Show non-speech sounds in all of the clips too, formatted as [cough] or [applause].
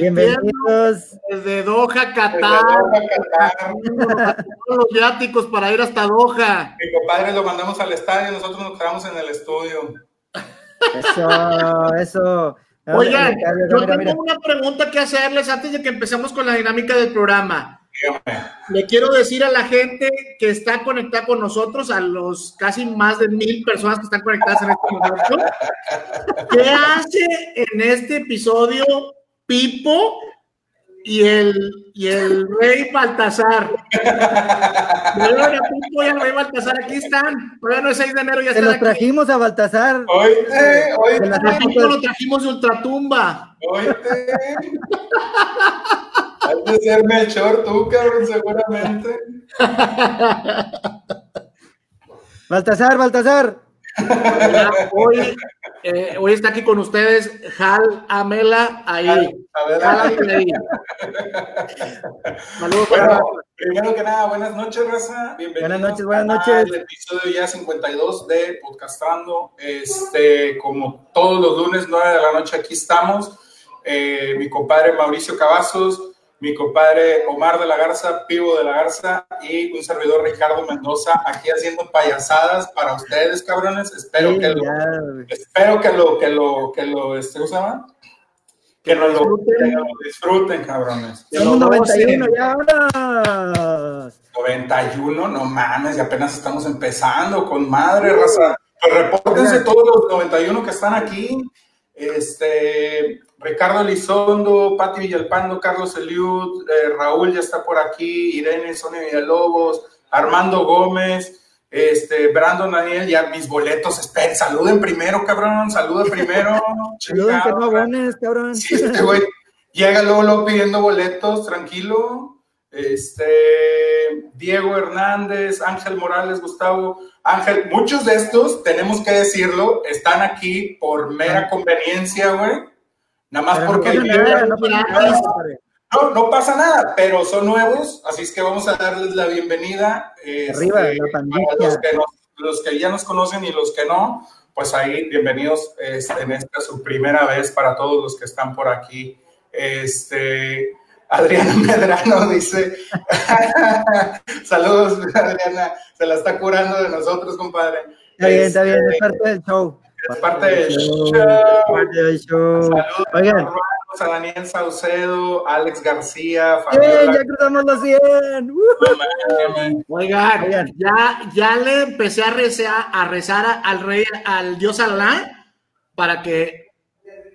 Bienvenidos. desde Doha, Qatar. Todos los viáticos para ir hasta Doha. Mi compadre lo mandamos al estadio, nosotros nos quedamos en el estudio. Eso, eso. Oigan, yo mira, mira. tengo una pregunta que hacerles antes de que empecemos con la dinámica del programa. Dígame. Le quiero decir a la gente que está conectada con nosotros, a los casi más de mil personas que están conectadas en este momento, ¿qué hace en este episodio Pipo y el, y el rey Baltasar? Bueno, Pipo y el rey Baltasar, aquí están. Todavía no es 6 de enero, ya Se están los aquí. trajimos a Baltasar. Oíste, oíste, A Pipo lo trajimos de Ultratumba. oíste. Hay de ser Melchor tú, cabrón, seguramente. Baltasar, Baltasar. Hoy, eh, hoy está aquí con ustedes Hal Amela, ahí. A ver, Hal ahí. Saludos. Bueno, primero que nada, buenas noches, raza. Bienvenidos Buenas noches, buenas al noches. episodio ya 52 de Podcastando. Este, como todos los lunes, 9 de la noche, aquí estamos. Eh, mi compadre Mauricio Cavazos, mi compadre Omar de la Garza, Pivo de la Garza y un servidor Ricardo Mendoza, aquí haciendo payasadas para ustedes, cabrones. Espero Sí, que lo, ya, espero que lo, que lo, que lo, este, ¿cómo se llama? Que no lo, que disfruten, cabrones. Somos los 91, ya, vámonos. 91, no mames, y apenas estamos empezando con madre, raza. Pues repórtense todos los 91 que están aquí. Este, Ricardo Elizondo, Pati Villalpando, Carlos Eliud, eh, Raúl ya está por aquí, Irene, Sonia Villalobos, Armando Gómez, este, Brandon Daniel, ya mis boletos, esperen, saluden primero, cabrón, saluden primero. [laughs] Saluden que no abones, cabrón. Sí, este güey llega luego, luego pidiendo boletos, tranquilo. Este, Diego Hernández, Ángel Morales, Gustavo, Ángel, muchos de estos, tenemos que decirlo, están aquí por mera conveniencia, güey. Nada más Pero no porque pasa nada, no pasa nada, no, no pasa nada, pero son nuevos, así es que vamos a darles la bienvenida. este, Arriba, la para pandilla. los que, nos- los que ya nos conocen y los que no, pues ahí bienvenidos este, en esta su primera vez para todos los que están por aquí. Este, Adriana [laughs] Medrano dice, [laughs] saludos Adriana, se la está curando de nosotros, compadre. Está bien, está bien, Este, es parte del show. Es parte del show. Parte del show. Saludos Oigan. a Daniel Saucedo, Alex García, Bien, Fabiola. ya cruzamos los 100. ¡Woo! Oigan, Oigan. ya, ya le empecé a rezar, a rezar al rey, al dios Alá, para que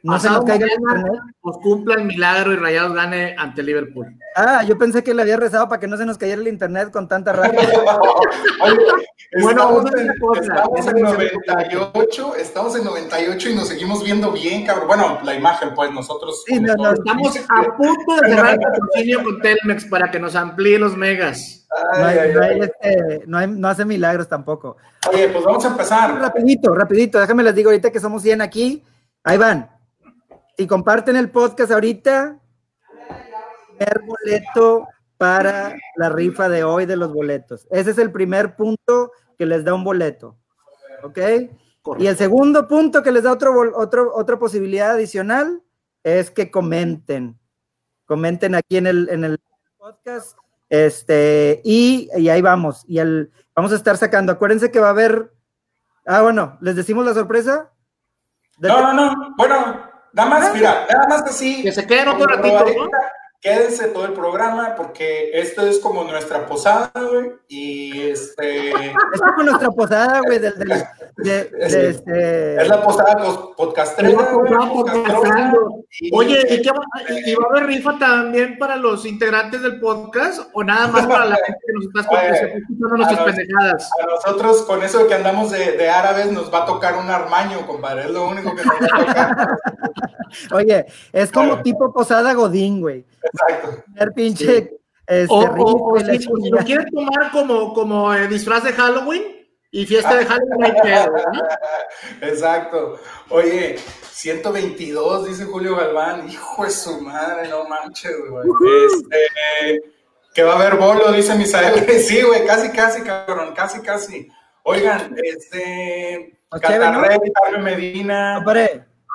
No se nos caiga el internet. pues cumpla el milagro y Rayados gane ante Liverpool. Ah, yo pensé que le había rezado para que no se nos cayera el internet con tanta rabia. [laughs] Bueno, estamos, en, cosa, estamos en no se 98, estamos en 98 y nos seguimos viendo bien, cabrón. Bueno, la imagen, pues nosotros. Sí, no, no, Estamos a punto de cerrar el patrocinio con [laughs] Telmex para que nos amplíe los megas. Ay, No, hay- ay, no hay, este, no hay- no hace milagros tampoco. Oye, pues vamos a empezar. Rapidito, rapidito, déjame les digo ahorita que somos 100 aquí. Ahí van. Si comparten el podcast ahorita, primer boleto para la rifa de hoy de los boletos. Ese es el primer punto que les da un boleto. ¿Ok? Y el segundo punto que les da otro, otro, otra posibilidad adicional es que comenten. Comenten aquí en el, en el podcast. Este, y, y ahí vamos. Y el, vamos a estar sacando. Acuérdense que va a haber. Ah, bueno, ¿les decimos la sorpresa? No, no, no. Bueno, nada más, mira, nada más así. Que se queden otro ratito, ¿no? Quédense todo el programa porque esto es como nuestra posada, güey. Y este. Es como nuestra posada, güey, del, del- de, [laughs] de este. Es la posada. Y- Oye, ¿y, qué va, y- y va a haber rifa también para los integrantes del podcast o nada más para la gente que nos está escuchando, nuestras pendejadas? A nosotros, con eso de que andamos de, de árabes, nos va a tocar un armaño, compadre. Es lo único que nos va a tocar. [laughs] Oye, es como Bueno. tipo posada Godín, güey. Exacto. Este, O, o- rico o y la si, si lo quieren tomar como, como eh, disfraz de Halloween y fiesta de Halloween. Exacto. Oye, 122, dice Julio Galván. Hijo de su madre, no manches, güey. Este, que va a haber bolo, dice Misael. [laughs] Sí, güey, casi, casi, cabrón, casi, casi. Oigan, este. Catarrey, ¿no? Medina.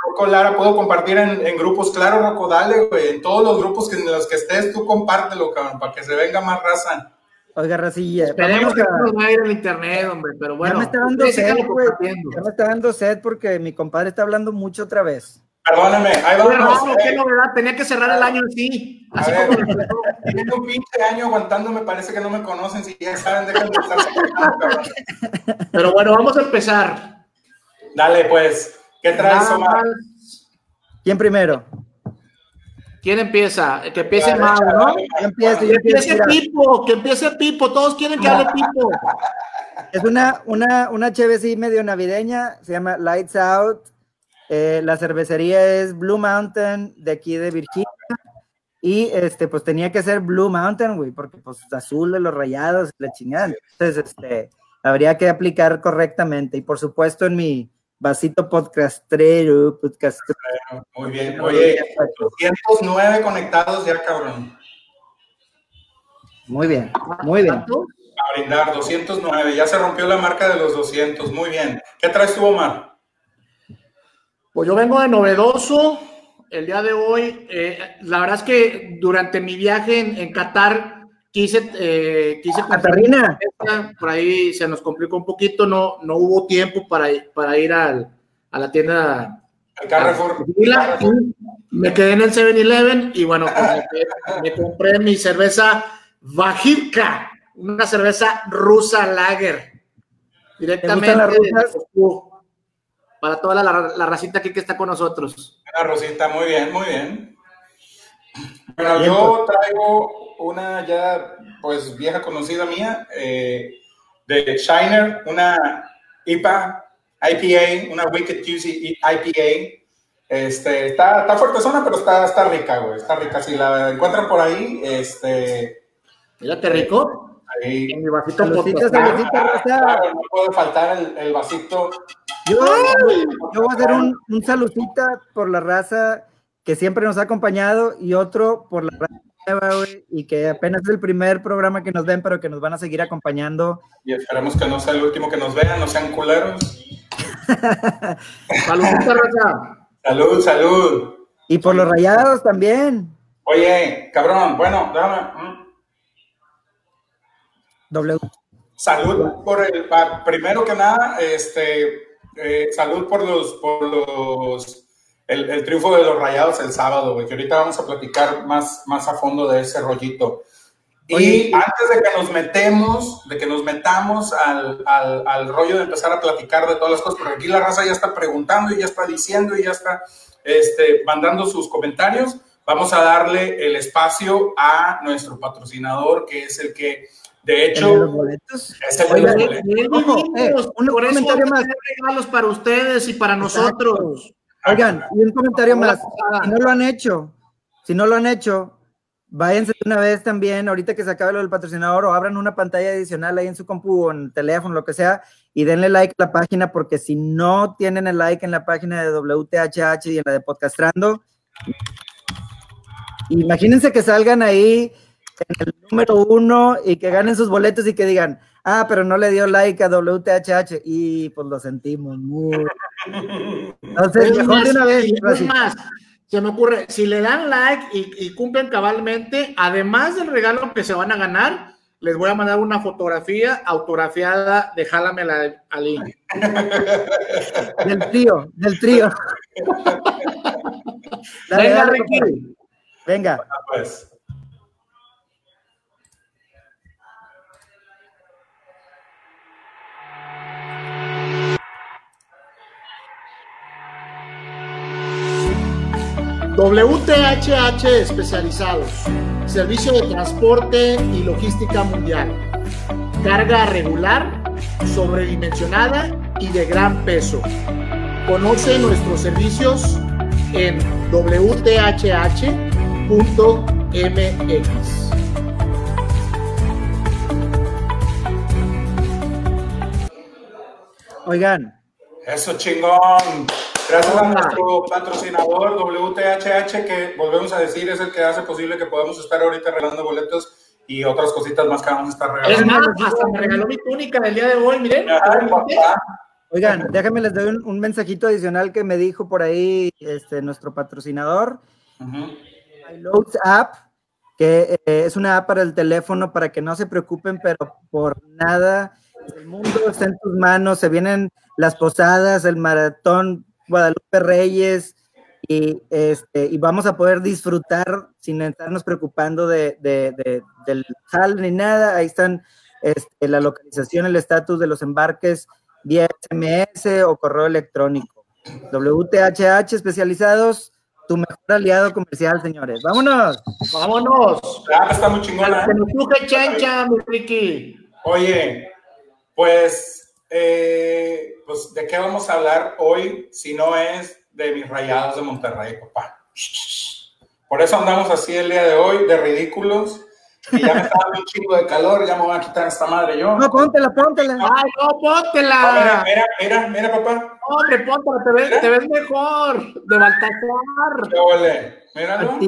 Rocco Lara, puedo compartir en, grupos, claro, Rocco, dale, güey. En todos los grupos que, en los que estés, tú compártelo, cabrón, para que se venga más raza. Oiga, Racilla. Esperemos que no nos a ir al internet, hombre, pero bueno. Ya me está dando sed, güey. Ya me está dando sed porque mi compadre está hablando mucho otra vez. Perdóname, ahí vamos. No, qué novedad, tenía que cerrar el año así. Así como Tengo un pinche año aguantando, me parece que no me conocen, si ya saben, déjenme estar Pero bueno, vamos a empezar. Dale, pues. ¿Qué traes, Omar? ¿Quién primero? ¿Quién empieza? Que empiece Mau, ¿no? que empiece Pipo, que empiece Pipo, todos quieren que hable Pipo. Es una, una, una chévere medio navideña, se llama Lights Out. Eh, la cervecería es Blue Mountain de aquí de Virginia. Y este, pues tenía que ser Blue Mountain, güey, porque pues azul de los rayados, la chingada. Entonces, este, habría que aplicar correctamente. Y por supuesto, en mi, Vasito podcastrero, podcastrero. Muy bien. Oye, 209 conectados ya, cabrón. Muy bien, muy bien. A brindar, 209. Ya se rompió la marca de los 200. Muy bien. ¿Qué traes tú, Omar? Pues yo vengo de novedoso el día de hoy. Eh, la verdad es que durante mi viaje en, en Qatar quise, eh, quise Catarina. Por ahí se nos complicó un poquito, no, no hubo tiempo para, para ir al, a la tienda. Al Carrefour. Me quedé en el 7-Eleven y bueno, pues me, compré mi cerveza Vajivka, una cerveza rusa lager. Directamente para toda la, la, racita aquí que está con nosotros. La Rosita, muy bien, muy bien. Bueno, yo pues. traigo una ya, pues, vieja conocida mía, eh, de Shiner, una IPA, IPA, una Wicked Juicy IPA. Este, está, está fuerte zona, pero está, está rica, güey, está rica. Si la encuentran por ahí, este... Mírate rico. Ahí. En mi vasito no puede faltar el, el vasito. Yo, yo, voy a hacer un, un saludcita por la raza que siempre nos ha acompañado y otro por la raza y que apenas es el primer programa que nos ven, pero que nos van a seguir acompañando. Y esperamos que no sea el último que nos vean, no sean culeros. [laughs] salud, salud, salud. Y por los rayados también. Oye, cabrón, bueno, dame. Mm. W. Salud por el, primero que nada, este, eh, salud por los, por los el, triunfo de los Rayados el sábado, güey, que ahorita vamos a platicar más, más a fondo de ese rollito. Y antes de que nos metemos, de que nos metamos al, al, al, rollo de empezar a platicar de todas las cosas, porque aquí la raza ya está preguntando y ya está diciendo y ya está este, mandando sus comentarios, vamos a darle el espacio a nuestro patrocinador, que es el que, de hecho, los boletos? es el Oye, de los boletos. Eh, un, comentario más. regalos para ustedes y para nosotros. Oigan, y un comentario más. Si no lo han hecho, si no lo han hecho, váyanse una vez también, ahorita que se acabe lo del patrocinador, o abran una pantalla adicional ahí en su compu o en teléfono, lo que sea, y denle like a la página, porque si no tienen el like en la página de WTHH y en la de Podcastrando, imagínense que salgan ahí en el número uno y que ganen sus boletos y que digan, ah, pero no le dio like a WTHH y pues lo sentimos muy. Entonces, mejor de una vez. más, se me ocurre, si le dan like y, cumplen cabalmente, además del regalo que se van a ganar, les voy a mandar una fotografía autografiada de Jálame la Ali. Del trío, del trío. [laughs] Venga, Ricky. Venga. Pues. WTHH especializados, servicio de transporte y logística mundial, carga regular, sobredimensionada y de gran peso. Conoce nuestros servicios en wthh.mx. Oigan. Eso chingón. Gracias a nuestro patrocinador WTHH, que volvemos a decir es el que hace posible que podamos estar ahorita regalando boletos y otras cositas más que vamos a estar regalando. Es más, hasta me regaló mi túnica del día de hoy, miren. Oigan, déjenme les doy un, mensajito adicional que me dijo por ahí este, nuestro patrocinador. Uh App, que eh, es una app para el teléfono para que no se preocupen, pero por nada. El mundo está en tus manos, se vienen las posadas, el maratón Guadalupe Reyes, y, este, y vamos a poder disfrutar sin estarnos preocupando de, del sal ni nada. Ahí están este, la localización, el estatus de los embarques vía SMS o correo electrónico. WTHH especializados, tu mejor aliado comercial, señores. ¡Vámonos! ¡Vámonos! Ah, está muy chingona. ¿eh? Oye, pues, eh, pues, ¿de qué vamos a hablar hoy si no es de mis rayados de Monterrey, papá? Por eso andamos así el día de hoy, de ridículos y ya me está dando un chingo de calor, ya me voy a quitar esta madre yo. No, póntela, póntela. Ay, no, póntela. mira, mira, mira, papá. Hombre, póntela, te ves, te ves mejor. De Baltasar. Qué ole. Míralo.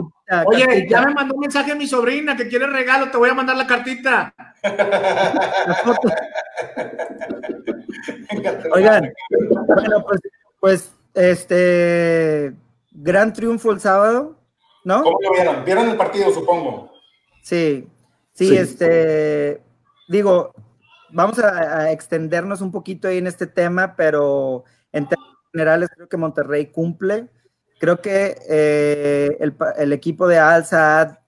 Oye, ya me mandó un mensaje a mi sobrina que quiere regalo, te voy a mandar la cartita. [laughs] Oigan, bueno, pues, pues, este, gran triunfo el sábado, ¿no? ¿Cómo lo vieron? ¿Vieron el partido, supongo? Sí, sí, este, digo, vamos a, extendernos un poquito ahí en este tema, pero en términos generales creo que Monterrey cumple. Creo que eh, el, equipo de Alza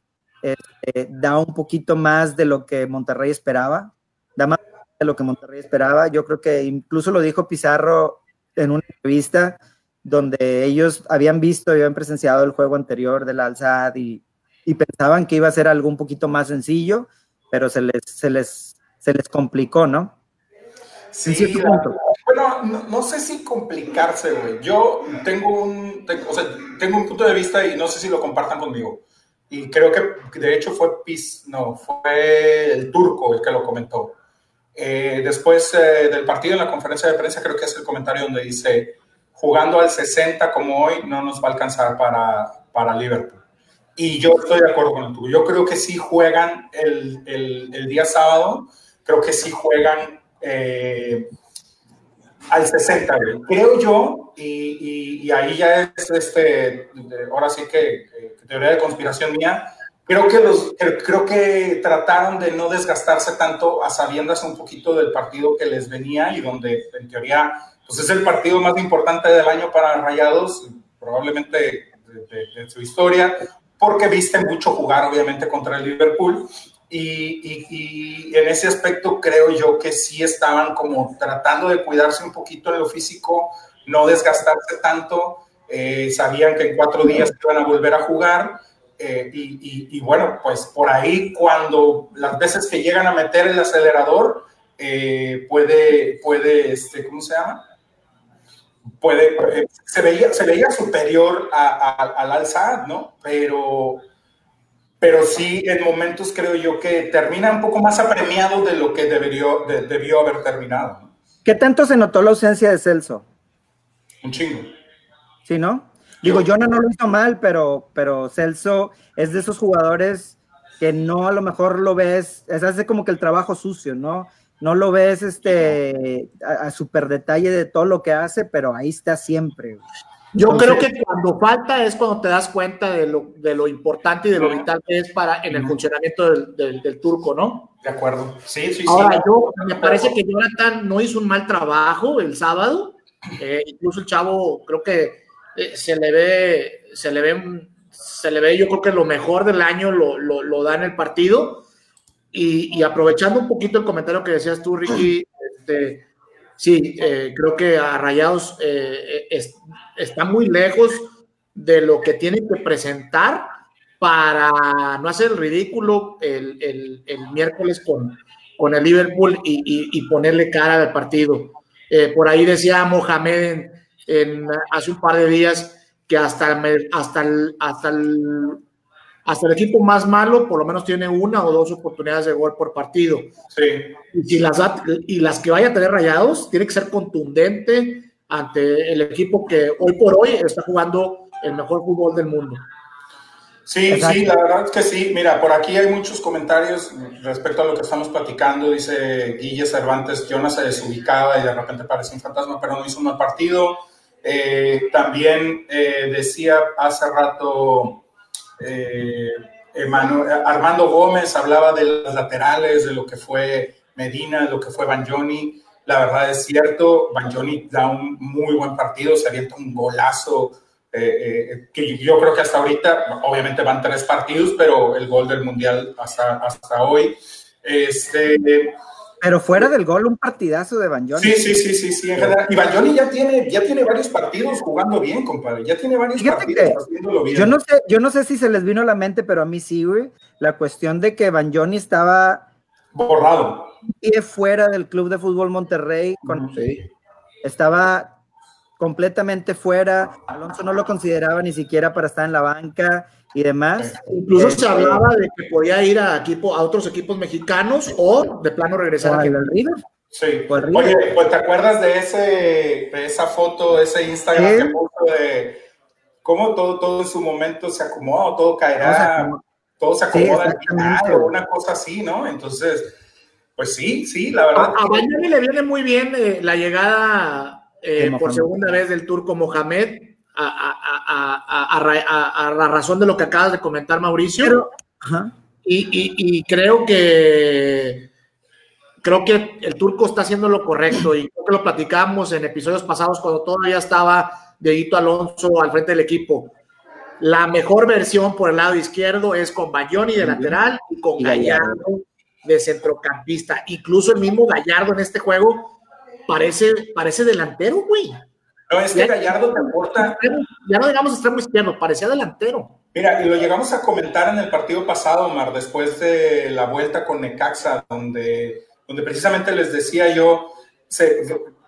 este, da un poquito más de lo que Monterrey esperaba, da más de lo que Monterrey esperaba. Yo creo que incluso lo dijo Pizarro en una entrevista donde ellos habían visto, habían presenciado el juego anterior del Alzad y y pensaban que iba a ser algo un poquito más sencillo, pero se les, se les, se les complicó, ¿no? Sí, bueno, no, sé si complicarse, güey. Yo tengo un, o sea, tengo un punto de vista y no sé si lo compartan conmigo. Y creo que de hecho fue Pis, no, fue el turco el que lo comentó. Eh, después eh, del partido en la conferencia de prensa, creo que es el comentario donde dice, jugando al 60 como hoy, no nos va a alcanzar para, para Liverpool. Y yo estoy de acuerdo con tú. Yo creo que sí juegan el, el, día sábado, creo que sí juegan eh, al 60, creo yo, y, y, ahí ya es, este, ahora sí que, teoría de conspiración mía, creo que, los, creo que trataron de no desgastarse tanto a sabiendas un poquito del partido que les venía y donde en teoría pues es el partido más importante del año para Rayados, probablemente de su historia, porque viste mucho jugar obviamente contra el Liverpool y, y, en ese aspecto creo yo que sí estaban como tratando de cuidarse un poquito en lo físico, no desgastarse tanto, eh, sabían que en cuatro días iban a volver a jugar. Eh, y, y, bueno, pues por ahí cuando las veces que llegan a meter el acelerador, eh, puede, puede, este, ¿cómo se llama? puede, se, veía, se veía superior al alza, ¿no? Pero, pero sí, en momentos creo yo que termina un poco más apremiado de lo que debió, debió haber terminado. ¿Qué tanto se notó la ausencia de Celso? Un chingo. Sí, ¿no? Digo, Jonah no lo hizo mal, pero, pero Celso es de esos jugadores que no a lo mejor lo ves, es hace como que el trabajo sucio, ¿no? no lo ves este a, super detalle de todo lo que hace, pero ahí está siempre. Yo creo que cuando falta es cuando te das cuenta de lo, de lo importante y de lo vital que es para en el funcionamiento del, del, turco, ¿no? De acuerdo. Sí, sí, Ahora, yo me parece que Jonathan no hizo un mal trabajo el sábado. Eh, incluso el chavo creo que eh, se le ve, se le ve, se le ve, yo creo que lo mejor del año lo, lo, lo da en el partido y, aprovechando un poquito el comentario que decías tú, Ricky, este, sí, eh, creo que a Rayados eh, está muy lejos de lo que tiene que presentar para no hacer el ridículo el, el, miércoles con, con el Liverpool y, ponerle cara al partido. Eh, por ahí decía Mohamed en, hace un par de días que hasta, hasta, el, hasta el hasta el equipo más malo por lo menos tiene una o dos oportunidades de gol por partido. Sí. Y, si las, y las que vaya a tener rayados, tiene que ser contundente ante el equipo que hoy por hoy está jugando el mejor fútbol del mundo. Sí, sí, la verdad es que sí. Mira, por aquí hay muchos comentarios respecto a lo que estamos platicando. Dice Guille Cervantes, Jonas se desubicaba y de repente parece un fantasma, pero no hizo un mal partido. Eh, también eh, decía hace rato eh, Armando Gómez, hablaba de las laterales, de lo que fue Medina, de lo que fue Banjoni. La verdad es cierto, Banjoni da un muy buen partido, se avienta un golazo eh, eh, que yo creo que hasta ahorita, obviamente van tres partidos, pero el gol del Mundial hasta, hasta hoy. Este, pero fuera del gol, un partidazo de Banjoni. Sí, sí, sí, sí, sí, en general. Y Banjoni ya tiene, ya tiene varios partidos jugando bien, compadre. Ya tiene varios partidos haciéndolo bien. Yo no, sé, yo no sé si se les vino a la mente, pero a mí sí, güey. La cuestión de que Banjoni estaba... Borrado. Y fuera del Club de Fútbol Monterrey. Con, sí. Estaba completamente fuera. Alonso no lo consideraba ni siquiera para estar en la banca y demás. Incluso se hablaba de que podía ir a, equipo, a otros equipos mexicanos o de plano regresar al River. Sí. Oye, pues te acuerdas de ese, de esa foto, ese Instagram que puso de cómo todo, todo en su momento se acomoda, todo caerá, todo se acomoda al final, o una cosa así, ¿no? Entonces, pues sí, sí, la verdad. A, a le viene muy bien eh, la llegada eh, por segunda vez del turco Mohamed, a, a, razón de lo que acabas de comentar, Mauricio. y, creo que creo que el turco está haciendo lo correcto y creo que lo platicamos en episodios pasados cuando todavía estaba Dieguito Alonso al frente del equipo. La mejor versión por el lado izquierdo es con Bayoni de lateral y con Gallardo de centrocampista. Incluso el mismo Gallardo en este juego parece, parece delantero, güey. No, es que Gallardo te aporta. Ya no digamos extremo izquierdo, parecía delantero. Mira, y lo llegamos a comentar en el partido pasado, Omar, después de la vuelta con Necaxa, donde, donde precisamente les decía yo, se,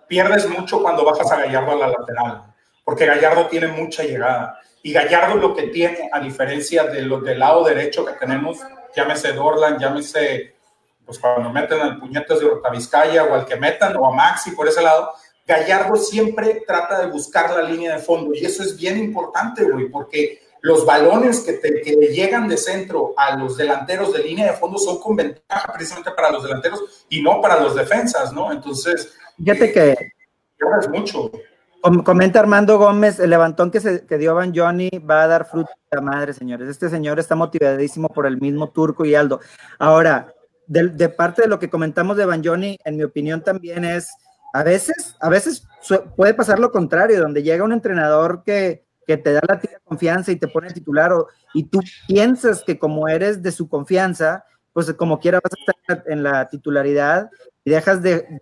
pierdes mucho cuando bajas a Gallardo a la lateral, porque Gallardo tiene mucha llegada. Y Gallardo lo que tiene, a diferencia de los del lado derecho que tenemos, llámese Dorlan, llámese pues cuando meten al puñetas de Vizcaya o al que metan o a Maxi por ese lado, Gallardo siempre trata de buscar la línea de fondo y eso es bien importante, güey, porque los balones que, te, que le llegan de centro a los delanteros de línea de fondo son con ventaja precisamente para los delanteros y no para los defensas, ¿no? Entonces, fíjate que es mucho. Comenta Armando Gómez, el levantón que, se, que dio Van Johnny va a dar fruto a la madre, señores. Este señor está motivadísimo por el mismo Turco y Aldo. Ahora, de, parte de lo que comentamos de Banjoni, en mi opinión también es, a veces, a veces puede pasar lo contrario, donde llega un entrenador que, te da la confianza y te pone titular, o, y tú piensas que como eres de su confianza, pues como quiera vas a estar en la titularidad y dejas de,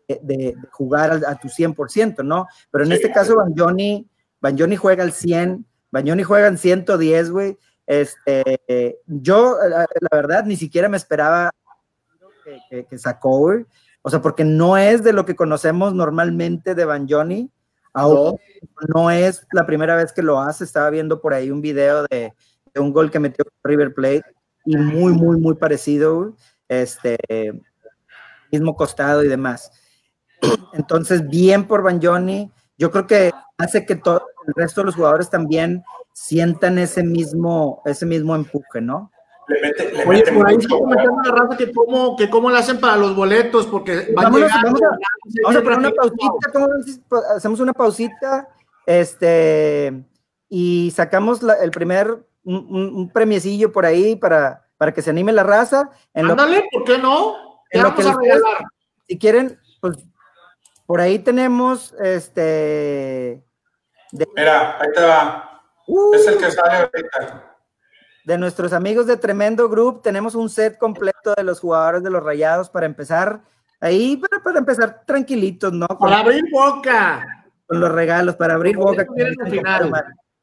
jugar a, tu 100%, ¿no? Pero en este caso, Banjoni, Banjoni juega al 100, Banjoni juega en 110, güey. Este, yo, la, verdad, ni siquiera me esperaba que, sacó, O sea, porque no es de lo que conocemos normalmente de Banjoni. No. no es la primera vez que lo hace. Estaba viendo por ahí un video de, un gol que metió River Plate y muy, muy, muy parecido. Este mismo costado y demás. Entonces, bien por Banjoni. Yo creo que hace que todo el resto de los jugadores también sientan ese mismo, ese mismo empuje, ¿no? Le mete, le Oye, por ahí está comentando la raza que cómo, que cómo le hacen para los boletos, porque vamos, a, vamos, a, poner una pausita, ¿cómo hacemos una pausita, este, y sacamos la, el primer, un, un, premiecillo por ahí para, para que se anime la raza. En Ándale, lo, ¿por qué no? En lo vamos a regalar. Si quieren, pues, por ahí tenemos, este... De, Mira, ahí te va. Uh, es el que sale ahorita de nuestros amigos de Tremendo Group. Tenemos un set completo de los jugadores de los Rayados para empezar ahí, para, para empezar tranquilitos, ¿no? para abrir boca. Con los regalos, para abrir boca.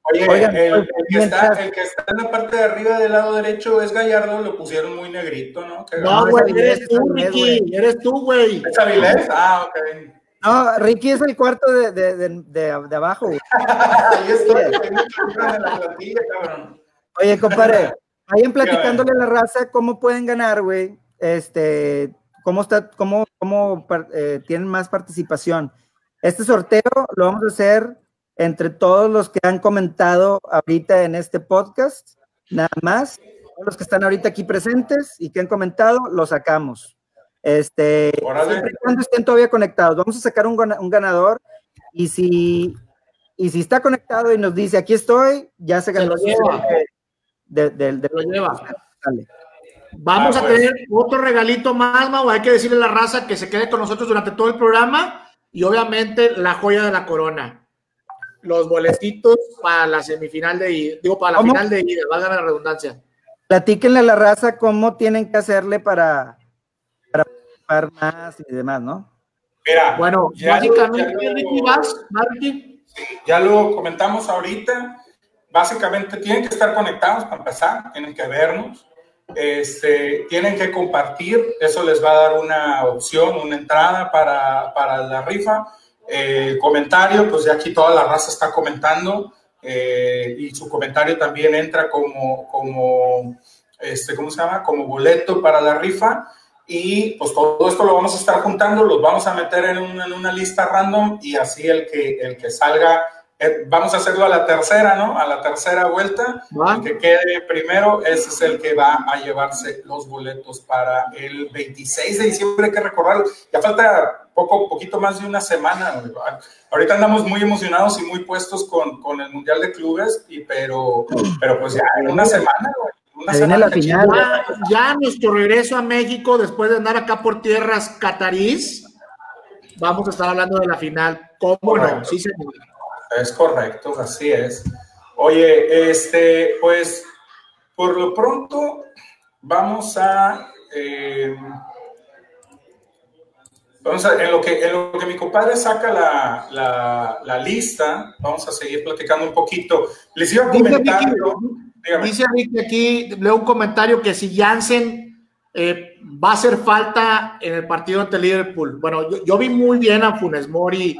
Oye, Oigan, el, el, que está, el, que está, en la parte de arriba del lado derecho es Gallardo, lo pusieron muy negrito, ¿no? no, güey, eres tú, Ricky, eres tú, güey. ¿Es Avilés? Ah, ok. No, Ricky es el cuarto de, de, de, de abajo, güey. [laughs] Ahí estoy, hay en la plantilla, cabrón. Oye, compadre, vayan platicándole a la raza cómo pueden ganar, güey. Este, cómo está, cómo, cómo eh, tienen más participación. Este sorteo lo vamos a hacer entre todos los que han comentado ahorita en este podcast. nada más. los que están ahorita aquí presentes y que han comentado, lo sacamos. Este, siempre y cuando estén todavía conectados, vamos a sacar un, ganador y si, y si está conectado y nos dice aquí estoy, ya se ganó. Se lo lleva. Vamos ah, a tener otro regalito más, Mau. Hay que decirle a la raza que se quede con nosotros durante todo el programa y obviamente la joya de la corona. Los boletitos para la semifinal de ida, digo, para la final de ida, valga la redundancia. Platíquenle a la raza cómo tienen que hacerle para, para más y demás, ¿no? Mira, bueno, básicamente, ya lo comentamos ahorita. Básicamente tienen que estar conectados para empezar, tienen que vernos este, tienen que compartir, eso les va a dar una opción, una entrada para, para la rifa. Eh, comentario, pues ya aquí toda la raza está comentando eh, y su comentario también entra como, como, este, ¿cómo se llama? Como boleto para la rifa. Y pues todo esto lo vamos a estar juntando, los vamos a meter en una, en una lista random y así el que, el que salga eh, vamos a hacerlo a la tercera, ¿no? A la tercera vuelta. El que quede primero, ese es el que va a llevarse los boletos para el 26 de diciembre. Hay que recordar, ya falta poco, poquito más de una semana. Ahorita andamos muy emocionados y muy puestos con, con el Mundial de Clubes, y, pero, pero pues ya en una semana, Una semana final. Ya, ya, nuestro regreso a México, después de andar acá por tierras catarís, vamos a estar hablando de la final. ¿Cómo no? Sí, señor. Es correcto, así es. Oye, este, pues por lo pronto vamos a, eh, vamos a, en lo que, en lo que mi compadre saca la, la, lista, vamos a seguir platicando un poquito. Les iba a comentar. Dice Ricky aquí, leo un comentario que si Jansen eh, va a hacer falta en el partido ante Liverpool. Bueno, yo, yo vi muy bien a Funes Mori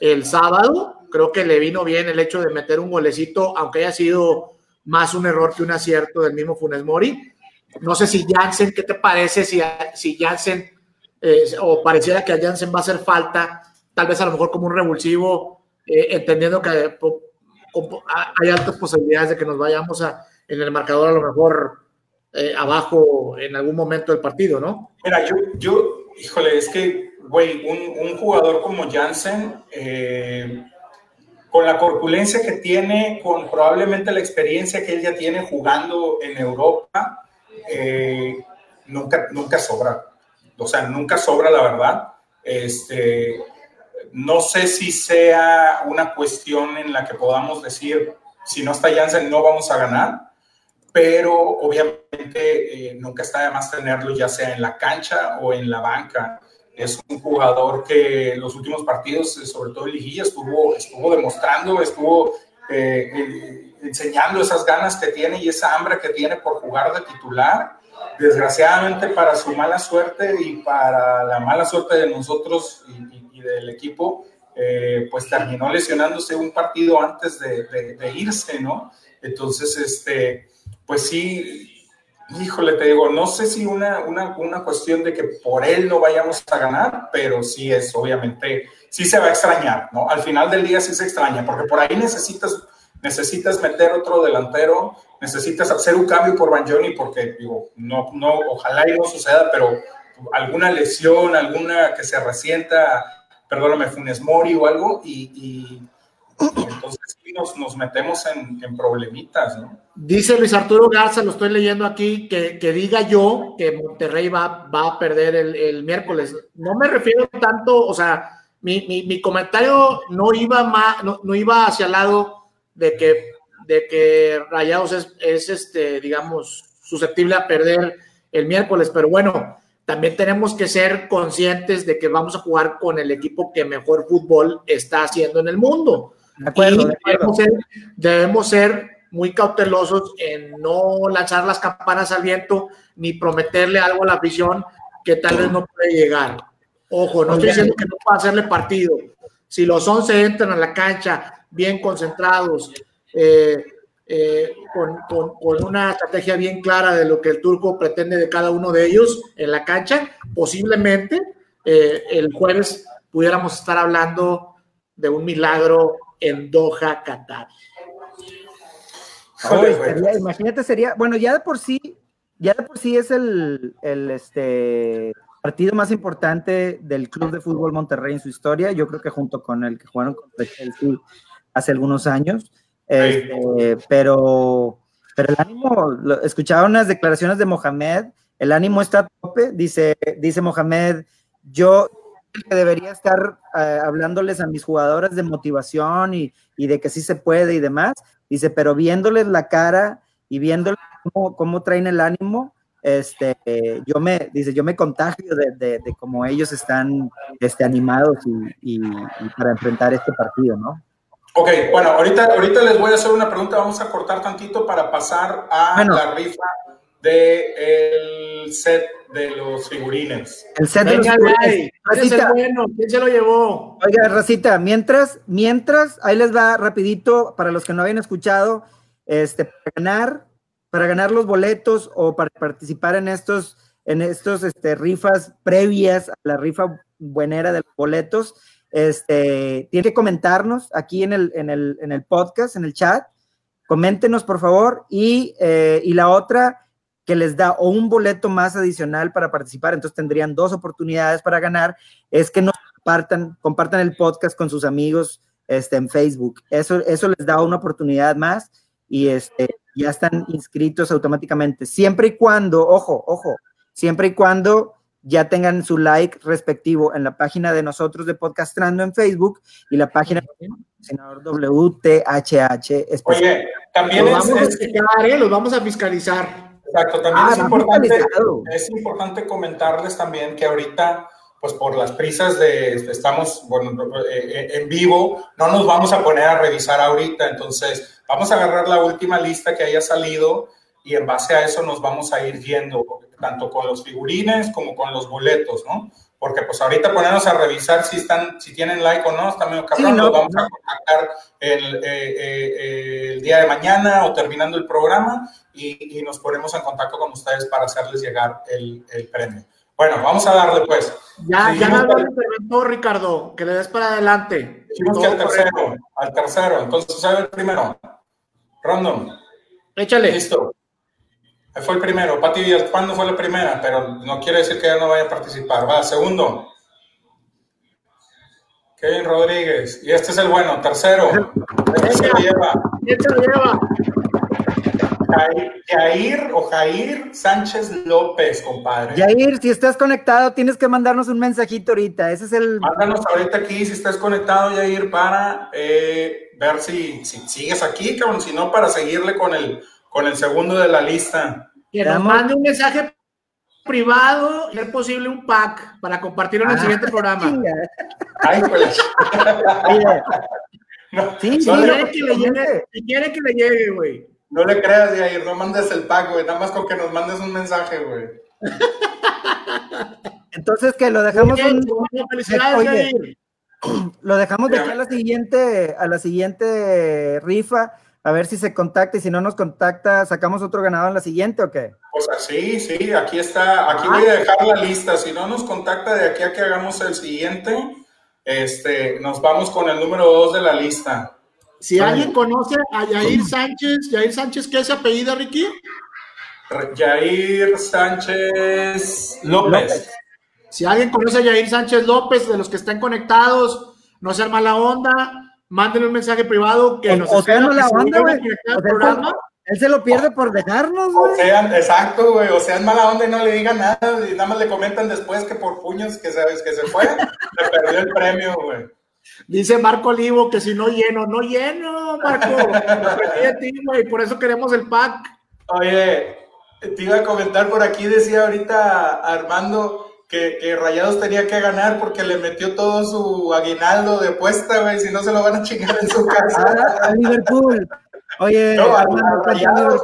el sábado creo que le vino bien el hecho de meter un golecito, aunque haya sido más un error que un acierto del mismo Funes Mori. No sé si Jansen, ¿qué te parece si, si Jansen, eh, o pareciera que a Jansen va a hacer falta, tal vez a lo mejor como un revulsivo, eh, entendiendo que hay altas posibilidades de que nos vayamos a, en el marcador a lo mejor eh, abajo en algún momento del partido, ¿no? Mira, yo, yo híjole, es que, güey, un, un, jugador como Jansen, con la corpulencia que tiene, con probablemente la experiencia que él ya tiene jugando en Europa, eh, nunca, nunca sobra. O sea, nunca sobra la verdad. Este, no sé si sea una cuestión en la que podamos decir, si no está Janssen no vamos a ganar, pero obviamente eh, nunca está de más tenerlo ya sea en la cancha o en la banca es un jugador que en los últimos partidos, eh, sobre todo en liguilla, estuvo, estuvo demostrando, estuvo eh, eh, enseñando esas ganas que tiene y esa hambre que tiene por jugar de titular. Desgraciadamente para su mala suerte y para la mala suerte de nosotros y, del equipo, pues terminó lesionándose un partido antes de, de, irse, ¿no? Entonces, este, pues sí, Híjole, te digo, no sé si una, una, una, cuestión de que por él no vayamos a ganar, pero sí es, obviamente, sí se va a extrañar, ¿no? Al final del día sí se extraña, porque por ahí necesitas, necesitas meter otro delantero, necesitas hacer un cambio por Banjoni, porque, digo, no, no, ojalá y no suceda, pero alguna lesión, alguna que se resienta, perdóname, Funes Mori o algo, y entonces nos, metemos en, problemitas, ¿no? Dice Luis Arturo Garza, lo estoy leyendo aquí, que, diga yo que Monterrey va, va a perder el, miércoles. No me refiero tanto, o sea, mi, comentario no iba, más, no, iba hacia el lado de que, de que Rayados es, es, este, digamos, susceptible a perder el miércoles, pero bueno, también tenemos que ser conscientes de que vamos a jugar con el equipo que mejor fútbol está haciendo en el mundo. Debemos, ser, muy cautelosos en no lanzar las campanas al viento ni prometerle algo a la afición que tal vez no puede llegar. Ojo, no estoy diciendo que no pueda hacerle partido. Si los 11 entran a la cancha bien concentrados, eh, eh, con, una estrategia bien clara de lo que el turco pretende de cada uno de ellos en la cancha, posiblemente eh, el jueves pudiéramos estar hablando de un milagro en Doha, Qatar. imagínate, sería, bueno, ya de por sí, ya de por sí es el, el este, partido más importante del Club de Fútbol Monterrey en su historia, yo creo que junto con el que jugaron contra Chelsea hace algunos años, este, pero, pero el ánimo, escuchaba unas declaraciones de Mohamed, el ánimo está a tope, dice, dice Mohamed, yo que debería estar eh, hablándoles a mis jugadores de motivación y, y, de que sí se puede y demás, dice, pero viéndoles la cara y viéndoles cómo, cómo traen el ánimo, este, yo me, dice, yo me contagio de, de, de cómo ellos están este, animados y, y, y, para enfrentar este partido, ¿no? Ok, bueno, ahorita, ahorita les voy a hacer una pregunta, vamos a cortar tantito para pasar a bueno, la rifa del de set de los figurines. El set Venga, de los figurines. Racita, bueno? ¿Quién se lo llevó? Oiga, Racita, mientras, mientras, ahí les va rapidito, para los que no habían escuchado, este, para ganar, para ganar los boletos o para participar en estos, en estos este, rifas previas a la rifa buenera de los boletos, este, tiene que comentarnos aquí en el, en el, en el podcast, en el chat. Coméntenos, por favor. Y, eh, y la otra, que les da o un boleto más adicional para participar, entonces tendrían dos oportunidades para ganar, es que nos compartan, compartan el podcast con sus amigos este, en Facebook. Eso, eso les da una oportunidad más y este, ya están inscritos automáticamente. Siempre y cuando, ojo, ojo, siempre y cuando ya tengan su like respectivo en la página de nosotros de Podcastrando en Facebook y la página de senador WTHH. Oye, también los vamos, es, a checar, ¿eh? los vamos a fiscalizar. Exacto, también ah, es, importante, es importante comentarles también que ahorita, pues por las prisas de, estamos bueno, eh, en vivo, no nos vamos a poner a revisar ahorita, entonces vamos a agarrar la última lista que haya salido y en base a eso nos vamos a ir viendo, tanto con los figurines como con los boletos, ¿no? Porque pues ahorita ponernos a revisar si están, si tienen like o no, está medio cabrón, sí, no, vamos no. a contactar el, eh, eh, el, día de mañana o terminando el programa y, y, nos ponemos en contacto con ustedes para hacerles llegar el, el premio. Bueno, vamos a darle pues. Ya, ya me habló el Ricardo, que le des para adelante. Dijimos que al tercero, al tercero, entonces sabe el primero. Random. Échale. Listo. Fue el primero. Pati Díaz, ¿cuándo fue la primera? Pero no quiere decir que ya no vaya a participar. Va, segundo. Kevin Rodríguez. Y este es el bueno. Tercero. Este se lo lleva. Este lo lleva. Jair o Jair Sánchez López, compadre. Jair, si estás conectado, tienes que mandarnos un mensajito ahorita. Ese es el. Mándanos ahorita aquí si estás conectado, Jair, para eh, ver si, si sigues aquí, cabrón. Si no, para seguirle con el, con el segundo de la lista. Que nos mande un mensaje privado y es posible un pack para compartirlo en el ah, siguiente programa. [laughs] Ay, pues. no, sí, no que le llegue, si quiere que le llegue, güey. No le creas, Yair, no mandes el pack, güey. Nada más con que nos mandes un mensaje, güey. [laughs] Entonces, que lo dejamos. Bien, un... Felicidades, Oye, [clears throat] lo dejamos de aquí a la siguiente, a la siguiente rifa a ver si se contacta y si no nos contacta, sacamos otro ganador en la siguiente o qué? O sea, sí, sí, aquí está, aquí voy a dejar la lista. Si no nos contacta de aquí a que hagamos el siguiente, este, nos vamos con el número dos de la lista. Si alguien conoce a Yair Sánchez, Yair Sánchez, ¿qué es apellido, Ricky? Yair Sánchez López. López. Si alguien conoce a Yair Sánchez López, de los que están conectados, no sean mala onda, mándenle un mensaje privado que o, nos o sea, no la onda, güey. programa. Él se lo pierde por dejarnos, güey. O sea, exacto, güey. O sea, es mala onda y no le digan nada. Y nada más le comentan después que por puños que sabes que se fue, [laughs] le perdió el premio, güey. Dice Marco Olivo que si no lleno, no lleno, Marco. y por eso queremos el pack. Oye, te iba a comentar por aquí, decía ahorita Armando, que, que, Rayados tenía que ganar porque le metió todo su aguinaldo de puesta, güey, si no se lo van a chingar en su casa. Ah, a Liverpool. Oye, no, a, a Rayados.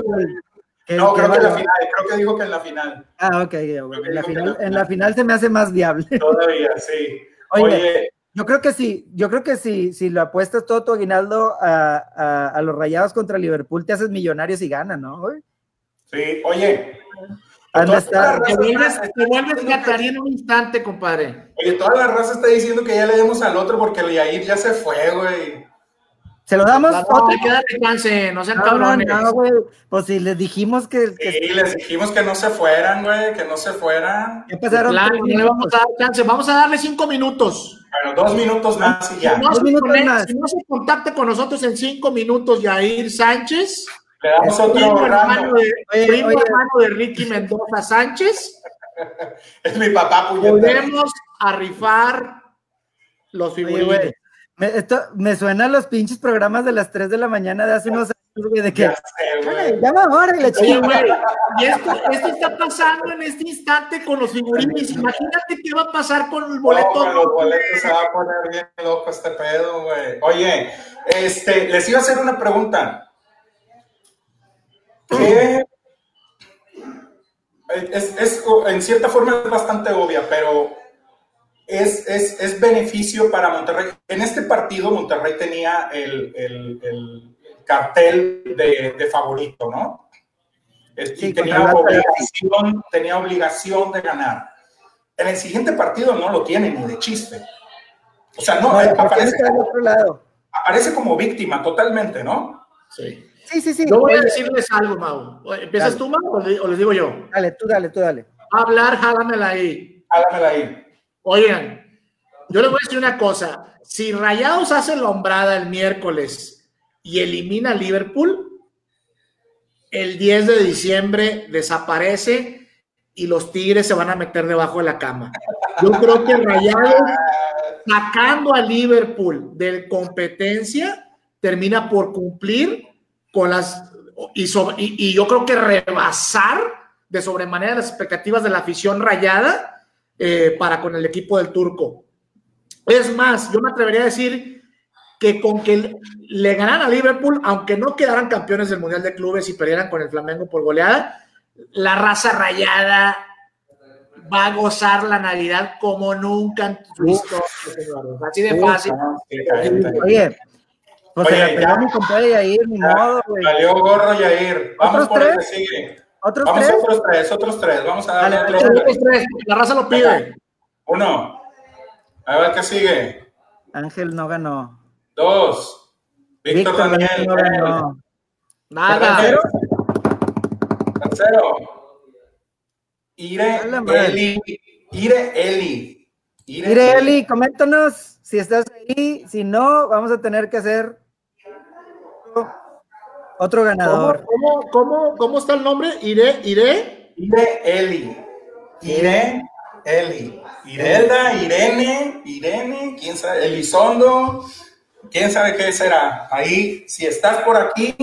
Que, no, creo que, en la final, creo que dijo que en la final. Ah, ok, bueno, en, la final, en la final se me hace más viable. Todavía, sí. [laughs] Oye, Oye yo creo que sí, yo creo que sí, si lo apuestas todo tu aguinaldo a, a, a, los rayados contra Liverpool, te haces millonarios y ganas, ¿no? Sí, oye, Anda estar. Te vuelves, te vuelves en un instante, compadre. Oye, toda la raza está diciendo que ya le demos al otro porque el Yair ya se fue, güey. ¿Se lo damos? No, hay que darle chance, no sean cabrones. No, güey. Pues si les dijimos que. que... Sí, les dijimos que no se fueran, güey, que no se fueran. ¿Qué pasaron? Claro, no le vamos a dar chance. Vamos a darle cinco minutos. Bueno, dos minutos más y ya. Si no, Dos se, minutos conecta- más. si no se contacta con nosotros en cinco minutos, Yair Sánchez, Le damos primo, otro hermano de, Oye, primo oye. hermano de Ricky Mendoza Sánchez, [laughs] Es mi papá, puñetero. podemos a rifar los figurines. Me, esto, me suenan los pinches programas de las 3 de la mañana de hace unos años, güey, de que. Ya sé, güey. "Ay, Llama ahora y la Oye, chica. güey, y esto, esto está pasando en este instante con los figurines. Imagínate qué va a pasar con el boleto. No, con los boletos se va a poner bien loco este pedo, güey. Oye, este, les iba a hacer una pregunta. ¿Qué? Es, es- en cierta forma es bastante obvia, pero es, es, es beneficio para Monterrey. En este partido Monterrey tenía el, el- el cartel de, de favorito, ¿no? Sí, y tenía obligación, tenía obligación de ganar. En el siguiente partido no lo tiene ni de chiste. O sea, no, No, eh, aparece, otro lado. aparece como víctima totalmente, ¿no? Sí. Sí, sí, sí. Yo voy a decirles algo, Mau. ¿Empiezas Dale. tú, Mau, o le- o les digo yo? Dale, tú dale, tú dale. Va a hablar, jálamela ahí. Hágamela ahí. Oigan, yo les voy a decir una cosa. Si Rayados hace la hombrada el miércoles y elimina a Liverpool, el 10 de diciembre desaparece y los Tigres se van a meter debajo de la cama. Yo creo que Rayados, sacando a Liverpool de competencia, termina por cumplir con las... Y, sobre- y- y yo creo que rebasar de sobremanera las expectativas de la afición rayada eh, para con el equipo del turco. Es más, yo me atrevería a decir que con que le ganaran a Liverpool, aunque no quedaran campeones del Mundial de Clubes y perdieran con el Flamengo por goleada, la raza rayada va a gozar la Navidad como nunca en su historia, señores. Así de fácil. No, caliente. Oye, pues se la pegó ya. mi compadre ahí, ni modo, güey. Valió gorro, Yair. Vamos ¿Otros por el que tres? sigue. ¿Otros Vamos tres? a otros tres, otros tres. Vamos a darle Dale, otros dale, tres. Los tres, La raza lo pide. Uno. A ver qué sigue. Ángel no ganó. Dos. Víctor, Víctor Daniel. no ganó. Nada. Tercero. Tercero. Ire. Eli. Ire Eli. Ire Mire, Eli, coméntanos si estás ahí. Si no, vamos a tener que hacer otro- otro ¿Cómo, ganador. cómo, cómo, cómo está el nombre? Iré, iré. Ire Eli. Ire Eli. Irelda, Irene, Irene, quién sabe, Elizondo, quién sabe qué será. Ahí, si estás por aquí,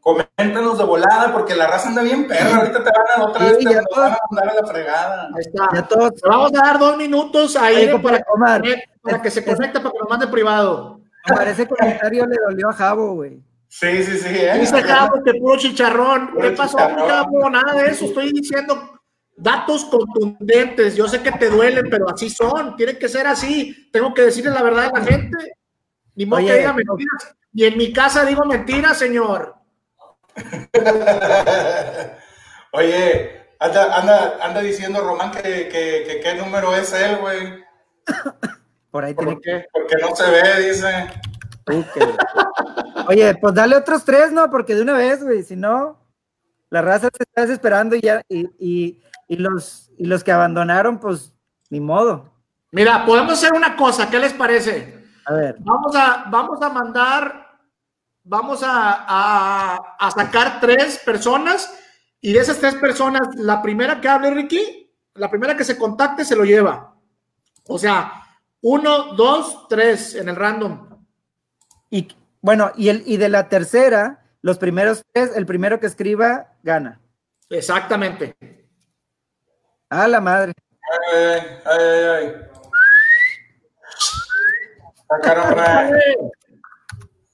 coméntanos de volada, porque la raza anda bien perra. Ahorita te van a otra Sí, vez, te van a mandar a la fregada. Ahí está. Ya todos. Le vamos a dar dos minutos ahí Oye, para, para que se conecte, para que nos mande privado. Omar, ese comentario le dolió a Javo, güey. Sí, sí, sí. ¿eh? Dice Cabo que puro chicharrón. Puro ¿Qué pasó. Cabo? Nada de eso. Estoy diciendo datos contundentes. Yo sé que te duelen, pero así son. Tiene que ser así. Tengo que decirle la verdad a la gente. Ni modo Oye, que diga mentiras. Y en mi casa digo mentiras, señor. [laughs] Oye, anda, anda, anda diciendo Román que, que, que qué número es él, güey. Por ahí tiene ¿Por qué? Porque no se ve, dice. Oye, pues dale otros tres, ¿no? Porque de una vez, güey. Si no, la raza se está desesperando y ya. Y, y, y los, y los que abandonaron, pues ni modo. Mira, podemos hacer una cosa. ¿Qué les parece? A ver. Vamos a, vamos a mandar, vamos a, a- a sacar tres personas y de esas tres personas, la primera que hable, Ricky, la primera que se contacte se lo lleva. O sea, uno, dos, tres en el random. Y bueno, y, el, y de la tercera, los primeros tres, el primero que escriba, gana. Exactamente. A la madre. Ay, ay, ay, ay. Sacaron.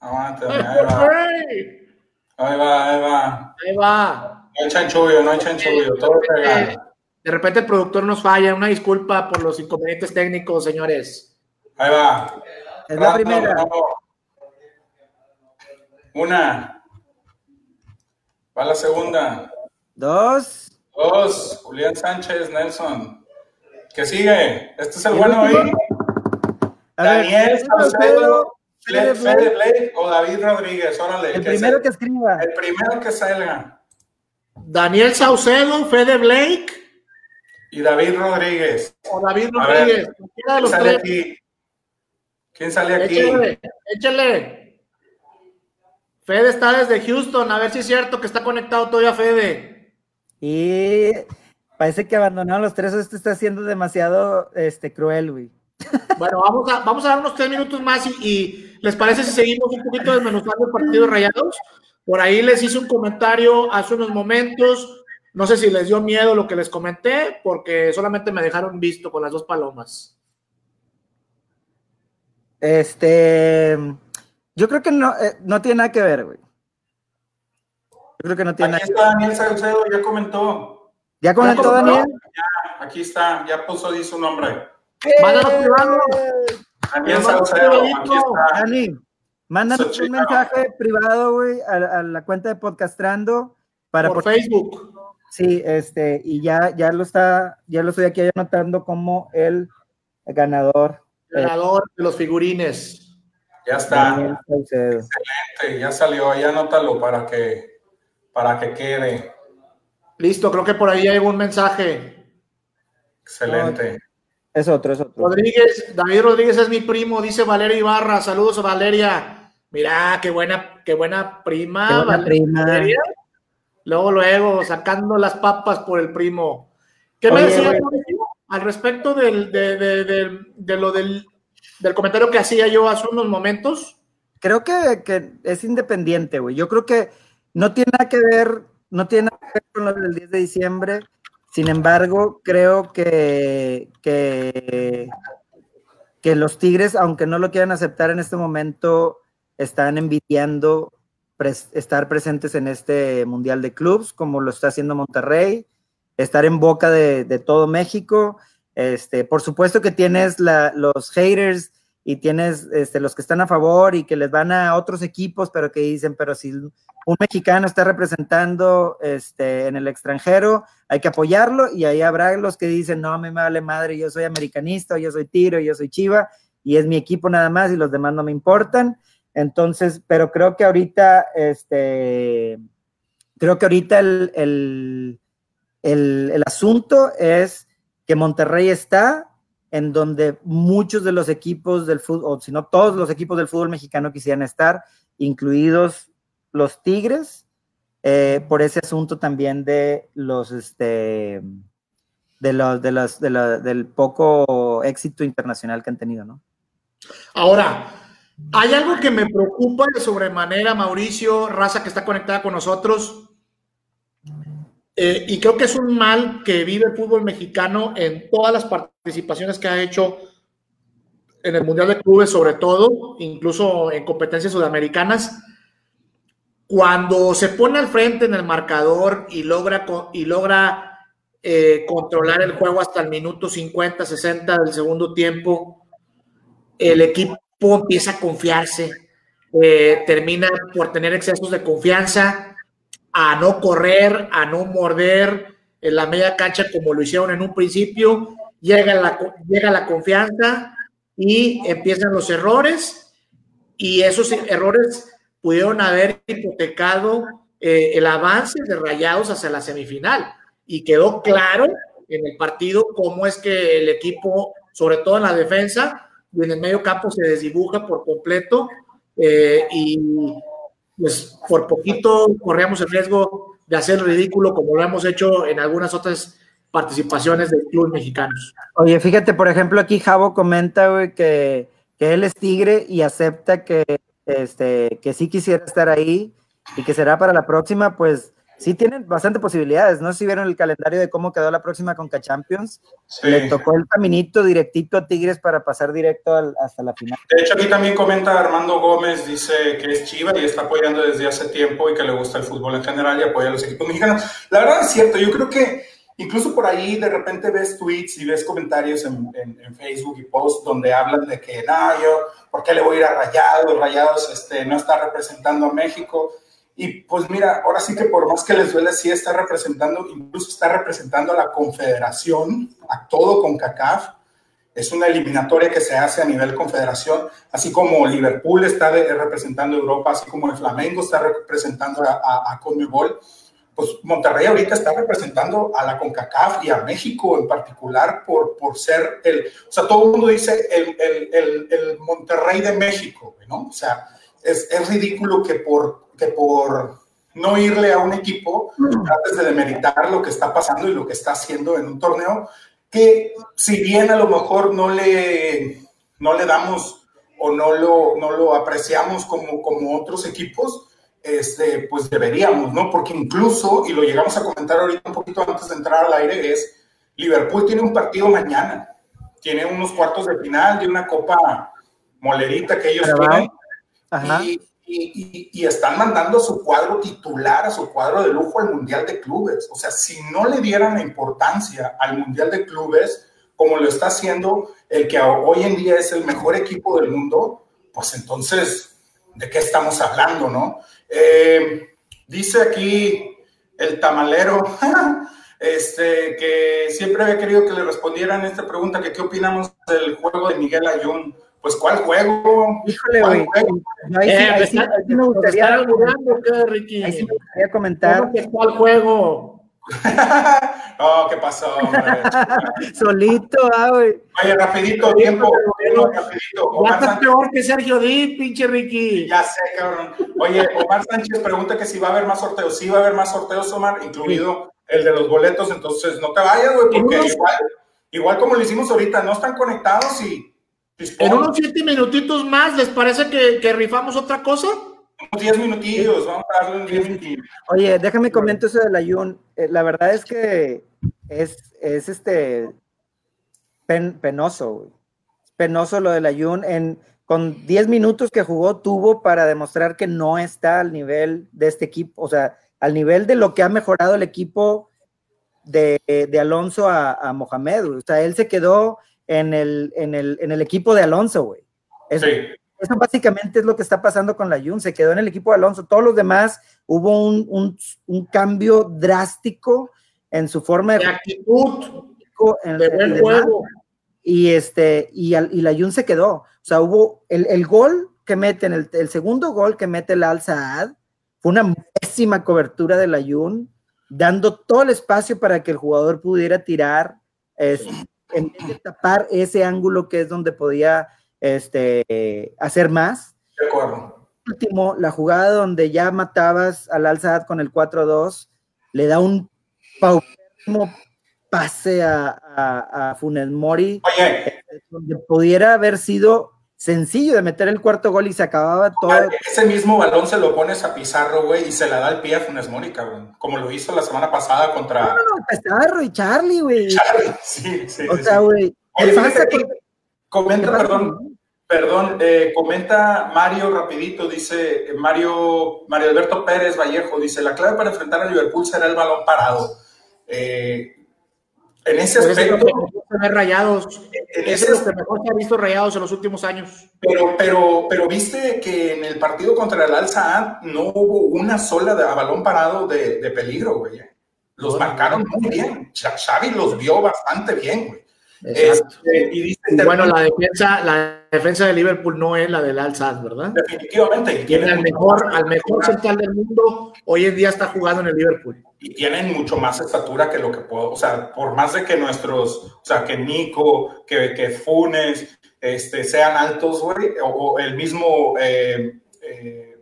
Aguántame, ahí va. Ahí Ahí va, ahí va. va. No hay chanchullo, no hay chanchullo. Todo pegado. De repente el productor nos falla. Una disculpa por los inconvenientes técnicos, señores. Ahí va. Es la Rato, primera. Una. Va la segunda. Dos. Dos. Julián Sánchez, Nelson. ¿Qué sigue? Este es el bueno ahí. A Daniel ver, Saucedo Fede, Blake o David Rodríguez, órale. El primero que escriba. El primero que salga. Daniel Saucedo, Fede Blake. Y David Rodríguez. O David Rodríguez. ¿Quién sale aquí? ¿Quién sale aquí? Échale, échale. Fede está desde Houston, a ver si es cierto que está conectado todavía Fede. Y parece que abandonaron los tres, esto está siendo demasiado este, cruel, güey. [laughs] Bueno, vamos a, vamos a dar unos tres minutos más y, ¿les parece si seguimos un poquito desmenuzando el partido de Rayados? Por ahí les hice un comentario hace unos momentos, no sé si les dio miedo lo que les comenté, porque solamente me dejaron visto con las dos palomas. Este, yo creo que no, eh, no tiene nada que ver, güey. Yo creo que no tiene aquí nada que ver. está Daniel Salcedo, ya comentó. ¿Ya comentó Daniel? Ya, aquí está, ya puso ahí su nombre. Mándanos privado. Daniel Salcedo, aquí está. Dani, mándanos un mensaje privado, güey, a, la cuenta de Podcastrando. Para por, Facebook. Sí, este, y ya, ya lo está, ya lo estoy aquí anotando como el ganador. Ganador de los figurines. Ya está. Excelente, ya salió, ahí anótalo para que, para que quede. Listo, creo que por ahí hay un mensaje. Excelente. Es otro, es otro. Rodríguez, David Rodríguez es mi primo, dice Valeria Ibarra. Saludos Valeria. Mira, qué buena, qué buena prima. Qué buena prima. Luego, luego, sacando las papas por el primo. ¿Qué me decía al respecto del, de, lo del, comentario que hacía yo hace unos momentos? Creo que, que es independiente, güey. Yo creo que no tiene nada que ver, no tiene nada que ver con lo del 10 de diciembre sin embargo, creo que, que, los Tigres, aunque no lo quieran aceptar en este momento, están envidiando estar presentes en este Mundial de Clubs, como lo está haciendo Monterrey, estar en boca de, todo México. Este, por supuesto que tienes los haters y tienes este, los que están a favor y que les van a otros equipos, pero que dicen, pero si un mexicano está representando este, en el extranjero, hay que apoyarlo y ahí habrá los que dicen, no, a mí me vale madre, yo soy americanista, yo soy tiro, yo soy chiva y es mi equipo nada más y los demás no me importan. Entonces, pero creo que ahorita, este, creo que ahorita el, el, el, el asunto es que Monterrey está en donde muchos de los equipos del fútbol, o si no todos los equipos del fútbol mexicano quisieran estar, incluidos los Tigres eh, por ese asunto también de los, este, de los, de los, del poco éxito internacional que han tenido, ¿no? Ahora, hay algo que me preocupa de sobremanera, Mauricio, raza que está conectada con nosotros, eh, y creo que es un mal que vive el fútbol mexicano en todas las participaciones que ha hecho en el Mundial de Clubes, sobre todo, incluso en competencias sudamericanas. Cuando se pone al frente en el marcador y logra, y logra eh, controlar el juego hasta el minuto 50, 60 del segundo tiempo, el equipo empieza a confiarse, eh, termina por tener excesos de confianza, a no correr, a no morder en la media cancha como lo hicieron en un principio, llega la, llega la confianza y empiezan los errores y esos errores pudieron haber hipotecado eh, el avance de Rayados hacia la semifinal. Y quedó claro en el partido cómo es que el equipo, sobre todo en la defensa y en el medio campo, se desdibuja por completo. Eh, y pues por poquito corríamos el riesgo de hacer ridículo como lo hemos hecho en algunas otras participaciones del club mexicanos. Oye, fíjate, por ejemplo, aquí Javo comenta que, que él es tigre y acepta que este, que sí quisiera estar ahí y que será para la próxima, pues sí tienen bastante posibilidades. No sé si vieron el calendario de cómo quedó la próxima Conca Champions. Le tocó el caminito directito a Tigres para pasar directo hasta la final. De hecho, aquí también comenta Armando Gómez, dice que es Chiva y está apoyando desde hace tiempo y que le gusta el fútbol en general y apoya a los equipos mexicanos. La verdad es cierto, yo creo que incluso por ahí de repente ves tweets y ves comentarios en, Facebook y posts donde hablan de que, no, yo ¿por qué le voy a ir a Rayados? Rayados este, no está representando a México. Y pues mira, ahora sí que por más que les duele, sí está representando, incluso está representando a la confederación, a todo con CACAF. es una eliminatoria que se hace a nivel confederación, así como Liverpool está representando a Europa, así como el Flamengo está representando a, a, Conmebol, pues Monterrey ahorita está representando a la CONCACAF y a México en particular por, por ser el, o sea, todo el mundo dice el, el, el, Monterrey de México, ¿no? O sea, es, es ridículo que por, que por no irle a un equipo antes de demeritar lo que está pasando y lo que está haciendo en un torneo que si bien a lo mejor no le, no le damos o no lo, no lo apreciamos como, como otros equipos, este, pues deberíamos, ¿no? Porque incluso, y lo llegamos a comentar ahorita un poquito antes de entrar al aire, es Liverpool tiene un partido mañana, tiene unos cuartos de final de una copa molerita que ellos tienen. Y, y, están mandando su cuadro titular, a su cuadro de lujo al Mundial de Clubes. O sea, si no le dieran la importancia al Mundial de Clubes, como lo está haciendo el que hoy en día es el mejor equipo del mundo, pues entonces, ¿de qué estamos hablando, no? Eh, dice aquí el tamalero, [laughs] este, que siempre había querido que le respondieran esta pregunta, que qué opinamos del juego de Miguel Ayun. Pues, ¿cuál juego? Híjole, güey. Ahí, sí, me gustaría. Ricky? Ahí sí me gustaría comentar. ¿Cuál juego? [laughs] oh, ¿qué pasó, [laughs] Solito, ah, güey. Oye, rapidito, tiempo, rapidito. Omar Sánchez. peor que Sergio Díaz, pinche Ricky. Ya sé, cabrón. Oye, Omar Sánchez pregunta que si va a haber más sorteos. Sí va a haber más sorteos, Omar, incluido el de los boletos. Entonces, no te vayas, güey, porque igual, igual como lo hicimos ahorita, no están conectados y en unos siete minutitos más, ¿les parece que, rifamos otra cosa? Unos diez minutillos, vamos a darle un diez minutillos. Oye, déjame comentar eso del ayun. Eh, la verdad es que es, es este penoso, güey. Penoso lo del ayun. En, con diez minutos que jugó, tuvo para demostrar que no está al nivel de este equipo, o sea, al nivel de lo que ha mejorado el equipo de, Alonso a, a Mohamed. O sea, él se quedó en el, en el, en el equipo de Alonso, güey. Eso, eso, básicamente es lo que está pasando con la Jun. Se quedó en el equipo de Alonso. Todos los demás hubo un, un, un cambio drástico en su forma de, actitud, en, el juego. Y, este, y, y la Jun se quedó. O sea, hubo el, el gol que mete, el, el, segundo gol que mete el Al Saad, fue una pésima cobertura de la Jun, dando todo el espacio para que el jugador pudiera tirar. Este, en vez de tapar ese ángulo que es donde podía este, hacer más. De acuerdo. Último, la jugada donde ya matabas al Al con el 4-2, le da un paupérrimo pase a, a, Funes Mori, Oye. donde pudiera haber sido sencillo de meter el cuarto gol y se acababa todo. Ese mismo balón se lo pones a Pizarro, güey, y se la da el pie a Funes Mori, cabrón. Como lo hizo la semana pasada contra. No, no, Pizarro y Charlie, güey. Charlie, [laughs] sí, sí. O sea, güey. Comenta, perdón, perdón, eh, comenta Mario rapidito, dice Mario, Mario Alberto Pérez Vallejo, dice, la clave para enfrentar a Liverpool será el balón parado. Eh, en ese aspecto. Rayados. es lo que mejor se ha visto rayados en los últimos años. Pero, pero, pero viste que en el partido contra el Al no hubo una sola de, a balón parado de, de peligro, güey. Los marcaron muy bien. Xavi los vio bastante bien, güey. Este, y bueno, la defensa, la defensa de Liverpool no es la del Al ¿verdad? Definitivamente. Tiene al mejor, al mejor central del mundo, hoy en día está jugando en el Liverpool. Y tienen mucho más estatura que lo que puedo, o sea, por más de que nuestros, o sea, que Nico, que, que Funes, este, sean altos, güey, o, el mismo, eh, eh,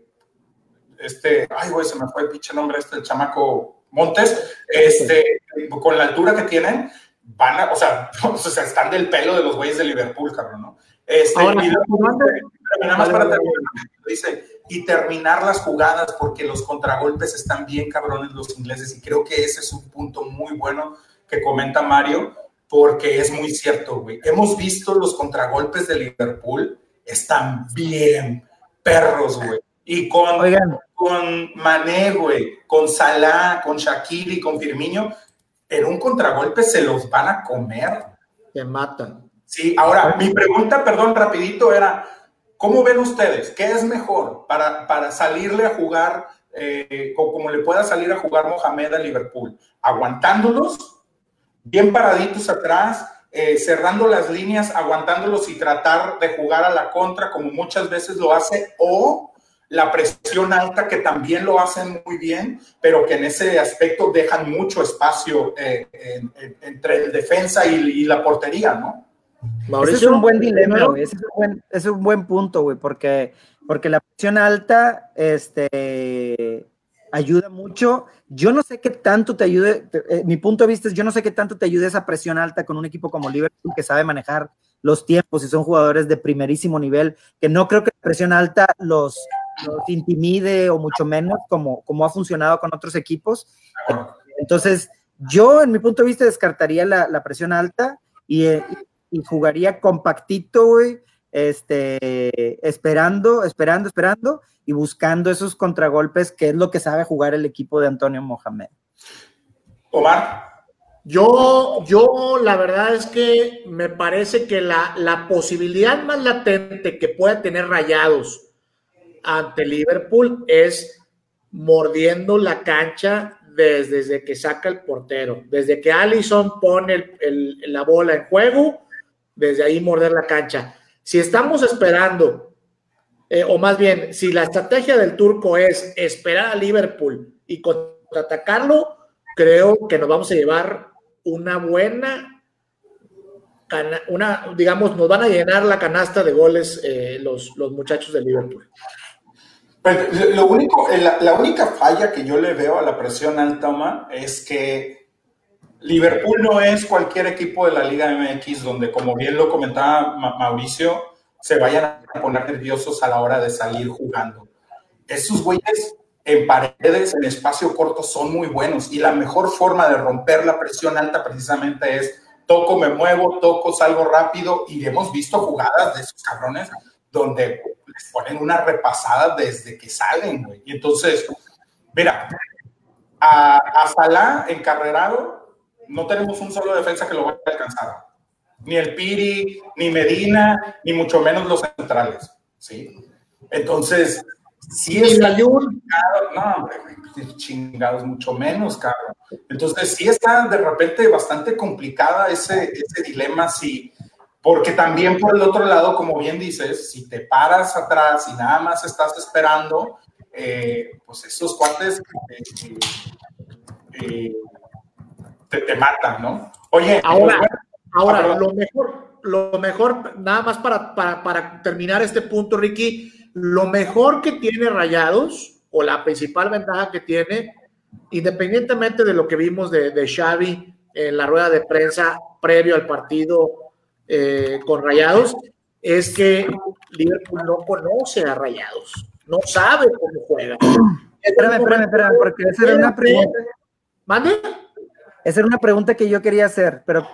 este, ay, güey, se me fue el pinche nombre, este, el chamaco Montes, este, con la altura que tienen, van a, o sea, [laughs] o sea, están del pelo de los güeyes de Liverpool, cabrón, ¿no? Este, y nada más para terminar, dice, y terminar las jugadas porque los contragolpes están bien cabrones los ingleses y creo que ese es un punto muy bueno que comenta Mario porque es muy cierto, güey. Hemos visto los contragolpes de Liverpool, están bien perros, güey. Y con, con Mané, güey, con Salah, con Shakiri, con Firmino, en un contragolpe se los van a comer. Te matan. Sí, ahora mi pregunta, perdón, rapidito era, ¿cómo ven ustedes? ¿Qué es mejor para, para salirle a jugar, eh, como le pueda salir a jugar Mohamed a Liverpool? ¿Aguantándolos? ¿Bien paraditos atrás? eh, cerrando las líneas, aguantándolos y tratar de jugar a la contra como muchas veces lo hace, o la presión alta que también lo hacen muy bien, pero que en ese aspecto dejan mucho espacio eh, entre el defensa y, la portería, ¿no? Ese es un buen dilema, güey. Ese es un buen, es un buen punto, güey, porque, porque la presión alta, este ayuda mucho. Yo no sé qué tanto te ayude, eh, mi punto de vista es, yo no sé qué tanto te ayude esa presión alta con un equipo como Liverpool que sabe manejar los tiempos y son jugadores de primerísimo nivel, que no creo que la presión alta los, intimide o mucho menos como, como ha funcionado con otros equipos. Entonces, yo en mi punto de vista descartaría la, presión alta y, eh, y jugaría compactito, güey, este, esperando, esperando, esperando y buscando esos contragolpes, que es lo que sabe jugar el equipo de Antonio Mohamed. Omar. Yo, yo la verdad es que me parece que la, la posibilidad más latente que pueda tener Rayados ante Liverpool es mordiendo la cancha desde, que saca el portero, desde que Allison pone la bola en juego, desde ahí morder la cancha. Si estamos esperando eh, o más bien, si la estrategia del turco es esperar a Liverpool y contraatacarlo, creo que nos vamos a llevar una buena, una, digamos, nos van a llenar la canasta de goles eh, los, los muchachos de Liverpool. Lo único, la, la, única falla que yo le veo a la presión alta, es que Liverpool no es cualquier equipo de la Liga MX donde, como bien lo comentaba Mauricio, se vayan a poner nerviosos a la hora de salir jugando. Esos güeyes en paredes, en espacio corto, son muy buenos y la mejor forma de romper la presión alta precisamente es toco, me muevo, toco, salgo rápido y hemos visto jugadas de esos cabrones donde les ponen una repasada desde que salen, güey. Y entonces, mira, a, a Salah encarrerado no tenemos un solo defensa que lo vaya a alcanzar ni el Piri, ni Medina, ni mucho menos los centrales, ¿sí? Entonces, si es no, chingados, mucho menos, cabrón. Entonces, sí está de repente bastante complicada ese, ese dilema, sí, porque también por el otro lado, como bien dices, si te paras atrás y nada más estás esperando, eh, pues esos cuates eh, eh, te, te, matan, ¿no? Oye, ahora, Ahora, lo mejor, lo mejor, nada más para, para, terminar este punto, Ricky, lo mejor que tiene Rayados, o la principal ventaja que tiene, independientemente de lo que vimos de, de Xavi en la rueda de prensa previo al partido eh, con Rayados, es que Liverpool no conoce a Rayados, no sabe cómo juega. Espérame, espérame, espérame, porque esa era una pregunta. ¿Mande? Esa era una pregunta que yo quería hacer, pero...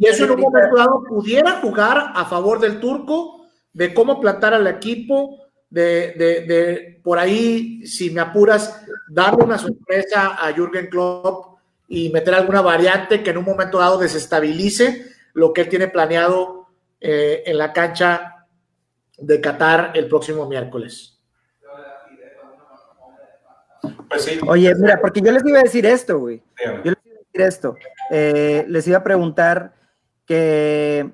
Y eso en un momento dado pudiera jugar a favor del turco, de cómo plantar al equipo, de, de, por ahí, si me apuras, darle una sorpresa a Jürgen Klopp y meter alguna variante que en un momento dado desestabilice lo que él tiene planeado eh, en la cancha de Qatar el próximo miércoles. Pues Oye, mira, porque yo les iba a decir esto, güey. Yo esto. Eh, les iba a preguntar que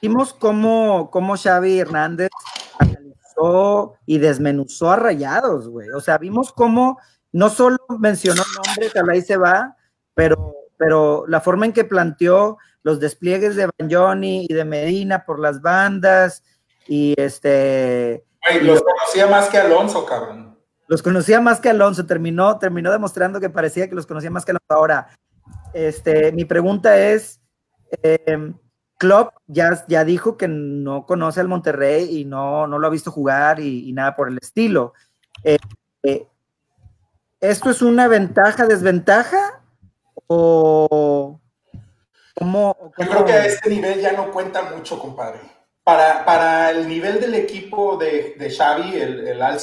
vimos cómo, cómo Xavi Hernández analizó y desmenuzó a Rayados, güey. O sea, vimos cómo no solo mencionó nombre, que ahí se va, pero, pero la forma en que planteó los despliegues de Banjoni y de Medina por las bandas y este... los conocía más que Alonso, cabrón. Los conocía más que Alonso, terminó, terminó demostrando que parecía que los conocía más que Alonso. Ahora, este, mi pregunta es, eh, Klopp ya, ya dijo que no conoce al Monterrey y no, no lo ha visto jugar y, nada por el estilo. Eh, eh, ¿Esto es una ventaja, desventaja? ¿O cómo, Yo creo que a este nivel ya no cuenta mucho, compadre. Para, para el nivel del equipo de, de Xavi, el, el al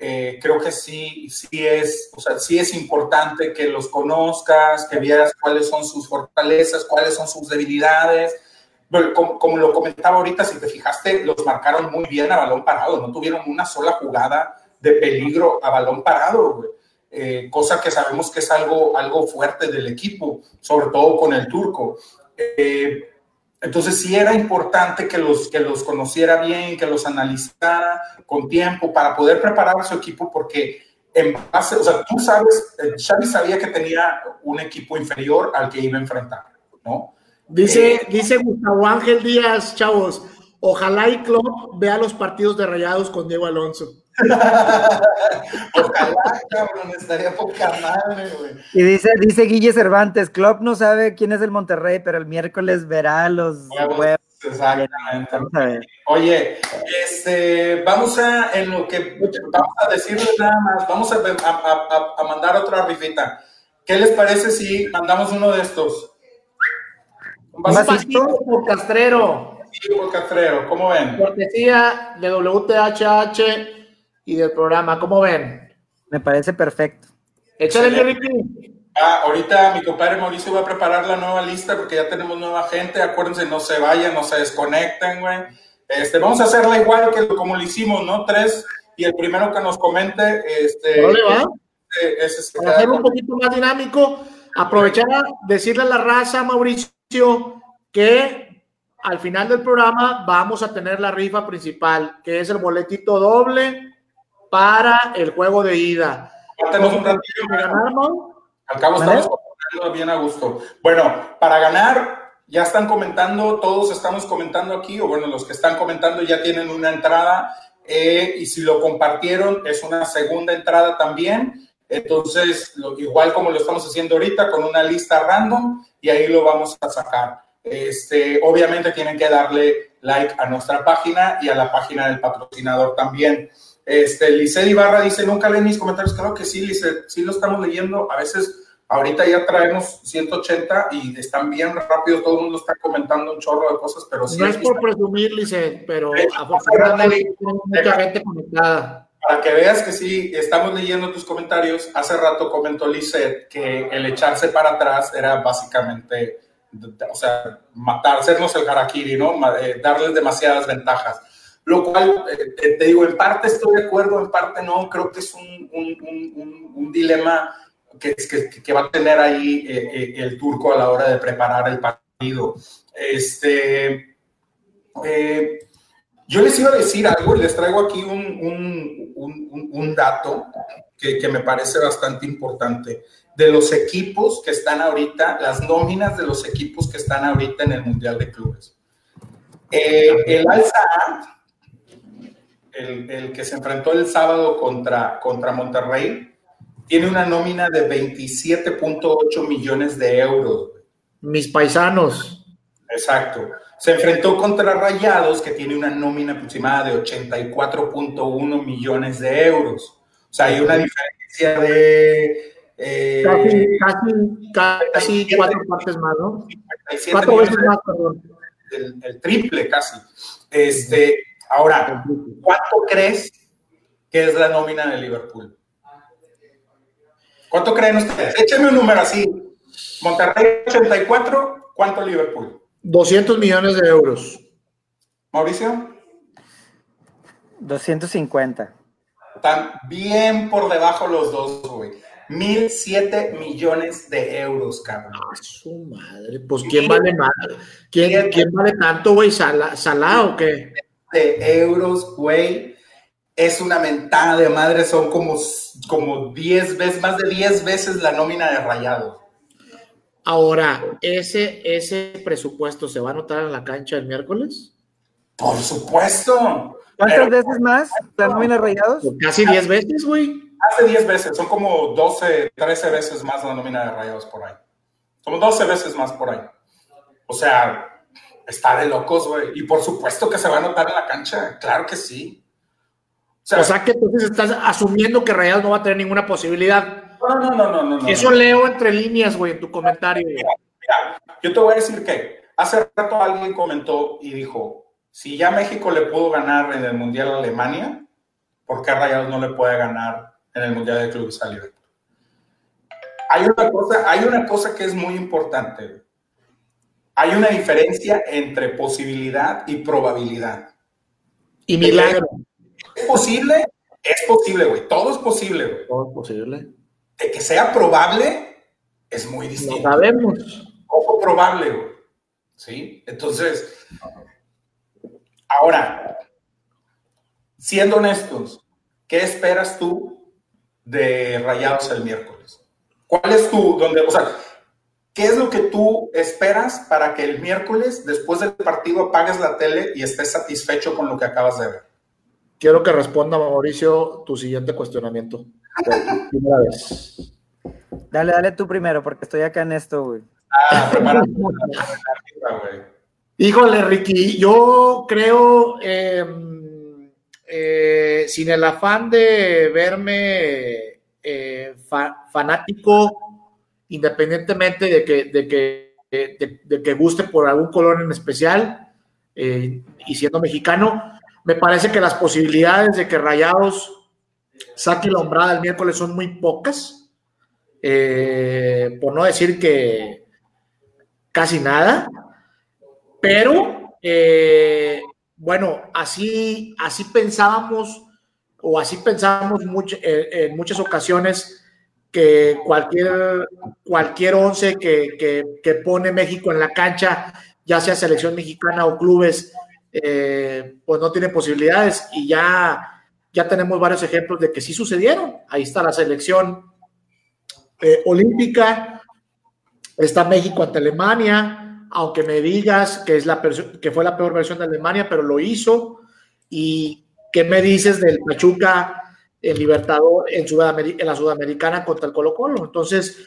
eh, creo que sí, sí es, o sea, sí es importante que los conozcas, que vieras cuáles son sus fortalezas, cuáles son sus debilidades. como, como, lo comentaba ahorita, si te fijaste, los marcaron muy bien a balón parado, no tuvieron una sola jugada de peligro a balón parado, eh, cosa que sabemos que es algo, algo fuerte del equipo, sobre todo con el turco. Eh, entonces sí era importante que los, que los conociera bien, que los analizara con tiempo para poder preparar a su equipo porque en base, o sea, tú sabes, eh, Xavi sabía que tenía un equipo inferior al que iba a enfrentar, ¿no? Dice, eh, dice Gustavo Ángel Díaz, chavos, ojalá y Klopp vea los partidos de Rayados con Diego Alonso. Ojalá, cabrón, estaría poca madre, güey. Y dice, dice Guille Cervantes, Klopp no sabe quién es el Monterrey, pero el miércoles verá los huevos. Exactamente. Oye, este, vamos a, en lo que vamos a decirles nada más, vamos a, a, a mandar otra rifita. ¿Qué les parece si mandamos uno de estos? Un vasito por castrero. Sí, por castrero, ¿cómo ven? Cortesía de WTHH y del programa, ¿cómo ven? Me parece perfecto. Échale, Ricky. Ah, ahorita mi compadre Mauricio va a preparar la nueva lista porque ya tenemos nueva gente. Acuérdense, no se vayan, no se desconecten, güey. Este, vamos a hacerla igual que como lo hicimos, ¿no? Tres. Y el primero que nos comente, este. ¿Dónde va? Este, ese Para hacer un poquito más dinámico, aprovechar a decirle a la raza, Mauricio, que al final del programa vamos a tener la rifa principal, que es el boletito doble para el juego de ida. Tenemos un ratito. Al cabo estamos bien a gusto. Bueno, para ganar, ya están comentando, todos estamos comentando aquí, o bueno, los que están comentando ya tienen una entrada, eh, y si lo compartieron, es una segunda entrada también. Entonces, igual como lo estamos haciendo ahorita, con una lista random, y ahí lo vamos a sacar. Este, obviamente tienen que darle like a nuestra página y a la página del patrocinador también. Este, Ibarra dice, nunca leen mis comentarios. Claro que sí, Lice, sí lo estamos leyendo. A veces, ahorita ya traemos 180 y están bien rápido. Todo el mundo está comentando un chorro de cosas, pero sí. No es por presumir, Lice, pero afortunadamente mucha gente conectada. Para que veas que sí, estamos leyendo tus comentarios. Hace rato comentó Lice que el echarse para atrás era básicamente, o sea, matar, hacernos el harakiri, ¿no? Eh, darles demasiadas ventajas lo cual, eh, te digo, en parte estoy de acuerdo, en parte no, creo que es un, un, dilema que, que, que, va a tener ahí eh, eh, el turco a la hora de preparar el partido. Este, yo les iba a decir algo, les traigo aquí un, dato que, que me parece bastante importante de los equipos que están ahorita, las nóminas de los equipos que están ahorita en el Mundial de Clubes. el Alza el, que se enfrentó el sábado contra, contra Monterrey, tiene una nómina de 27.8 millones de euros. Mis paisanos. Exacto. Se enfrentó contra Rayados, que tiene una nómina aproximada de 84.1 millones de euros. O sea, hay una diferencia de... Eh, casi, casi, cuatro partes más, ¿no? Cuatro veces más, perdón. El, el, triple casi. Este, Ahora, ¿cuánto crees que es la nómina de Liverpool? ¿Cuánto creen ustedes? Échenme un número así. Monterrey 84, ¿cuánto Liverpool? 200 millones de euros. Mauricio. 250. Están bien por debajo los dos, güey. 1007 millones de euros, cabrón. Ah, su madre. Pues, ¿quién vale más? ¿Quién, ¿quién vale tanto, güey? ¿Sala, o qué? De euros, güey. Es una mentada de madre, son como, como 10 veces, más de 10 veces la nómina de rayado. Ahora, ¿ese, ¿ese presupuesto se va a anotar en la cancha el miércoles? Por supuesto. ¿Cuántas veces más la nómina de rayados? Pues casi 10 veces, güey. Hace 10 veces, son como 12, 13 veces más la nómina de rayados por ahí. Como 12 veces más por ahí. O sea, Está de locos, güey. Y por supuesto que se va a notar en la cancha. Claro que sí. O sea, que entonces estás asumiendo que Rayados no va a tener ninguna posibilidad. No, no, no, no, no. Eso leo entre líneas, güey, en tu comentario. Mira, yo te voy a decir que hace rato alguien comentó y dijo, si ya México le pudo ganar en el Mundial a Alemania, ¿por qué Rayados no le puede ganar en el Mundial de Clubes a Hay una cosa, hay una cosa que es muy importante hay una diferencia entre posibilidad y probabilidad. Y milagro. ¿Es posible? Es posible, güey. Todo es posible, güey. Todo es posible. De que sea probable, es muy distinto. No sabemos. Poco probable, güey. ¿sí? Entonces, ahora, siendo honestos, ¿qué esperas tú de Rayados el miércoles? ¿Cuál es tu, donde, o sea, qué es lo que tú esperas para que el miércoles, después del partido, apagues la tele y estés satisfecho con lo que acabas de ver? Quiero que responda, Mauricio, tu siguiente cuestionamiento. Primera vez. Dale, dale tú primero, porque estoy acá en esto, güey. Ah, prepárate. Híjole, Ricky, yo creo, eh, eh, sin el afán de verme eh, fa- fanático, independientemente de que, de que, de, de que guste por algún color en especial, eh, y siendo mexicano, me parece que las posibilidades de que Rayados saque la hombrada el miércoles son muy pocas, eh, por no decir que casi nada. Pero, eh, bueno, así, así pensábamos, o así pensábamos eh, en muchas ocasiones cualquier, cualquier once que, que, que pone México en la cancha, ya sea selección mexicana o clubes, eh, pues no tiene posibilidades. Y ya, ya tenemos varios ejemplos de que sí sucedieron. Ahí está la selección eh, olímpica, está México ante Alemania, aunque me digas que, es la que fue la peor versión de Alemania, pero lo hizo. ¿Y qué me dices del Pachuca en Libertador, en, en la Sudamericana contra el Colo Colo? Entonces,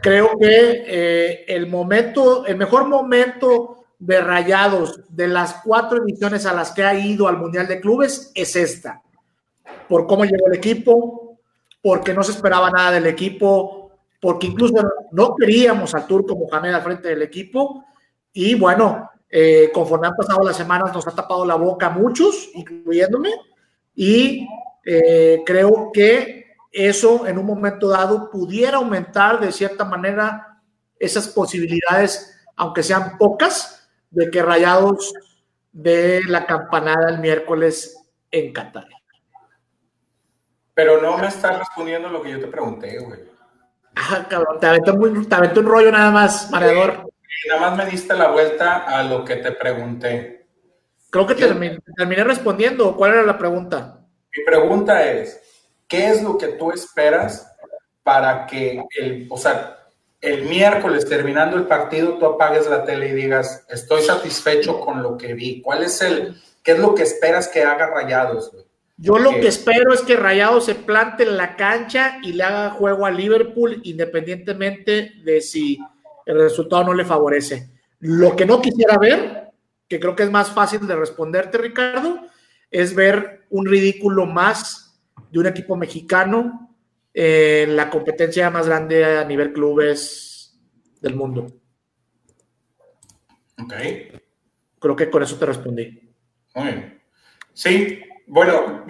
creo que eh, el momento, el mejor momento de Rayados de las cuatro ediciones a las que ha ido al Mundial de Clubes es esta. Por cómo llegó el equipo, porque no se esperaba nada del equipo, porque incluso no queríamos al turco Mohamed al frente del equipo. Y bueno, eh, conforme han pasado las semanas, nos ha tapado la boca a muchos, incluyéndome. Y eh, creo que eso en un momento dado pudiera aumentar de cierta manera esas posibilidades, aunque sean pocas, de que Rayados de la campanada el miércoles en Qatar. Pero no me estás respondiendo lo que yo te pregunté, güey. Ah, cabrón, te aventó, muy, te aventó un rollo nada más, mareador. Sí, nada más me diste la vuelta a lo que te pregunté. Creo que terminé, terminé respondiendo. ¿Cuál era la pregunta? Mi pregunta es, ¿qué es lo que tú esperas para que el, o sea, el miércoles terminando el partido tú apagues la tele y digas, estoy satisfecho con lo que vi? ¿Cuál es el, qué es lo que esperas que haga Rayados? Güey? Yo lo que espero es que Rayados se plante en la cancha y le haga juego a Liverpool independientemente de si el resultado no le favorece. Lo que no quisiera ver, que creo que es más fácil de responderte, Ricardo, es ver un ridículo más de un equipo mexicano en la competencia más grande a nivel clubes del mundo. Ok. Creo que con eso te respondí. Muy bien. Sí, bueno,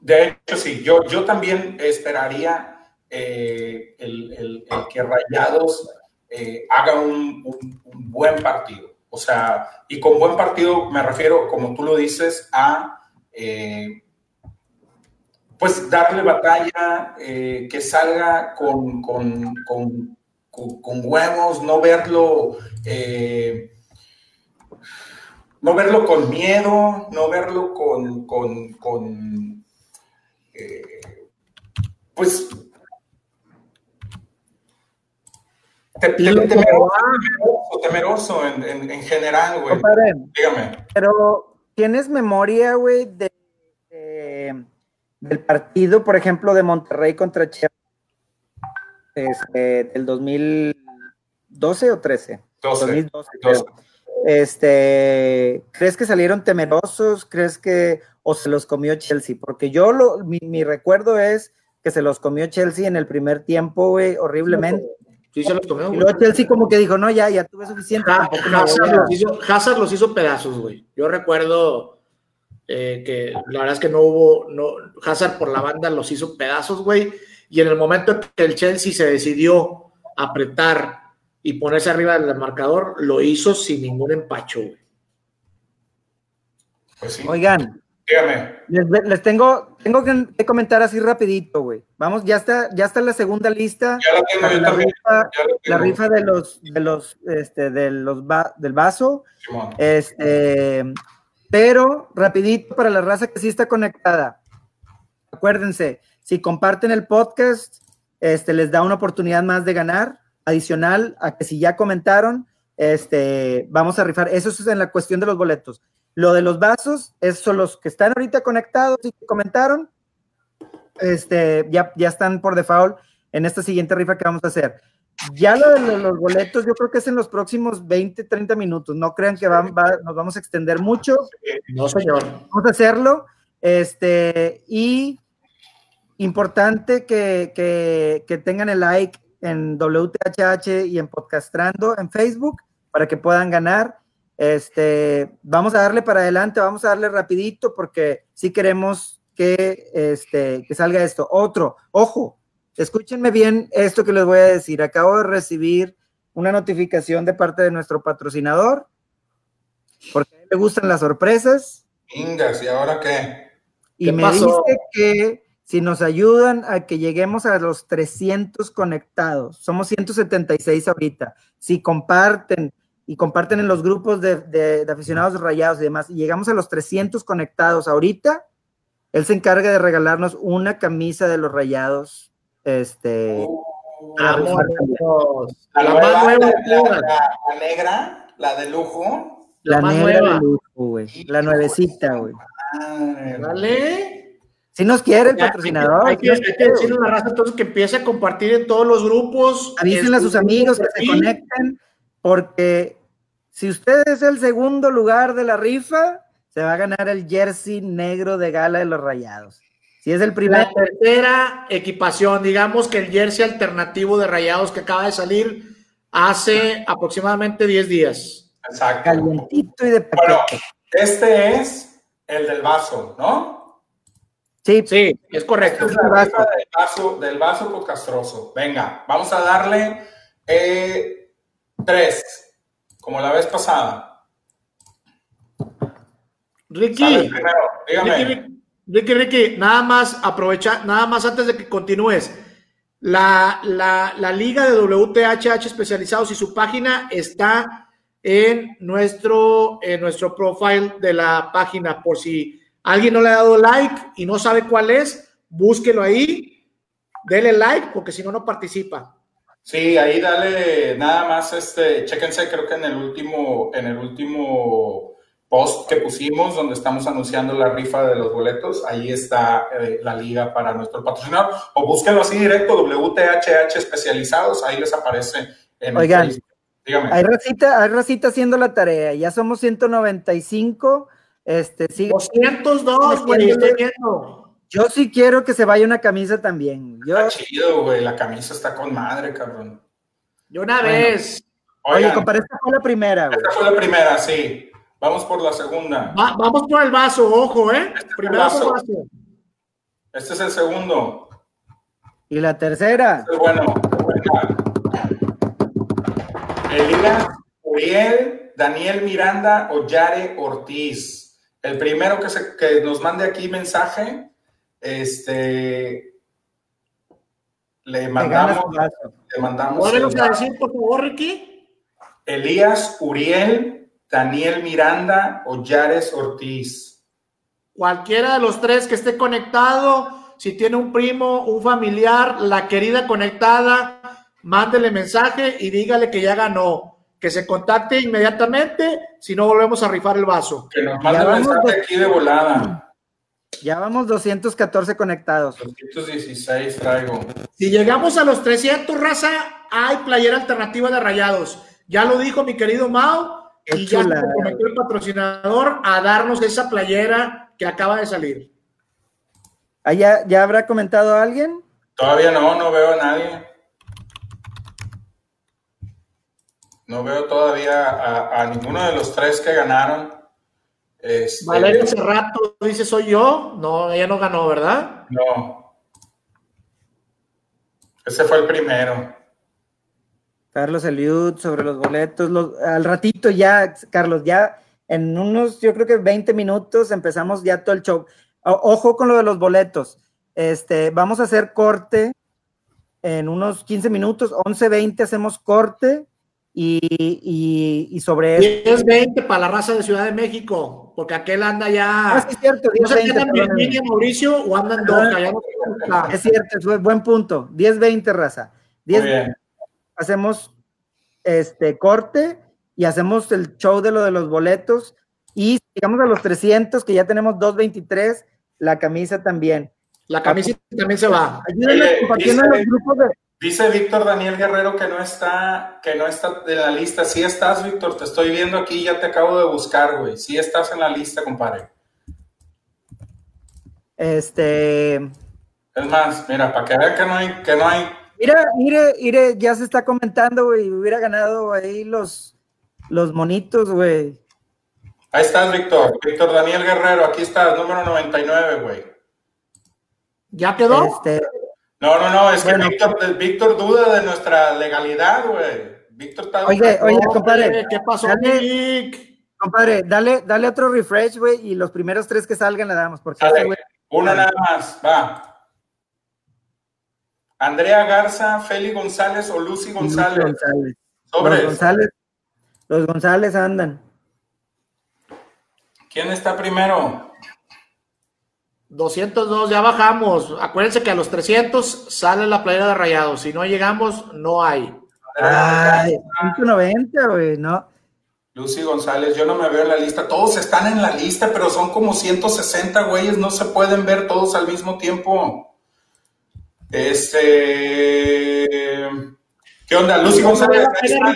de hecho sí, yo, yo también esperaría eh, el, el, el, que Rayados eh, haga un, un, un, buen partido. O sea, y con buen partido me refiero, como tú lo dices, a eh, pues darle batalla, eh, que salga con, con, con, con, huevos, no verlo eh, no verlo con miedo, no verlo con, pues, te, te, temeroso, temeroso en, en, en general, güey. Dígame. Pero, ¿tienes memoria, güey, de, de, del partido, por ejemplo, de Monterrey contra Chivas este, del 2012 o 13? 12. 2012, 12. Este, ¿crees que salieron temerosos? ¿Crees que o se los comió Chelsea? Porque yo lo, mi, mi recuerdo es que se los comió Chelsea en el primer tiempo, güey, horriblemente. Sí, se los comió. Y luego Chelsea como que dijo, no, ya, ya tuve suficiente. Ha, Hazard, los hizo, Hazard, los hizo, pedazos, güey. Yo recuerdo eh, que la verdad es que no hubo, no, Hazard por la banda los hizo pedazos, güey. Y en el momento que el Chelsea se decidió apretar y ponerse arriba del marcador, lo hizo sin ningún empacho, güey. Pues sí. Oigan, Dígame. Les, tengo, tengo que comentar así rapidito, güey. Vamos, ya está, ya está la segunda lista. Ya la tengo yo la, también. rifa, Ya la la tengo. rifa de los, de los, este, de los va- del vaso. Simón. Este, pero rapidito para la raza que sí está conectada. Acuérdense, si comparten el podcast, este les da una oportunidad más de ganar, adicional a que si ya comentaron, este, vamos a rifar. Eso es en la cuestión de los boletos. Lo de los vasos, esos son los que están ahorita conectados y que comentaron. Este, ya, ya están por default en esta siguiente rifa que vamos a hacer. Ya lo de los boletos, yo creo que es en los próximos 20, 30 minutos. No crean que van- va- nos vamos a extender mucho. No, señor. Vamos a hacerlo. Este, y importante que, que- que tengan el like en WTHH y en Podcastrando en Facebook para que puedan ganar. Este, vamos a darle para adelante, vamos a darle rapidito porque sí queremos que, este, que salga esto. Otro, ojo, escúchenme bien esto que les voy a decir. Acabo de recibir una notificación de parte de nuestro patrocinador porque a él le gustan las sorpresas Ingas, ¿y ahora qué? y ¿Qué me pasó? dice que si nos ayudan a que lleguemos a los 300 conectados, somos 176 ahorita, si comparten y comparten en los grupos de, de- de aficionados rayados y demás, y llegamos a los 300 conectados ahorita, él se encarga de regalarnos una camisa de los rayados. Este, Vámonos. La, La nueva, más nueva la, la- la- la negra, la de lujo. la más negra nueva. de lujo, güey. La nuevecita, güey. Madre, Dale. Si nos quiere el Ya, patrocinador. Hay que, que decirle a la raza entonces que empiece a compartir en todos los grupos. Avísenle a en sus su amigos que se conecten, porque si usted es el segundo lugar de la rifa, se va a ganar el jersey negro de gala de los rayados. Si es el primer, La tercera equipación, digamos que el jersey alternativo de Rayados que acaba de salir hace aproximadamente 10 días. Exacto. calientito y de Bueno, paquete. este es el del vaso, ¿no? Sí, Sí, es correcto. Esta es la rifa del vaso, del vaso podcastroso. Venga, vamos a darle eh, tres, como la vez pasada. Ricky, primero. Ricky, Ricky, nada más aprovecha, nada más antes de que continúes. La, la, la liga de WTHH especializados y su página está en nuestro, en nuestro profile de la página. Por si alguien no le ha dado like y no sabe cuál es, búsquelo ahí, dele like, porque si no, no participa. Sí, ahí dale nada más, este, chéquense, creo que en el último, en el último post que pusimos, donde estamos anunciando la rifa de los boletos, ahí está eh, la liga para nuestro patrocinador. O búsquenlo así directo, WTHH especializados, ahí les aparece en Oigan. Dígame. hay racita, hay racita haciendo la tarea. Ya somos 195. Este, sí, 202, güey, estoy viendo. Yo sí quiero que se vaya una camisa también. Yo, Está chido, güey, la camisa está con madre, cabrón. De una Bueno. vez. oye, Oigan, compadre, esta fue la primera, güey. esta fue la primera, sí. Vamos por la segunda. Va- vamos por el vaso, ojo, ¿eh? el Primero vaso. por el vaso. Este es el segundo. Y la tercera. Este es bueno. Elías Uriel, Daniel Miranda o Yare Ortiz. El primero que, se, que nos mande aquí mensaje, este, le mandamos, le mandamos el- a decir, por favor, Ricky. Elías Uriel, Daniel Miranda o Yares Ortiz. Cualquiera de los tres que esté conectado, si tiene un primo, un familiar, la querida conectada, mándele mensaje y dígale que ya ganó. Que se contacte inmediatamente, si no volvemos a rifar el vaso. Que nos mande mensaje de- aquí de volada. Ya vamos 214 conectados. 216 traigo. Si llegamos a los 300, raza, hay playera alternativa de rayados. Ya lo dijo mi querido Mao Qué y ya se comprometió el patrocinador a darnos esa playera que acaba de salir. Ah, ¿Ya, ¿Ya habrá comentado alguien? Todavía no, no veo a nadie. No veo todavía a, a ninguno de los tres que ganaron. Este, Valeria Cerrato dice soy yo. No, ella no ganó, ¿verdad? No. Ese fue el primero. Carlos Eliud sobre los boletos. los- al ratito ya, Carlos, ya en unos, yo creo que 20 minutos empezamos ya todo el show. ojo con lo de los boletos. Este, vamos a hacer corte en unos 15 minutos, 11, 20 hacemos corte y, y, sobre eso. 10, 20 para la raza de Ciudad de México, porque aquel anda ya. Ah, sí, es cierto. 10, no sé 20, andan Virginia, Mauricio o andan ya no Es cierto, es buen punto. 10, 20, raza. 10, 20, hacemos este corte y hacemos el show de lo de los boletos y llegamos a los 300, que ya tenemos 223, la camisa también. La camisa también se va. Ayúdenme compartiendo dice, los grupos de... Dice Víctor Daniel Guerrero que no está, que no está de la lista. Sí estás, Víctor, te estoy viendo aquí, ya te acabo de buscar, güey. Sí estás en la lista, compadre. Este. Es más, mira, para que vean que no hay, que no hay. Mira, mire, mire, ya se está comentando, güey. Hubiera ganado ahí los, los monitos, güey. Ahí estás, Víctor. Víctor Daniel Guerrero, aquí estás, número 99, güey. ¿Ya quedó? Este... No, no, no, es que Víctor, Víctor duda de nuestra legalidad, güey. Víctor está... Oye, oye, compadre. ¿Qué pasó, dale, Compadre, dale, dale otro refresh, güey, y los primeros tres que salgan le damos. Porque dale, una nada más, va. Andrea Garza, Feli González o Lucy González. González. Los González. Los González andan. ¿Quién está primero? 202, ya bajamos. Acuérdense que a los 300 sale la playera de rayados. Si no llegamos, no hay. Ay, 190, güey, no. Lucy González, yo no me veo en la lista. Todos están en la lista, pero son como 160 güeyes, no se pueden ver todos al mismo tiempo. Este. ¿Qué onda? Lucy González,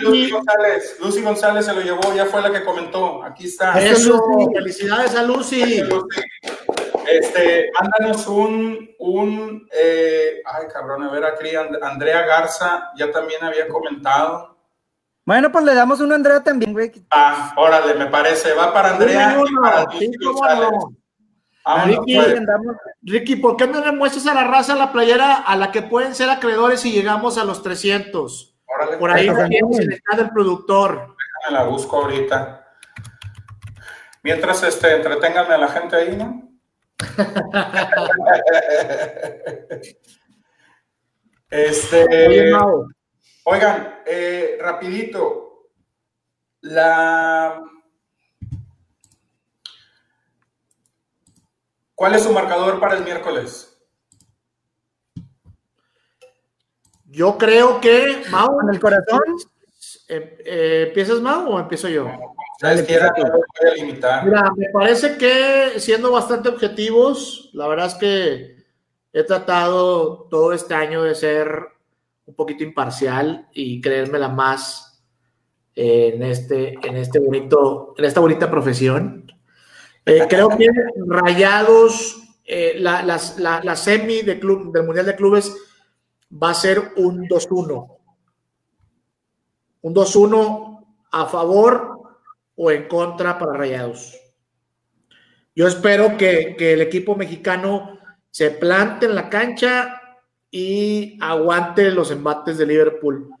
Lucy González. Lucy González se lo llevó, ya fue la que comentó. Aquí está. Eso, felicidades a Lucy. Este, mándanos un, un eh, ay cabrón, a ver aquí, Andrea Garza ya también había comentado. Bueno, pues le damos uno a Andrea también, güey. Ah, órale, me parece, va para Andrea y para Lucy González. Ricky, pues. Ricky, ¿por qué no le muestras a la raza la playera a la que pueden ser acreedores si llegamos a los 300? Por ahí tenemos el estado del productor. Déjame la busco ahorita. Mientras este, entreténganme a la gente ahí, ¿no? Este. Oigan, eh, rapidito. La ¿Cuál es su marcador para el miércoles? Yo creo que Mau. ¿Con el corazón? Eh, eh, ¿Empiezas Mau o empiezo yo? Limitar. Mira, me parece que siendo bastante objetivos, la verdad es que he tratado todo este año de ser un poquito imparcial y creérmela más en este, en este bonito, en esta bonita profesión. Eh, creo que Rayados, eh, la, la, semi de club, del Mundial de Clubes va a ser un 2-1. Un 2-1 a favor o en contra para Rayados. Yo espero que, que, el equipo mexicano se plante en la cancha y aguante los embates de Liverpool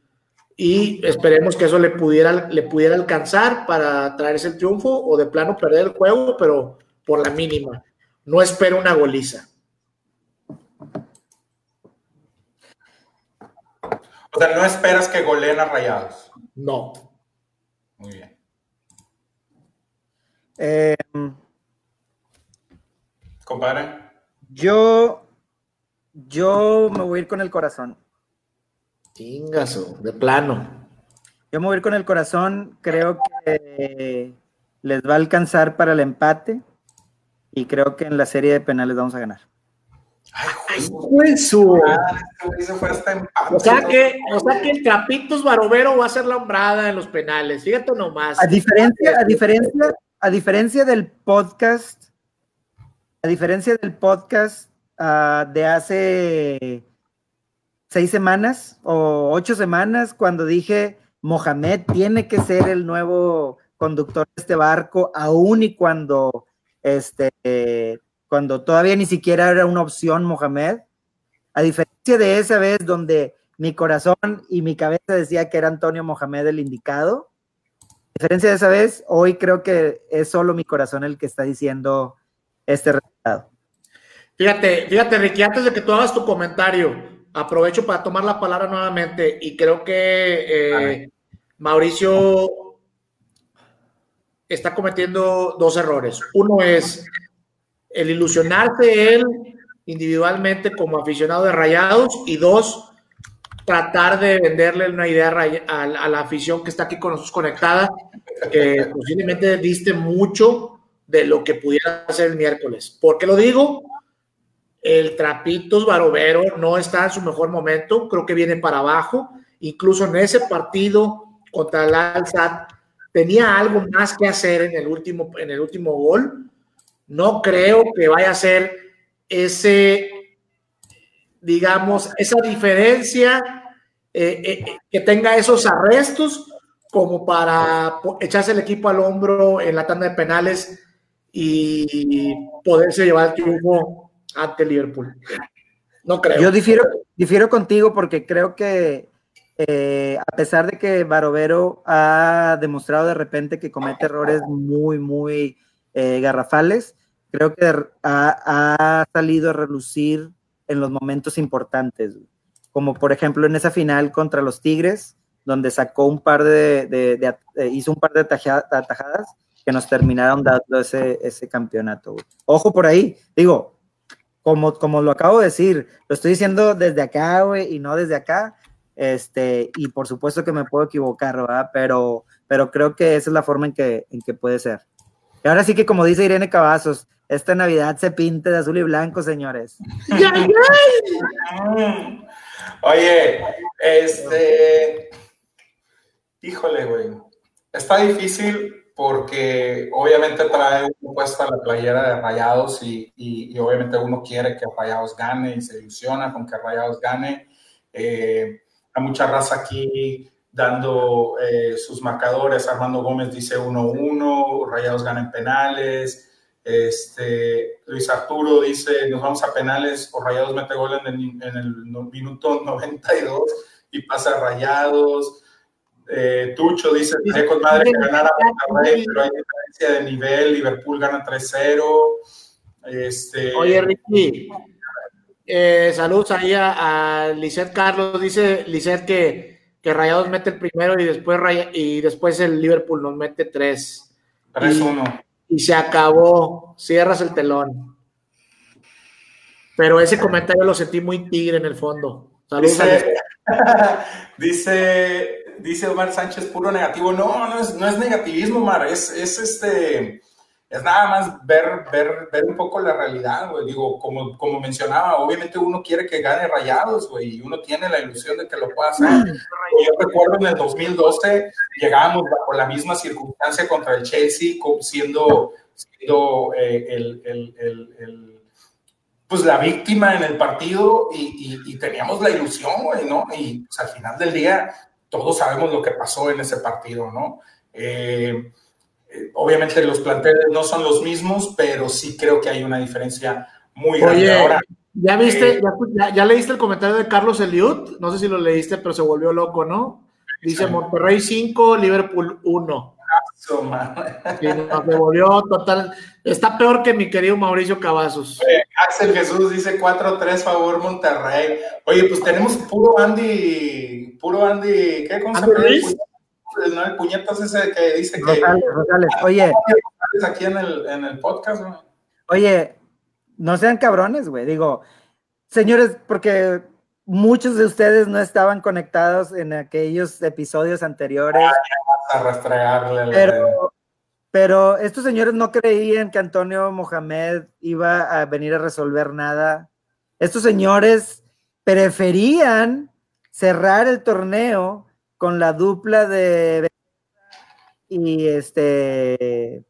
y esperemos que eso le pudiera, le pudiera alcanzar para traerse el triunfo o de plano perder el juego, pero por la mínima. No espero una goliza. O sea, no esperas que goleen a Rayados. No. Muy bien. Eh, Compadre. Yo, yo me voy a ir con el corazón. Chingazo, de plano. Yo me voy a ir con el corazón. Creo que les va a alcanzar para el empate. Y creo que en la serie de penales vamos a ganar. Ay, juezo. O sea que, o sea que el Trapitos Barovero va a ser la hombrada en los penales. Fíjate nomás. A diferencia, a diferencia, a diferencia del podcast, a diferencia del podcast uh, de hace seis semanas o ocho semanas cuando dije Mohamed tiene que ser el nuevo conductor de este barco, aún y cuando este cuando todavía ni siquiera era una opción Mohamed, a diferencia de esa vez donde mi corazón y mi cabeza decía que era Antonio Mohamed el indicado, diferencia de esa vez, hoy creo que es solo mi corazón el que está diciendo este resultado. Fíjate, fíjate, Ricky, antes de que tú hagas tu comentario, aprovecho para tomar la palabra nuevamente y creo que eh, Mauricio está cometiendo dos errores. Uno es el ilusionarse él individualmente como aficionado de Rayados y dos, tratar de venderle una idea a, la afición que está aquí con nosotros conectada, que posiblemente diste mucho de lo que pudiera hacer el miércoles. ¿Por qué lo digo? El Trapitos Barovero no está en su mejor momento, creo que viene para abajo. Incluso en ese partido contra el Alzat tenía algo más que hacer en el último, en el último gol. No creo que vaya a ser ese, digamos, esa diferencia, eh, eh, que tenga esos arrestos como para echarse el equipo al hombro en la tanda de penales y poderse llevar el triunfo ante Liverpool. No creo. Yo difiero, difiero contigo porque creo que eh, a pesar de que Barovero ha demostrado de repente que comete errores muy, muy garrafales, creo que ha, salido a relucir en los momentos importantes, como por ejemplo en esa final contra los Tigres, donde sacó un par de, hizo un par de atajadas que nos terminaron dando ese, ese campeonato. Ojo por ahí, digo, como, como lo acabo de decir, lo estoy diciendo desde acá, güey, y no desde acá, este, y por supuesto que me puedo equivocar, ¿verdad? Pero, pero creo que esa es la forma en que, en que puede ser. Y ahora sí que como dice Irene Cavazos, esta Navidad se pinte de azul y blanco, señores. [laughs] Oye, este, híjole, güey, está difícil porque obviamente trae una puesta la playera de Rayados y, obviamente uno quiere que Rayados gane y se ilusiona con que Rayados gane. Eh, hay mucha raza aquí dando eh, sus marcadores. Armando Gómez dice 1-1, Rayados ganan penales. Este, Luis Arturo dice, nos vamos a penales o Rayados mete gol en el, minuto 92 y pasa Rayados. Eh, Tucho dice, sería con madre que ganara Monterrey, pero hay diferencia de nivel, Liverpool gana 3-0. Este, Oye, Ricky, eh, saludos ahí a, a Carlos, dice Lisset que, que Rayados mete el primero y después, y después el Liverpool nos mete 3. 3-1 y se acabó, cierras el telón. Pero ese comentario lo sentí muy tigre en el fondo. Saludos. [laughs] Dice, dice, Omar Sánchez, puro negativo. No, no es, no es negativismo, Omar, es, es este es nada más ver, ver, ver un poco la realidad, güey. Digo, como, como mencionaba, obviamente uno quiere que gane rayados, güey, y uno tiene la ilusión de que lo pueda hacer. Yo recuerdo en el 2012 llegábamos bajo la misma circunstancia contra el Chelsea, siendo, siendo eh, el, el, el, pues la víctima en el partido y, y, teníamos la ilusión, güey, ¿no? Y pues, al final del día todos sabemos lo que pasó en ese partido, ¿no? Eh, obviamente los planteles no son los mismos, pero sí creo que hay una diferencia muy grande. Ahora, ¿ya viste, eh, ya, leíste el comentario de Carlos Eliud? No sé si lo leíste, pero se volvió loco, ¿no? Dice Monterrey 5, Liverpool 1. Sí, se volvió total. Está peor que mi querido Mauricio Cavazos. Axel Jesús dice 4-3 favor Monterrey. Oye, pues tenemos puro Andy, puro Andy, ¿qué? ¿Cómo se ¿no? El puñetas ese que dice que. Rosales, Oye. Aquí en el, en el podcast, Oye, no sean cabrones, güey. Digo, señores, porque muchos de ustedes no estaban conectados en aquellos episodios anteriores. a pero, pero estos señores no creían que Antonio Mohamed iba a venir a resolver nada. Estos señores preferían cerrar el torneo con la dupla de y este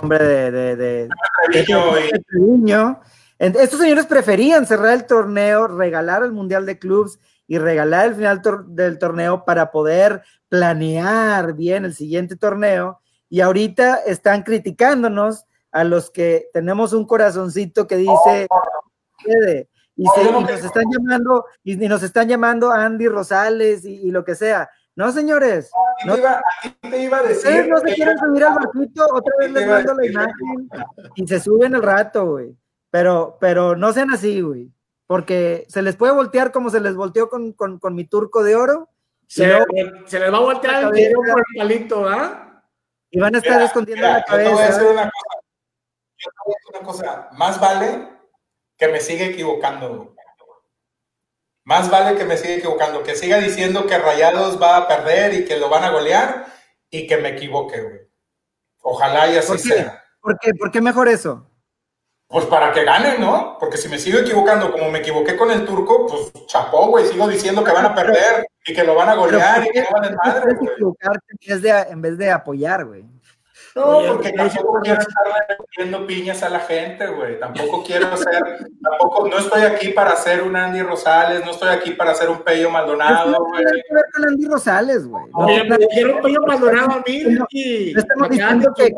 nombre de, de, de, Estos señores preferían cerrar el torneo, regalar el Mundial de Clubs y regalar el final del torneo para poder planear bien el siguiente torneo. Y ahorita están criticándonos a los que tenemos un corazoncito que dice, y, nos están llamando, y, nos están llamando Andy Rosales y, lo que sea. No, señores. No, te, iba, te iba a decir. no se quieren subir al barquito, otra vez les mando la imagen y se suben el rato, güey. Pero, pero no sean así, güey. Porque se les puede voltear como se les volteó con, con, con mi turco de oro. Se, se les va a voltear el video por el palito, ¿ah? Y van a estar escondiendo la cabeza. Yo te voy a decir una cosa. Yo te voy a decir una cosa. Más vale que me siga equivocando, Más vale que me siga equivocando, que siga diciendo que Rayados va a perder y que lo van a golear y que me equivoque, güey. Ojalá y así sea. ¿Por qué? ¿Por qué mejor eso? Pues para que gane, ¿no? Porque si me sigo equivocando como me equivoqué con el turco, pues chapó, güey, sigo diciendo que van a perder y que lo van a golear y que no van a madre, güey. en vez de apoyar, güey. No, porque tampoco quiero estar poniendo piñas a la gente, güey. Tampoco quiero ser, tampoco, no estoy aquí para ser un Andy Rosales, no estoy aquí para ser un Pello Maldonado, güey. No que ver con Andy Rosales, güey. No, quiero un Pello Maldonado a mí, no, estamos diciendo que,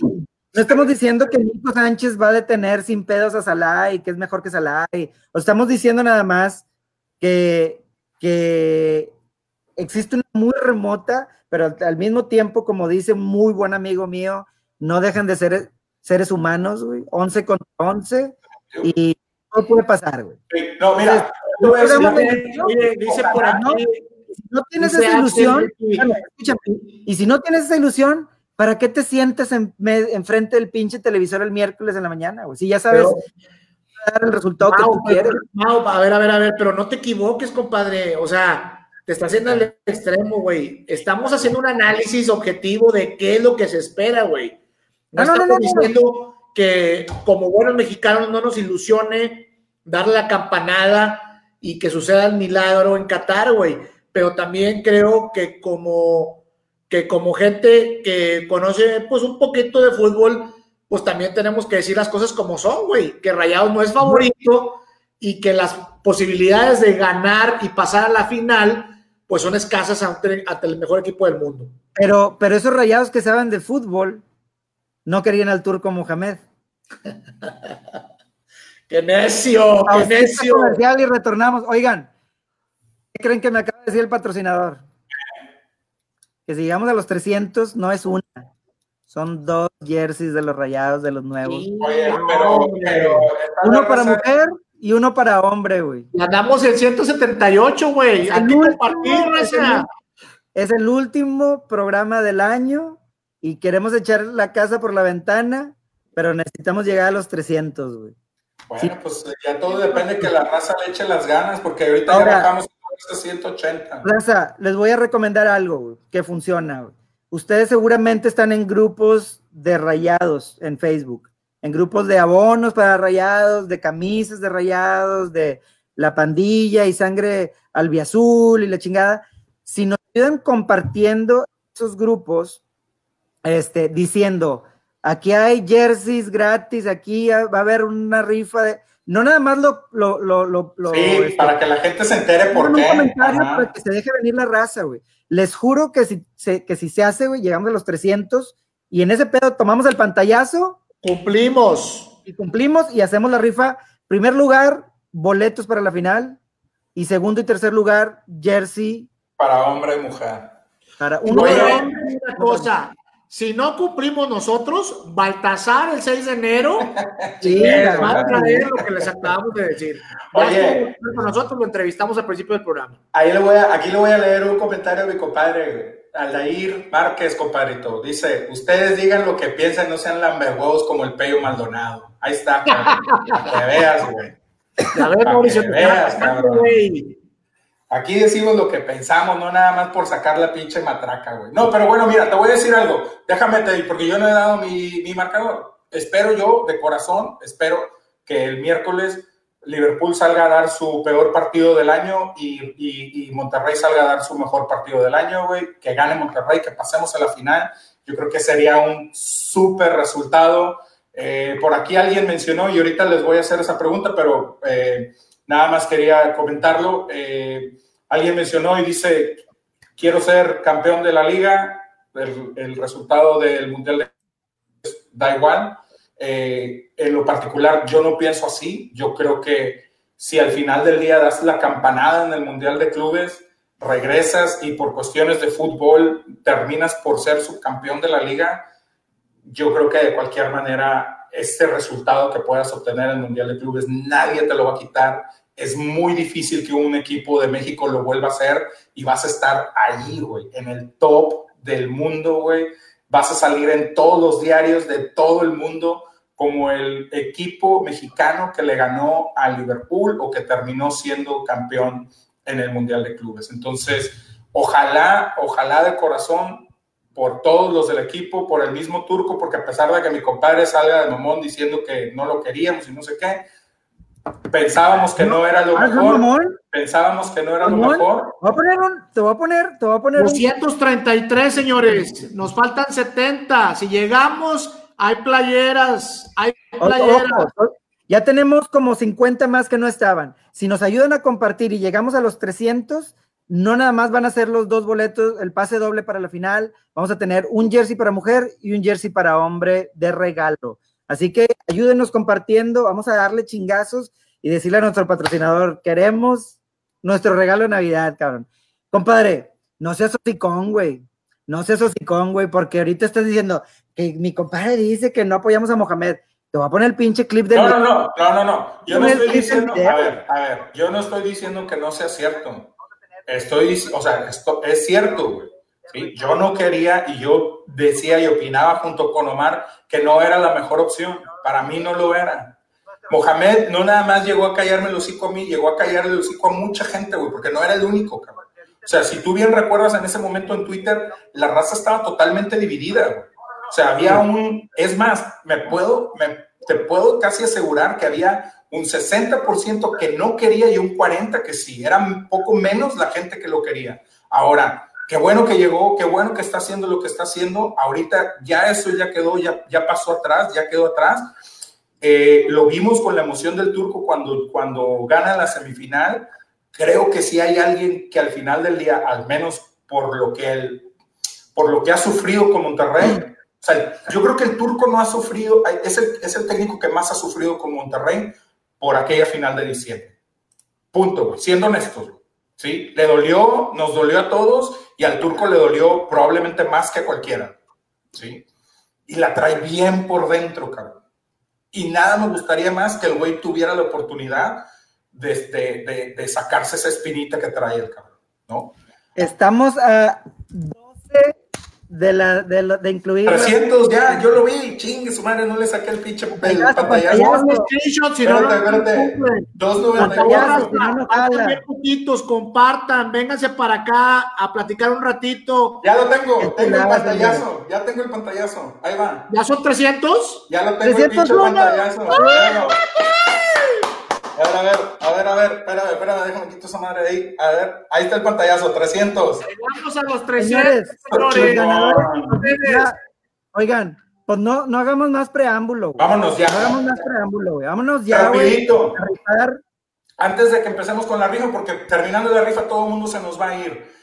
no estamos diciendo que Nico Sánchez va a detener sin pedos a Salah y que es mejor que Salah. o estamos diciendo nada más que, que existe una muy remota, pero al, mismo tiempo, como dice un muy buen amigo mío, no dejan de ser seres humanos, güey. 11 contra 11 y todo puede pasar, güey. No, mira, dice por aquí. Si no tienes esa ilusión, escúchame, y si no tienes esa ilusión, ¿para qué te sientes enfrente del pinche televisor el miércoles en la mañana, güey? Si ya sabes dar el resultado que tú quieres. a ver, a ver, a ver, pero no te equivoques, compadre. O sea, te está haciendo al extremo, güey. Estamos haciendo un análisis objetivo de qué es lo que se espera, güey. No, estamos diciendo que como buenos mexicanos no nos ilusione darle la campanada y que suceda el milagro en Qatar, güey. Pero también creo que como que como gente que conoce pues un poquito de fútbol, pues también tenemos que decir las cosas como son, güey, que Rayados no es favorito y que las posibilidades de ganar y pasar a la final pues son escasas ante, el mejor equipo del mundo. Pero, pero esos Rayados que saben de fútbol no querían al turco Mohamed. [laughs] ¡Qué necio! ¡Qué necio! y retornamos. Oigan, ¿qué creen que me acaba de decir el patrocinador? que si llegamos a los 300 no es una, son dos jerseys de los rayados de los nuevos. uno para mujer y uno para hombre, güey. Ganamos el 178, güey. Aquí Es el último programa del año y queremos echar la casa por la ventana, pero necesitamos llegar a los 300, güey. Bueno, pues ya todo depende que la raza le eche las ganas, porque ahorita ya bajamos 180. Raza, les voy a recomendar algo que funciona. Ustedes seguramente están en grupos de rayados en Facebook, en grupos de abonos para rayados, de camisas de rayados, de la pandilla y sangre albiazul y la chingada. Si nos ayudan compartiendo esos grupos, este, diciendo, aquí hay jerseys gratis, aquí va a haber una rifa de no nada más lo... lo, lo, lo sí, este, para que la gente se entere por qué. Un comentario para que se deje venir la raza, güey. Les juro que si, se, que si se hace, güey, llegamos a los 300 y en ese pedo tomamos el pantallazo. Cumplimos. Y cumplimos y hacemos la rifa. Primer lugar, boletos para la final. Y segundo y tercer lugar, jersey. Para hombre y mujer. Para un una cosa, si no cumplimos nosotros, Baltasar el 6 de enero [laughs] va a traer lo que les acabamos de decir. [laughs] Oye, nosotros lo entrevistamos al principio del programa. Ahí le voy a, aquí le voy a leer un comentario de mi compadre, Aldair Márquez, compadrito. Dice, ustedes digan lo que piensan, no sean lamberhuevos como el Pello Maldonado. Ahí está, que veas, güey. A ver, Mauricio, te veas, cabrón. Aquí decimos lo que pensamos, no nada más por sacar la pinche matraca, güey. No, pero bueno, mira, te voy a decir algo. Déjame te porque yo no he dado mi, mi marcador. Espero yo, de corazón, espero que el miércoles Liverpool salga a dar su peor partido del año y, Monterrey salga a dar su mejor partido del año, güey. Que gane Monterrey, que pasemos a la final. Yo creo que sería un súper resultado. Eh, por aquí alguien mencionó, y ahorita les voy a hacer esa pregunta, pero... Eh, Nada más quería comentarlo. Eh, alguien mencionó y dice, quiero ser campeón de la liga, el, resultado del Mundial da igual. Eh, en lo particular, yo no pienso así. Yo creo que si al final del día das la campanada en el Mundial de Clubes, regresas y por cuestiones de fútbol terminas por ser subcampeón de la liga, yo creo que de cualquier manera este resultado que puedas obtener en el Mundial de Clubes nadie te lo va a quitar. Es muy difícil que un equipo de México lo vuelva a hacer y vas a estar ahí, güey, en el top del mundo, güey. Vas a salir en todos los diarios de todo el mundo como el equipo mexicano que le ganó a Liverpool o que terminó siendo campeón en el Mundial de Clubes. Entonces, ojalá, ojalá de corazón por todos los del equipo, por el mismo turco, porque a pesar de que mi compadre salga de mamón diciendo que no lo queríamos y no sé qué, pensábamos que no, era lo mejor. Pensábamos que no era lo mejor. Te voy a poner un, te voy a poner, te voy a poner 233, señores. Nos faltan 70. Si llegamos, hay playeras, hay playeras. Ya tenemos como 50 más que no estaban. Si nos ayudan a compartir y llegamos a los 300, no nada más van a ser los dos boletos, el pase doble para la final. Vamos a tener un jersey para mujer y un jersey para hombre de regalo. Así que ayúdenos compartiendo. Vamos a darle chingazos y decirle a nuestro patrocinador, queremos nuestro regalo de Navidad, cabrón. Compadre, no seas hocicón, güey. No seas hocicón, güey, porque ahorita estás diciendo que mi compadre dice que no apoyamos a Mohamed. Te voy a poner el pinche clip de. No, no, no, no, no, no. Yo no estoy diciendo. A ver, a ver, yo no estoy diciendo que no sea cierto. Estoy, o sea, esto es cierto, güey. ¿sí? Yo no quería y yo decía y opinaba junto con Omar que no era la mejor opción. Para mí no lo era. Mohamed no nada más llegó a callarme el hocico a mí, llegó a callarle el hocico a mucha gente, güey, porque no era el único, cabrón. O sea, si tú bien recuerdas en ese momento en Twitter, la raza estaba totalmente dividida, güey. O sea, había un, es más, me puedo, me, te puedo casi asegurar que había un 60% que no quería y un 40% que sí, era un poco menos la gente que lo quería. Ahora, qué bueno que llegó, qué bueno que está haciendo lo que está haciendo. Ahorita ya eso ya quedó, ya, ya pasó atrás, ya quedó atrás. Eh, lo vimos con la emoción del turco cuando, cuando gana la semifinal. Creo que si hay alguien que al final del día, al menos por lo que, él, por lo que ha sufrido con Monterrey, o sea, yo creo que el turco no ha sufrido, es el, es el técnico que más ha sufrido con Monterrey por aquella final de diciembre. Punto, siendo honestos. ¿sí? Le dolió, nos dolió a todos y al turco le dolió probablemente más que a cualquiera. ¿sí? Y la trae bien por dentro, cabrón. Y nada me gustaría más que el güey tuviera la oportunidad de, de, de, sacarse esa espinita que trae el cabrón, ¿no? Estamos a 12 de, la, de, la, de incluir. 300 ya, yo lo vi, chingue su madre, no le saqué el pinche papel. pantallazo. Si no, no, espérate. 298. poquitos, compartan, vénganse para acá a platicar un ratito. Ya lo tengo, tengo el pantallazo, ya tengo el pantallazo, ahí va. ¿Ya son 300? Ya lo tengo el pinche pantallazo. A ver, a ver, a ver, a ver, espérame, espérame, déjame quitar esa madre de ahí. A ver, ahí está el pantallazo, 300. Vamos a los 300. oigan, pues no, no hagamos más preámbulo. Vámonos ya. No hagamos más preámbulo, güey. Vámonos ya, Rapidito. Antes de que empecemos con la rifa, porque terminando la rifa todo el mundo se nos va a ir.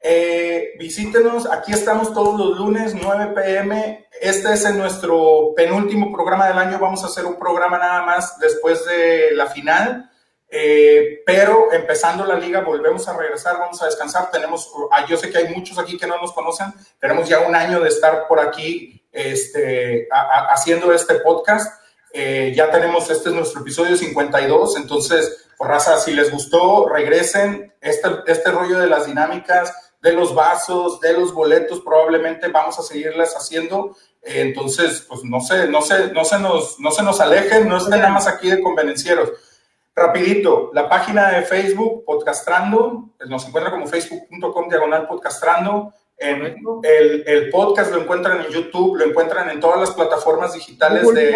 Eh, visítenos, aquí estamos todos los lunes, 9 pm. Este es nuestro penúltimo programa del año. Vamos a hacer un programa nada más después de la final. Eh, pero empezando la liga, volvemos a regresar, vamos a descansar. Tenemos, ah, yo sé que hay muchos aquí que no nos conocen. Tenemos ya un año de estar por aquí este, haciendo este podcast. Eh, ya tenemos, este es nuestro episodio 52. Entonces, por raza, si les gustó, regresen. Este, este rollo de las dinámicas de los vasos, de los boletos, probablemente vamos a seguirlas haciendo. entonces, pues no sé, no sé, no se nos, no se nos alejen, no estén nada más aquí de convenencieros. Rapidito, la página de Facebook, Podcastrando, nos encuentra como facebook.com diagonal podcastrando. En el, el, podcast lo encuentran en YouTube, lo encuentran en todas las plataformas digitales de,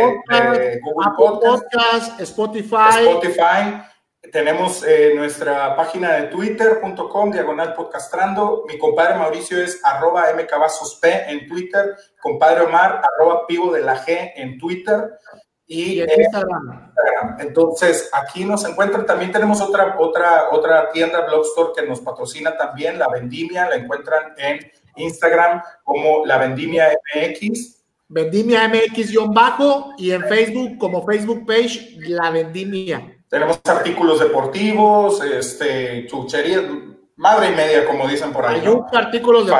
Google Podcast, Spotify. Spotify tenemos eh, nuestra página de twitter.com, diagonal podcastrando. Mi compadre Mauricio es arroba mcabazosp en Twitter. Compadre Omar, arroba pivo de la G en Twitter. Y, en Instagram. Entonces, aquí nos encuentran. También tenemos otra, otra, otra tienda, Blogstore, que nos patrocina también, La Vendimia. La encuentran en Instagram como La Vendimia MX. Vendimia MX-bajo y en Facebook como Facebook page La Vendimia. Tenemos artículos deportivos, este, chucherías, madre y media, como dicen por ahí. Fayuca, artículos de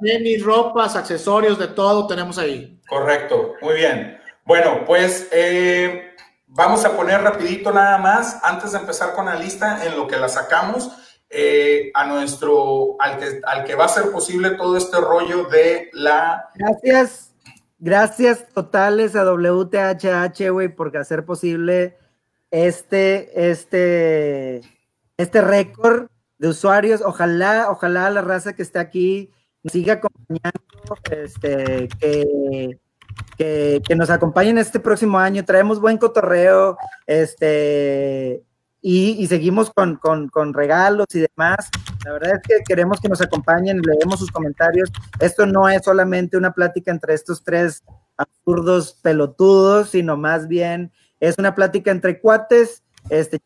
tenis, ropas, accesorios, de todo tenemos ahí. Correcto, muy bien. Bueno, pues eh, vamos a poner rapidito nada más, antes de empezar con la lista, en lo que la sacamos, eh, a nuestro, al que, al que va a ser posible todo este rollo de la... Gracias, gracias totales a WTHH, güey, por hacer posible este, este, este récord de usuarios. Ojalá, ojalá la raza que está aquí nos siga acompañando, este, que, que, nos acompañen este próximo año. Traemos buen cotorreo, este, y, seguimos con, con, regalos y demás. La verdad es que queremos que nos acompañen, leemos sus comentarios. Esto no es solamente una plática entre estos tres absurdos pelotudos, sino más bien es una plática entre cuates, este,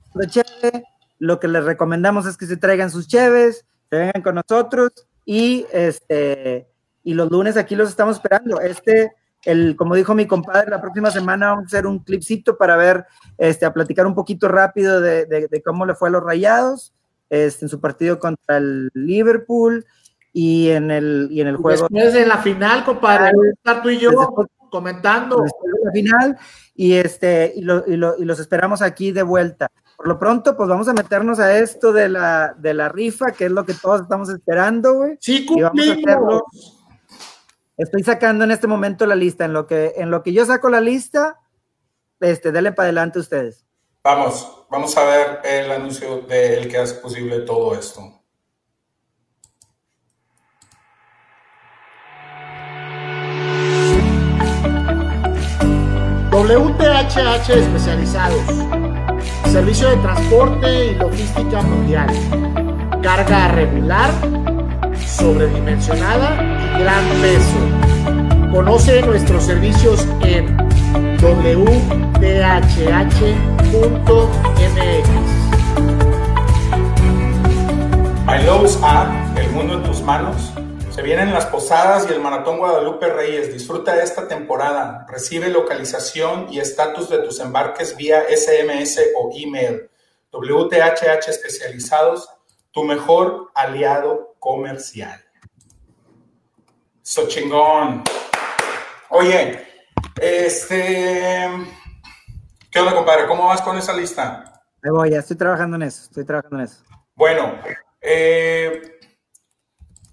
lo que les recomendamos es que se traigan sus cheves, se vengan con nosotros y este y los lunes aquí los estamos esperando. Este, el, como dijo mi compadre, la próxima semana vamos a hacer un clipcito para ver, este, a platicar un poquito rápido de, cómo le fue a los Rayados este, en su partido contra el Liverpool y en el, y en el juego. Después de la final, compadre, estar tú y yo. Después de la final y, este, y, y, lo, y los esperamos aquí de vuelta. Por lo pronto, pues vamos a meternos a esto de la, de la rifa, que es lo que todos estamos esperando, güey. Sí, cumplimos. Estoy sacando en este momento la lista. En lo que, en lo que yo saco la lista, este, denle para adelante ustedes. Vamos, vamos a ver el anuncio del que hace posible todo esto. WTHH especializados Servicio de transporte y logística mundial. Carga regular, sobredimensionada y gran peso. Conoce nuestros servicios en. My Lowe's App, el mundo en tus manos se vienen las posadas y el Maratón Guadalupe Reyes. Disfruta de esta temporada. Recibe localización y estatus de tus embarques vía SMS o email. WTHH Especializados, tu mejor aliado comercial. So chingón. Oye, este. ¿Qué onda, compadre? ¿Cómo vas con esa lista? Me voy, ya estoy trabajando en eso. Estoy trabajando en eso. Bueno, eh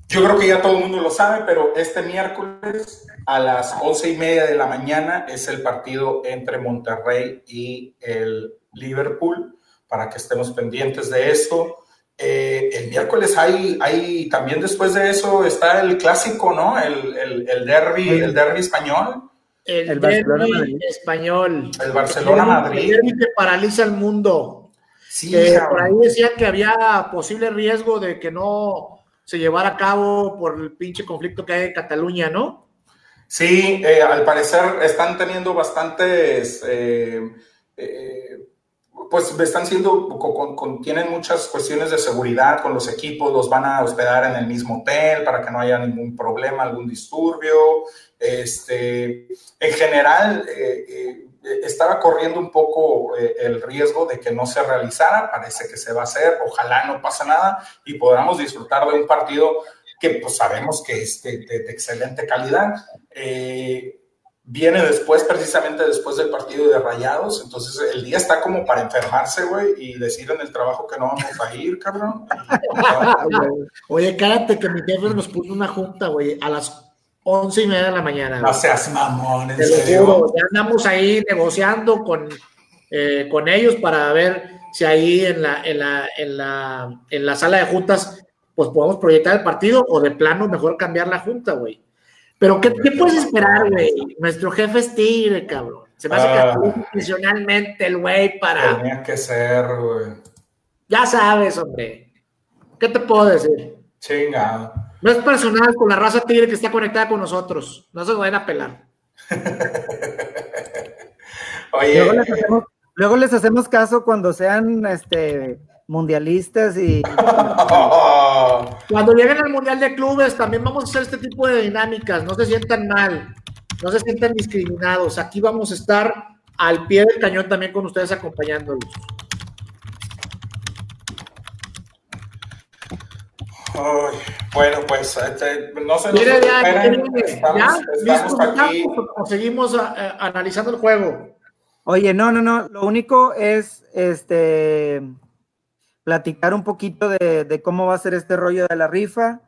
yo creo que ya todo el mundo lo sabe, pero este miércoles a las once y media de la mañana es el partido entre Monterrey y el Liverpool, para que estemos pendientes de esto. Eh, el miércoles hay, hay, también después de eso está el clásico, ¿no? El, el, el derby, el derby español. El, derby español. El Barcelona-Madrid. El derby que paraliza el mundo. Sí, por ahí decía que había posible riesgo de que no se llevara a cabo por el pinche conflicto que hay en Cataluña, ¿no? Sí, eh, al parecer están teniendo bastantes, eh, eh, pues están siendo, tienen muchas cuestiones de seguridad con los equipos, los van a hospedar en el mismo hotel para que no haya ningún problema, algún disturbio. Este, en general, estaba corriendo un poco eh, el riesgo de que no se realizara, parece que se va a hacer, ojalá no pase nada y podamos disfrutar de un partido que pues sabemos que es de, excelente calidad. Eh, viene después, precisamente después del partido de Rayados, entonces el día está como para enfermarse, güey, y decir en el trabajo que no vamos a ir, cabrón. [laughs] Oye, cárate que mi jefe nos puso una junta, güey, a las once y media de la mañana. No seas mamón, en serio. ya andamos ahí negociando con, eh, con ellos para ver si ahí en la, en, la, en, la, en la sala de juntas pues podemos proyectar el partido o de plano mejor cambiar la junta, güey. Pero ¿qué, ¿qué, puedes esperar, güey? Nuestro jefe es tigre, cabrón. Se me hace que ah. profesionalmente el güey para... Tenía que ser, güey. Ya sabes, hombre. ¿Qué te puedo decir? Chingado. No es personal con la raza tigre que está conectada con nosotros. No se vayan a pelar. [laughs] Oye. Luego les, hacemos, caso cuando sean este, mundialistas y. [laughs] cuando lleguen al Mundial de Clubes, también vamos a hacer este tipo de dinámicas. No se sientan mal, no se sientan discriminados. Aquí vamos a estar al pie del cañón también con ustedes acompañándolos. Bueno, pues este, no se nos ya, estamos, estamos aquí. O seguimos eh, analizando el juego. Oye, no, no, no. Lo único es este platicar un poquito de, cómo va a ser este rollo de la rifa.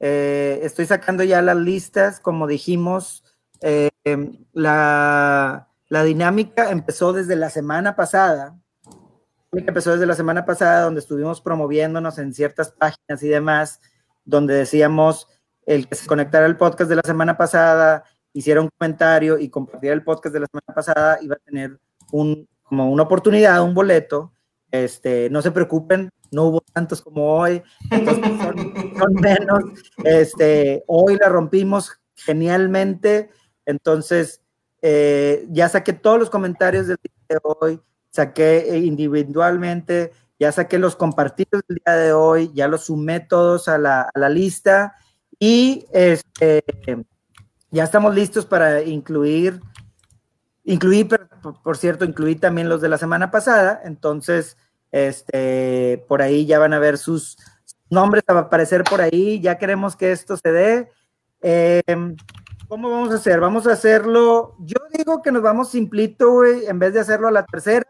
Eh, estoy sacando ya las listas, como dijimos. Eh, la, la dinámica empezó desde la semana pasada empezó desde la semana pasada, donde estuvimos promoviéndonos en ciertas páginas y demás, donde decíamos el que se conectara al podcast de la semana pasada, hiciera un comentario y compartiera el podcast de la semana pasada, iba a tener un, como una oportunidad, un boleto. Este, no se preocupen, no hubo tantos como hoy, [laughs] son, menos. Este, hoy la rompimos genialmente, entonces eh, ya saqué todos los comentarios del día de hoy, saqué eh, individualmente, ya saqué los compartidos del día de hoy, ya los sumé todos a la, lista y este, ya estamos listos para incluir, incluir, por, cierto, incluí también los de la semana pasada, entonces, este, por ahí ya van a ver sus nombres a aparecer por ahí, ya queremos que esto se dé. Em, ¿Cómo vamos a hacer? Vamos a hacerlo, yo digo que nos vamos simplito, güey, en vez de hacerlo a la tercera,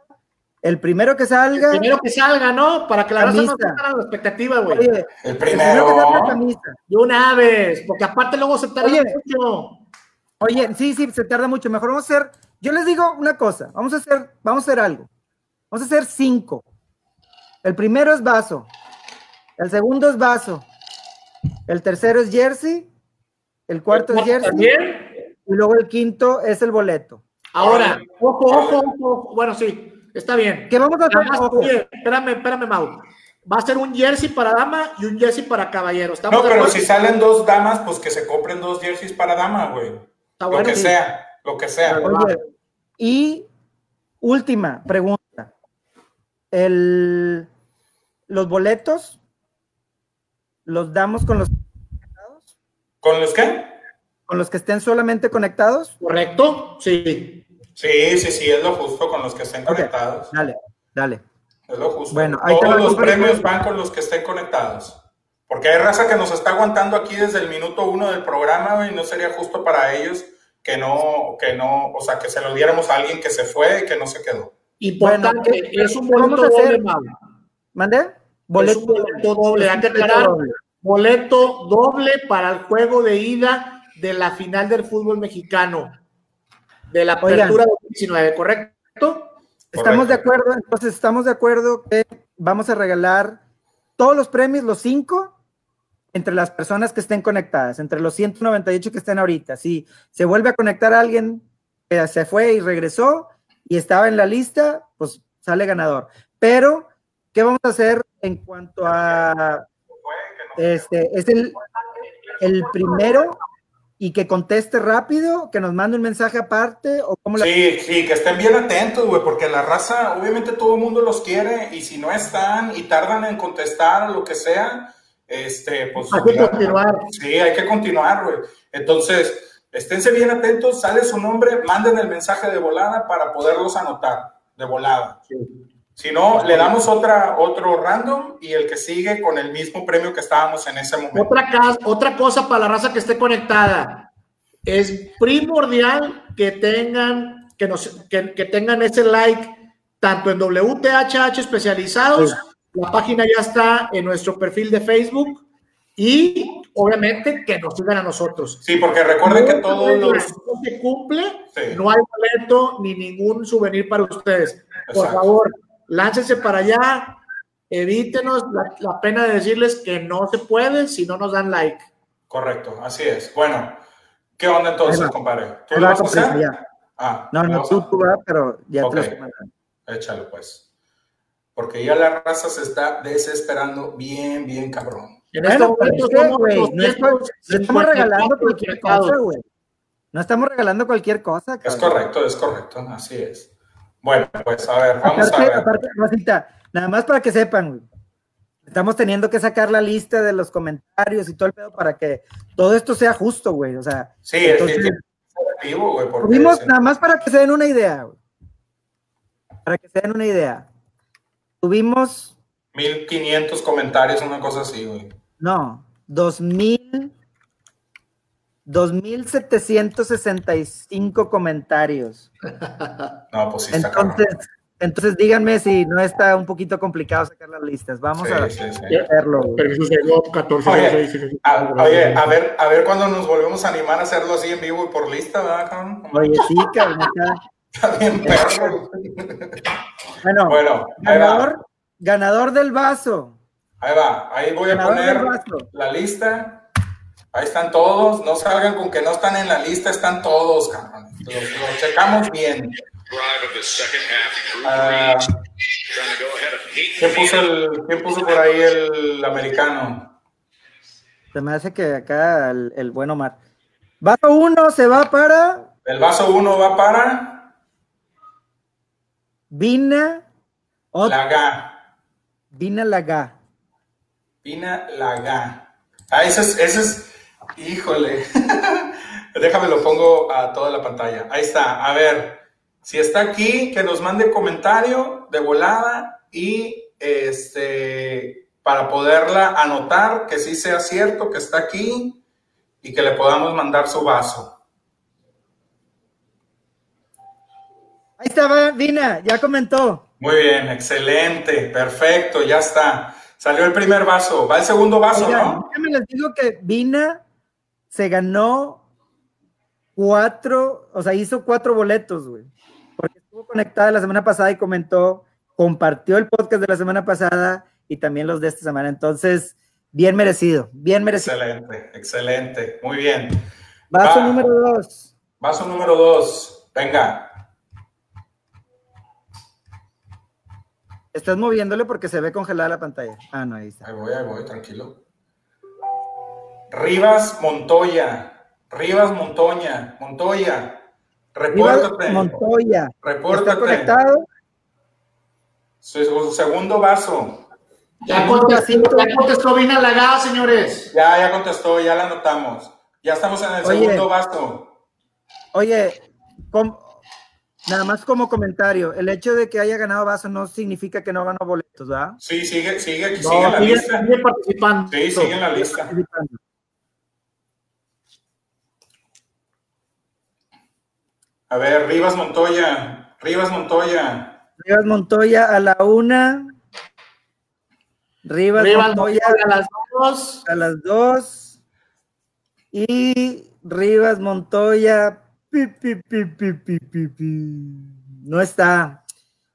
el primero que salga. El primero que salga, ¿no? Para que la raza no tenga la expectativa, güey. el primero. que salga camisa. De una vez, porque aparte luego se tarda mucho. Oye, sí, sí, se tarda mucho. Mejor vamos a hacer. Yo les digo una cosa. Vamos a hacer, vamos a hacer algo. Vamos a hacer cinco. El primero es vaso. El segundo es vaso. El tercero es jersey. El cuarto es jersey. ¿También? Y luego el quinto es el boleto. Ahora, ojo, ojo, ojo. Bueno, sí. Está bien. ¿Qué vamos a hacer? espérame, espérame, Mau. Va a ser un jersey para dama y un jersey para caballero. no, pero si salen dos damas, pues que se compren dos jerseys para dama, güey. lo que sea, lo que sea. y última pregunta. El, los boletos los damos con los conectados. ¿Con los qué? Con los que estén solamente conectados. Correcto, sí. Sí, sí, sí, es lo justo con los que estén conectados. Dale, dale. Es lo justo. Bueno, Todos los premios van con los que estén conectados. Porque hay raza que nos está aguantando aquí desde el minuto uno del programa y no sería justo para ellos que no, que no, o sea, que se lo diéramos a alguien que se fue y que no se quedó. Importante, bueno, es un boleto doble, ¿Mandé? Boleto, es un boleto doble, hay que aclarar. Boleto doble para el juego de ida de la final del fútbol mexicano de la apertura 2019, ¿correcto? Estamos de acuerdo, entonces estamos de acuerdo que vamos a regalar todos los premios, los cinco, entre las personas que estén conectadas, entre los 198 que estén ahorita. Si se vuelve a conectar a alguien que se fue y regresó y estaba en la lista, pues sale ganador. Pero, ¿qué vamos a hacer en cuanto a este? Es el, el primero y que conteste rápido, que nos mande un mensaje aparte o cómo Sí, sí, que estén bien atentos, güey, porque la raza, obviamente todo el mundo los quiere y si no están y tardan en contestar o lo que sea, este, pues... Hay que continuar. Sí, hay que continuar, güey. Entonces, esténse bien atentos, sale su nombre, manden el mensaje de volada para poderlos anotar, de volada. Sí. Si no, le damos otra, otro random y el que sigue con el mismo premio que estábamos en ese momento. Otra, otra cosa para la raza que esté conectada. Es primordial que tengan, que, nos, que, tengan ese like tanto en WTHH especializados. La página ya está en nuestro perfil de Facebook y obviamente que nos sigan a nosotros. Sí, porque recuerden que todos los... No se cumple, no hay boleto ni ningún souvenir para ustedes. Por favor, láncense para allá, evítenos la, pena de decirles que no se puede si no nos dan like. Correcto, así es. Bueno, ¿qué onda entonces, compadre? ¿Tú lo vas a hacer? Ah, no, no, tú, tú vas, pero ya te lo Échalo, pues. Porque ya la raza se está desesperando bien, bien cabrón. En este momento no, estamos regalando cualquier cosa, güey. No estamos regalando cualquier cosa. Es correcto, es correcto, así es. Bueno, pues a ver, vamos a ver. Aparte, Rosita, nada más para que sepan, estamos teniendo que sacar la lista de los comentarios y todo el pedo para que todo esto sea justo, güey. O sea, sí, entonces, es activo, güey. Tuvimos, nada más para que se den una idea, güey. Para que se den una idea. Tuvimos 1500 comentarios, una cosa así, güey. No, 2000, 2765 comentarios. [laughs] No, pues sí está Entonces, entonces díganme si no está un poquito complicado sacar las listas. Vamos Sí, a sí, sí. hacerlo. güey. Pero sucedió 14 Oye. A, oye, a ver, a ver cuándo nos volvemos a animar a hacerlo así en vivo y por lista, ¿verdad, cabrón? Oye, sí, [laughs] cabrón. Está bien, perro. Bueno, ganador, ganador del vaso. ahí va. Ahí voy a Ganador poner vaso. la lista. Ahí están todos. No salgan con que no están en la lista, están todos, cabrón. Lo, lo checamos bien. Ah, ¿quién, puso Manning. el, ¿Quién puso por ahí el americano? Se me hace que acá el, el buen Omar. Vaso uno se va para El vaso 1 va para Vina. Ot- Laga. Vina Laga. Pina Laga. Ah, ese es, ese es, híjole. [laughs] Déjame lo pongo a toda la pantalla. Ahí está. A ver, si está aquí, que nos mande comentario de volada y este para poderla anotar, que sí sea cierto que está aquí y que le podamos mandar su vaso. Ahí estaba Vina, ya comentó. Muy bien, excelente, perfecto, ya está. Salió el primer vaso, va el segundo vaso, Oigan, ¿no? déjenme les digo que Vina se ganó cuatro, o sea, hizo cuatro boletos, güey. Porque estuvo conectada la semana pasada y comentó, compartió el podcast de la semana pasada y también los de esta semana. Entonces, bien merecido, bien merecido. Excelente, excelente, muy bien. Vaso Va. número dos. Vaso número dos, venga. Estás moviéndole porque se ve congelada la pantalla. Ah, no, ahí está. Ahí voy, ahí voy, tranquilo. Rivas Montoya, Rivas Montoña, Montoya, Rivas repórtate, Montoya. ¿Está repórtate. conectado? Su, segundo vaso. Ya contestó, ya contestó Vina Lagada, señores. Ya, ya contestó, ya la anotamos. Ya estamos en el Oye. segundo vaso. Oye, com- nada más como comentario, el hecho de que haya ganado vaso no significa que no ganó boletos, ¿verdad? Sí, sigue, sigue, No, sigue en la sigue, lista. sigue participando. Sí, sigue en la lista. A ver, Rivas Montoya, Rivas Montoya. Rivas Montoya a la una. Rivas, Rivas Montoya Montoya a las dos. a las dos. Y Rivas Montoya. pi, pi, pi, pi, pi, pi, pi. No está.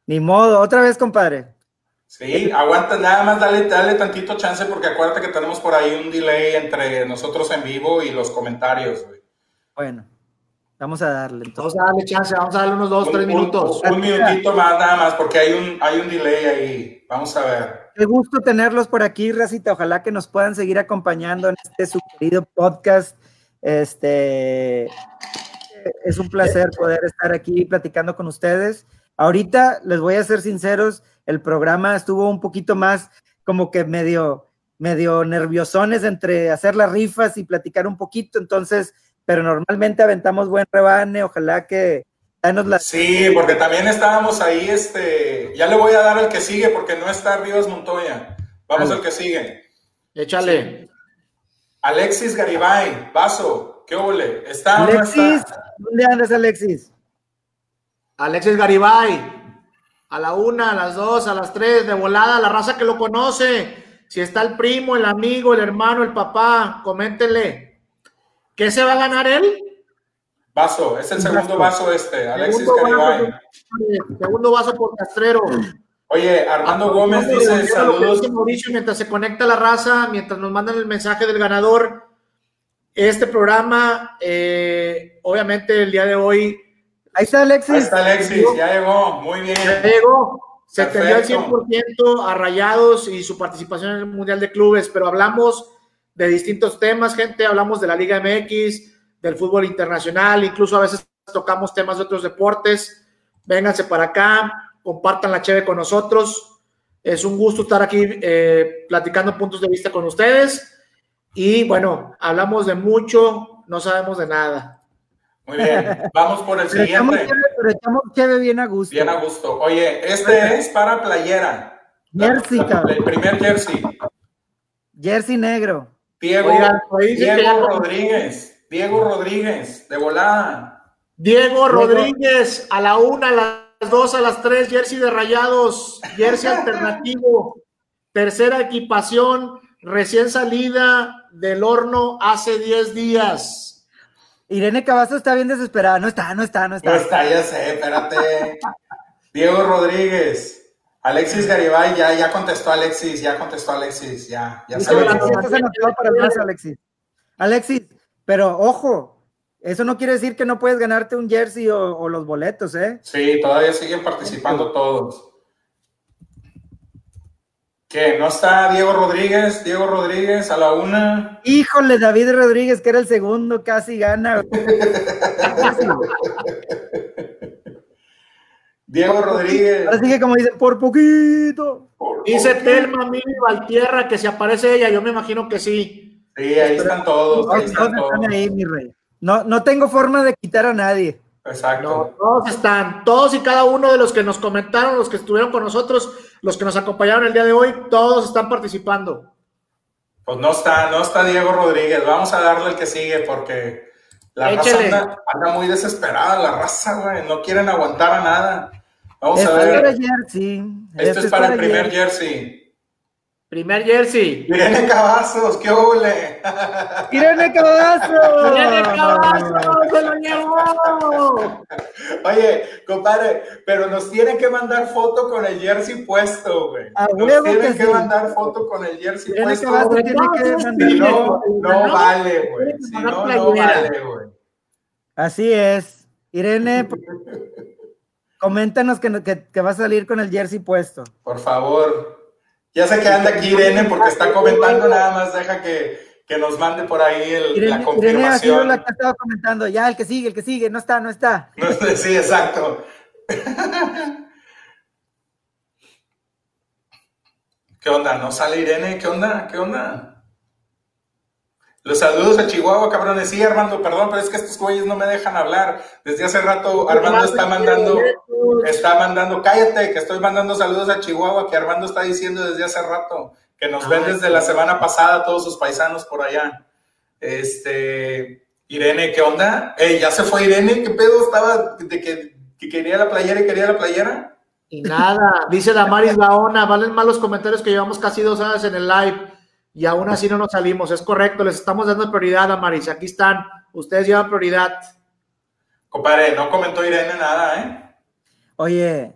Ni modo. Otra vez, compadre. Sí, aguanta, nada más dale, dale tantito chance porque acuérdate que tenemos por ahí un delay entre nosotros en vivo y los comentarios. güey. Bueno, vamos a darle. Entonces. Vamos a darle chance, vamos a darle unos dos, Un- tres un- minutos. Un, minutito más nada más porque hay un, hay un delay ahí. Vamos a ver. Qué gusto tenerlos por aquí, Racita. Ojalá que nos puedan seguir acompañando en este su querido podcast. Este es un placer poder estar aquí platicando con ustedes. Ahorita les voy a ser sinceros, el programa estuvo un poquito más como que medio, medio nerviosones entre hacer las rifas y platicar un poquito, entonces, pero normalmente aventamos buen rebane, ojalá que danos la Sí, porque también estábamos ahí, este, ya le voy a dar al que sigue porque no está Rivas Montoya. Vamos al que sigue. Échale. Alexis Garibay, Vaso, ¿qué ole? ¿Está o no Alexis, está? ¿dónde andas, Alexis? Alexis Garibay. A la una, a las dos, a las tres, de volada, la raza que lo conoce. Si está el primo, el amigo, el hermano, el papá, coméntenle. ¿Qué se va a ganar él? Vaso, es el segundo vaso este, Alexis Segundo Garibay. vaso, segundo vaso por Castrero. Oye, Armando Ah, Gómez no, dice saludos. Mauricio, mientras se conecta la raza, mientras nos mandan el mensaje del ganador, este programa, eh, obviamente el día de hoy Ahí está Alexis. Ahí está Alexis, ya llegó, muy bien. ya llegó, se atendió al Perfecto. 100% a Rayados y su participación en el Mundial de Clubes, pero hablamos de distintos temas, gente, hablamos de la Liga MX, del fútbol internacional, incluso a veces tocamos temas de otros deportes. Vénganse para acá, compartan la cheve con nosotros. Es un gusto estar aquí eh, platicando puntos de vista con ustedes. Y bueno, hablamos de mucho, no sabemos de nada. Muy bien, vamos por el Pero siguiente. chévere, pero echamos chévere bien a gusto. Bien a gusto. Oye, este es para playera. Jersey. El primer jersey. Jersey negro. Diego, ya- Rodríguez, Diego Rodríguez, de volada. Diego Rodríguez, a la una, a las dos, a las tres, jersey de rayados, jersey [laughs] alternativo, tercera equipación, recién salida del horno hace 10 días. Irene Cavazo está bien desesperada. No está, no está, no No está. está, ya sé, espérate. [laughs] Diego Rodríguez. Alexis Garibay, ya, ya contestó Alexis, ya contestó Alexis, ya, ya sabe Alexis, Alexis. Alexis, pero ojo, eso no quiere decir que no puedes ganarte un jersey o, o los boletos, ¿eh? Sí, todavía siguen participando todos. ¿Qué? ¿No está Diego Rodríguez? Diego Rodríguez a la una. Híjole, David Rodríguez, que era el segundo, casi gana. [laughs] Diego Rodríguez. Ahora sí que como dicen, por poquito. Por- Dice Telma Mili Valtierra que si aparece ella, yo me imagino que sí. Sí, ahí están todos, ahí Todos están todos. están ahí, mi rey. No, no tengo forma de quitar a nadie. No, Exacto. todos están, todos y cada uno de los que nos comentaron, los que estuvieron con nosotros, los que nos acompañaron el día de hoy, todos están participando. Pues no está, no está Diego Rodríguez. Vamos a darle el que sigue porque la raza Échele. anda, anda muy desesperada, la raza, güey. No quieren aguantar a nada. Vamos a Este es para ver. jersey. Este Este es para el primer jersey. jersey. Primer jersey. Irene Cavazos, qué ole. ¡Irene Cavazo! ¡Viene Cavazo! ¡Se lo llevó! Oye, compadre, pero nos tienen que mandar foto con el jersey puesto, güey. Nos huevo tienen que que sí. mandar foto con el jersey Irene puesto. Tiene que Si no, no ¿no? vale, güey. Si no, no vale, güey. Así es. Irene, coméntanos que, que, que va a salir con el jersey puesto. Por favor. Ya sé que anda aquí Irene porque está comentando nada más. Deja que, que nos mande por ahí el- Irene, la Irene confirmación. la que ha estado comentando. Ya, el que sigue, el que sigue. No está, no está. [laughs] No sí, exacto. [laughs] ¿Qué onda? ¿No sale Irene? ¿Qué onda? ¿Qué onda? Los saludos a Chihuahua, cabrones. Sí, Armando, perdón, pero es que estos güeyes no me dejan hablar. Desde hace rato Armando está mandando, está mandando, cállate, que estoy mandando saludos a Chihuahua, que Armando está diciendo desde hace rato, que nos ven Ay, desde la semana pasada todos sus paisanos por allá. Este, Irene, ¿qué onda? Ey, ya se fue Irene, ¿qué pedo estaba de que, que quería la playera y quería la playera? Y nada, dice Damaris Gaona, valen más los comentarios que llevamos casi dos horas en el live y aún así no nos salimos. Es correcto, les estamos dando prioridad, Damaris. Aquí están, ustedes llevan prioridad. Compadre, no comentó Irene nada, ¿eh? Oye,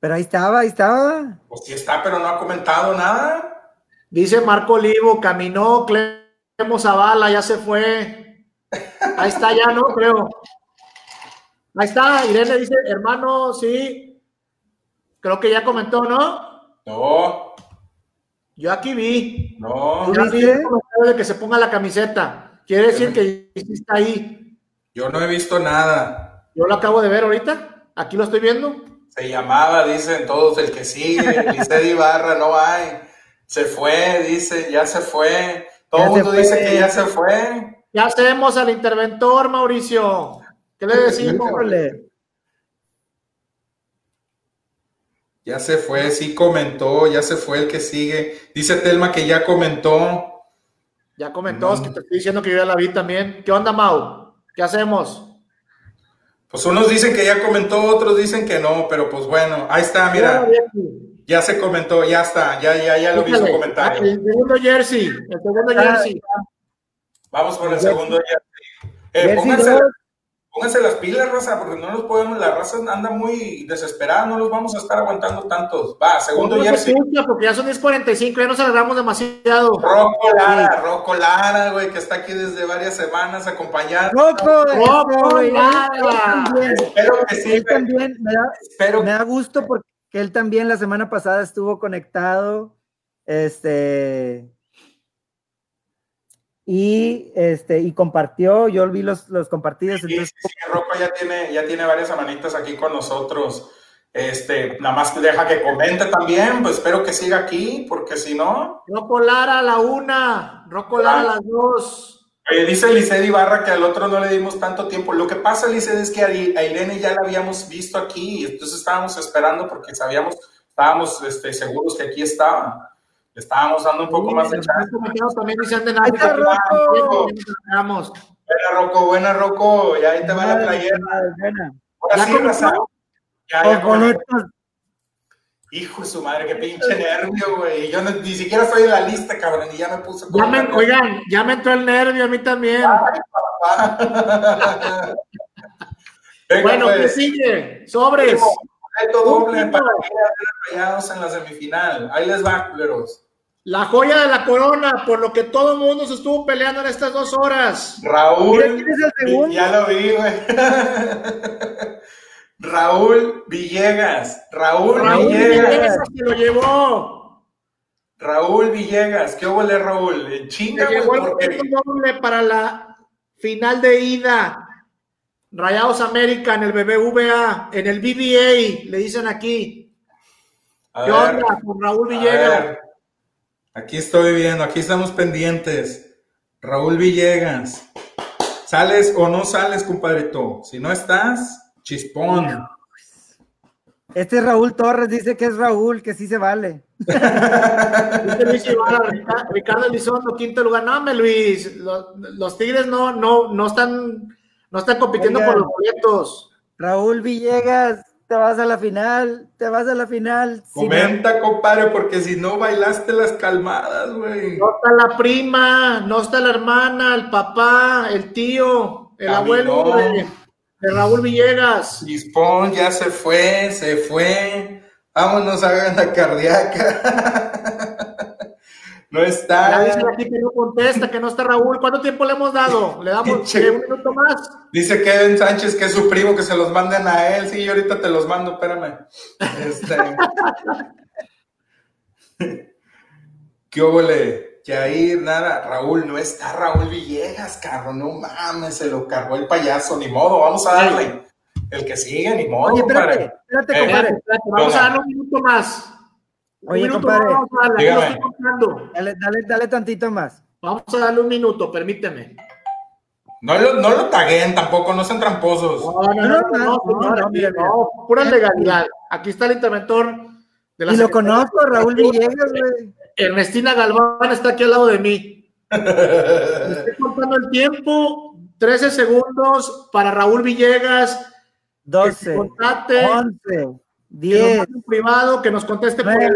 pero ahí estaba, ahí estaba. Pues sí está, pero no ha comentado nada. Dice Marco Olivo, caminó, Clemo Zavala, ya se fue. Ahí está ya, ¿no? Creo. Ahí está, Irene dice, hermano, sí. Creo que ya comentó, ¿no? No, Yo aquí vi. no, Yo vi ¿Viste? el comentario de que se ponga la camiseta. Quiere decir que está ahí. yo no he visto nada. Yo lo acabo de ver ahorita. Aquí lo estoy viendo. Se llamaba, dicen todos, el que sigue, Licey Ibarra, no hay. Se fue, dice, ya se fue. Todo Ya el mundo dice que ya se fue. ¿Qué hacemos al interventor, Mauricio? ¿Qué le decimos? Híjole. Ya se fue, sí comentó, ya se fue el que sigue. Dice Telma que ya comentó. Ya comentó, es que te estoy diciendo que yo ya la vi también. ¿Qué onda, Mau? ¿Qué hacemos? Pues unos dicen que ya comentó, otros dicen que no, pero pues bueno, ahí está, mira, ya se comentó, ya está, ya, ya, ya lo vi su comentario. El segundo jersey. El segundo Ah, jersey. Vamos por el segundo jersey. Eh, pónganse. Pónganse las pilas, raza, porque no nos podemos, la raza anda muy desesperada, no los vamos a estar aguantando tantos. Va, segundo ¿Cómo se jersey. Porque ya son 10.45, ya nos alargamos demasiado. Rocco Lara, Rocco Lara, güey, que está aquí desde varias semanas acompañando. Rocco, Rocco, también, Espero que sí, él también me da, Espero me da gusto porque él también la semana pasada estuvo conectado. Este. Y este, y compartió, yo vi los, los compartidos. Sí, entonces, sí, sí, Rocco ya tiene, ya tiene varias semanitas aquí con nosotros. Este, nada más que deja que comente también, pues espero que siga aquí, porque si no, Rocco Lara a la una, Rocco Lara a las dos. eh, dice Liced Ibarra que al otro no le dimos tanto tiempo. Lo que pasa, Liced, es que a Irene ya la habíamos visto aquí, y entonces estábamos esperando porque sabíamos, estábamos este, seguros que aquí estaba. Le estábamos dando un poco más de chance. también dicen de Rocco. Buena, Rocco, buena, Rocco. Ya ahí te va la playera. Buena. Ahora ¿Ya sí, raza. Ya, ya boletos. Hijo de su madre, qué pinche nervio, güey. Yo no- ni siquiera estoy en la lista, cabrón, y ya me puse. Ya me, oigan, ya me entró el nervio a mí también. [laughs] Venga, bueno, ¿qué pues. sigue? Sobres. Boleto doble para Rayados en la semifinal. Ahí les va, culeros. La joya de la corona, por lo que todo el mundo se estuvo peleando en estas dos horas. Raúl. Mira, ¿quién es el segundo? Ya lo vi, güey. [laughs] Raúl Villegas. Raúl, Raúl Villegas. Villegas se lo llevó. Raúl Villegas. ¿Qué huele, Raúl? Chinga, güey, porque. doble para la final de ida. Rayados América en el BBVA, en el BBA, le dicen aquí. A ¿Qué ver, onda con Raúl a Villegas? Aquí estoy viendo, aquí estamos pendientes. Raúl Villegas. ¿Sales o no sales, compadrito? Si no estás, chispón. Este es Raúl Torres, dice que es Raúl, que sí se vale. Luis Ibarra, Ricardo Elizondo, quinto lugar. No, me Luis, los, los Tigres no, no, no están, no están compitiendo Oigan. por los boletos. Raúl Villegas, te vas a la final, te vas a la final. Si no- Comenta, compadre, porque si no bailaste las calmadas, güey. No está la prima, no está la hermana, el papá, el tío, el Caminó. abuelo de, de Raúl Villegas. Chispón ya se fue, se fue. Vámonos a ver la cardíaca. [laughs] no Ya está. dicen aquí que no contesta, que no está Raúl. ¿Cuánto tiempo le hemos dado? ¿Le damos [laughs] Pinche- eh, un minuto más? Dice Kevin Sánchez que es su primo, que se los manden a él. Sí, yo ahorita te los mando, espérame. Este... [laughs] ¿Qué óvole? Yair, nada. Raúl, no está Raúl Villegas, carro. No mames, se lo cargó el payaso. Ni modo, vamos a darle. El que sigue, ni modo, Oye, espérate, espérate, Eh, compadre. Espérate, vamos a darle un minuto más. Un Oye, minuto compadre. Dale, dale, dale tantito más. Vamos a darle un minuto, permíteme. No lo, no lo taguen tampoco, no sean tramposos. No, no, no, no, no, pura legalidad. Aquí está el interventor de la Y lo conozco, Raúl Villegas, güey. Ernestina Galván está aquí al lado de mí. [laughs] Estoy contando el tiempo. 13 segundos para Raúl Villegas. 12, Contate. 11, Que nos 10, mande un privado, que nos conteste por el.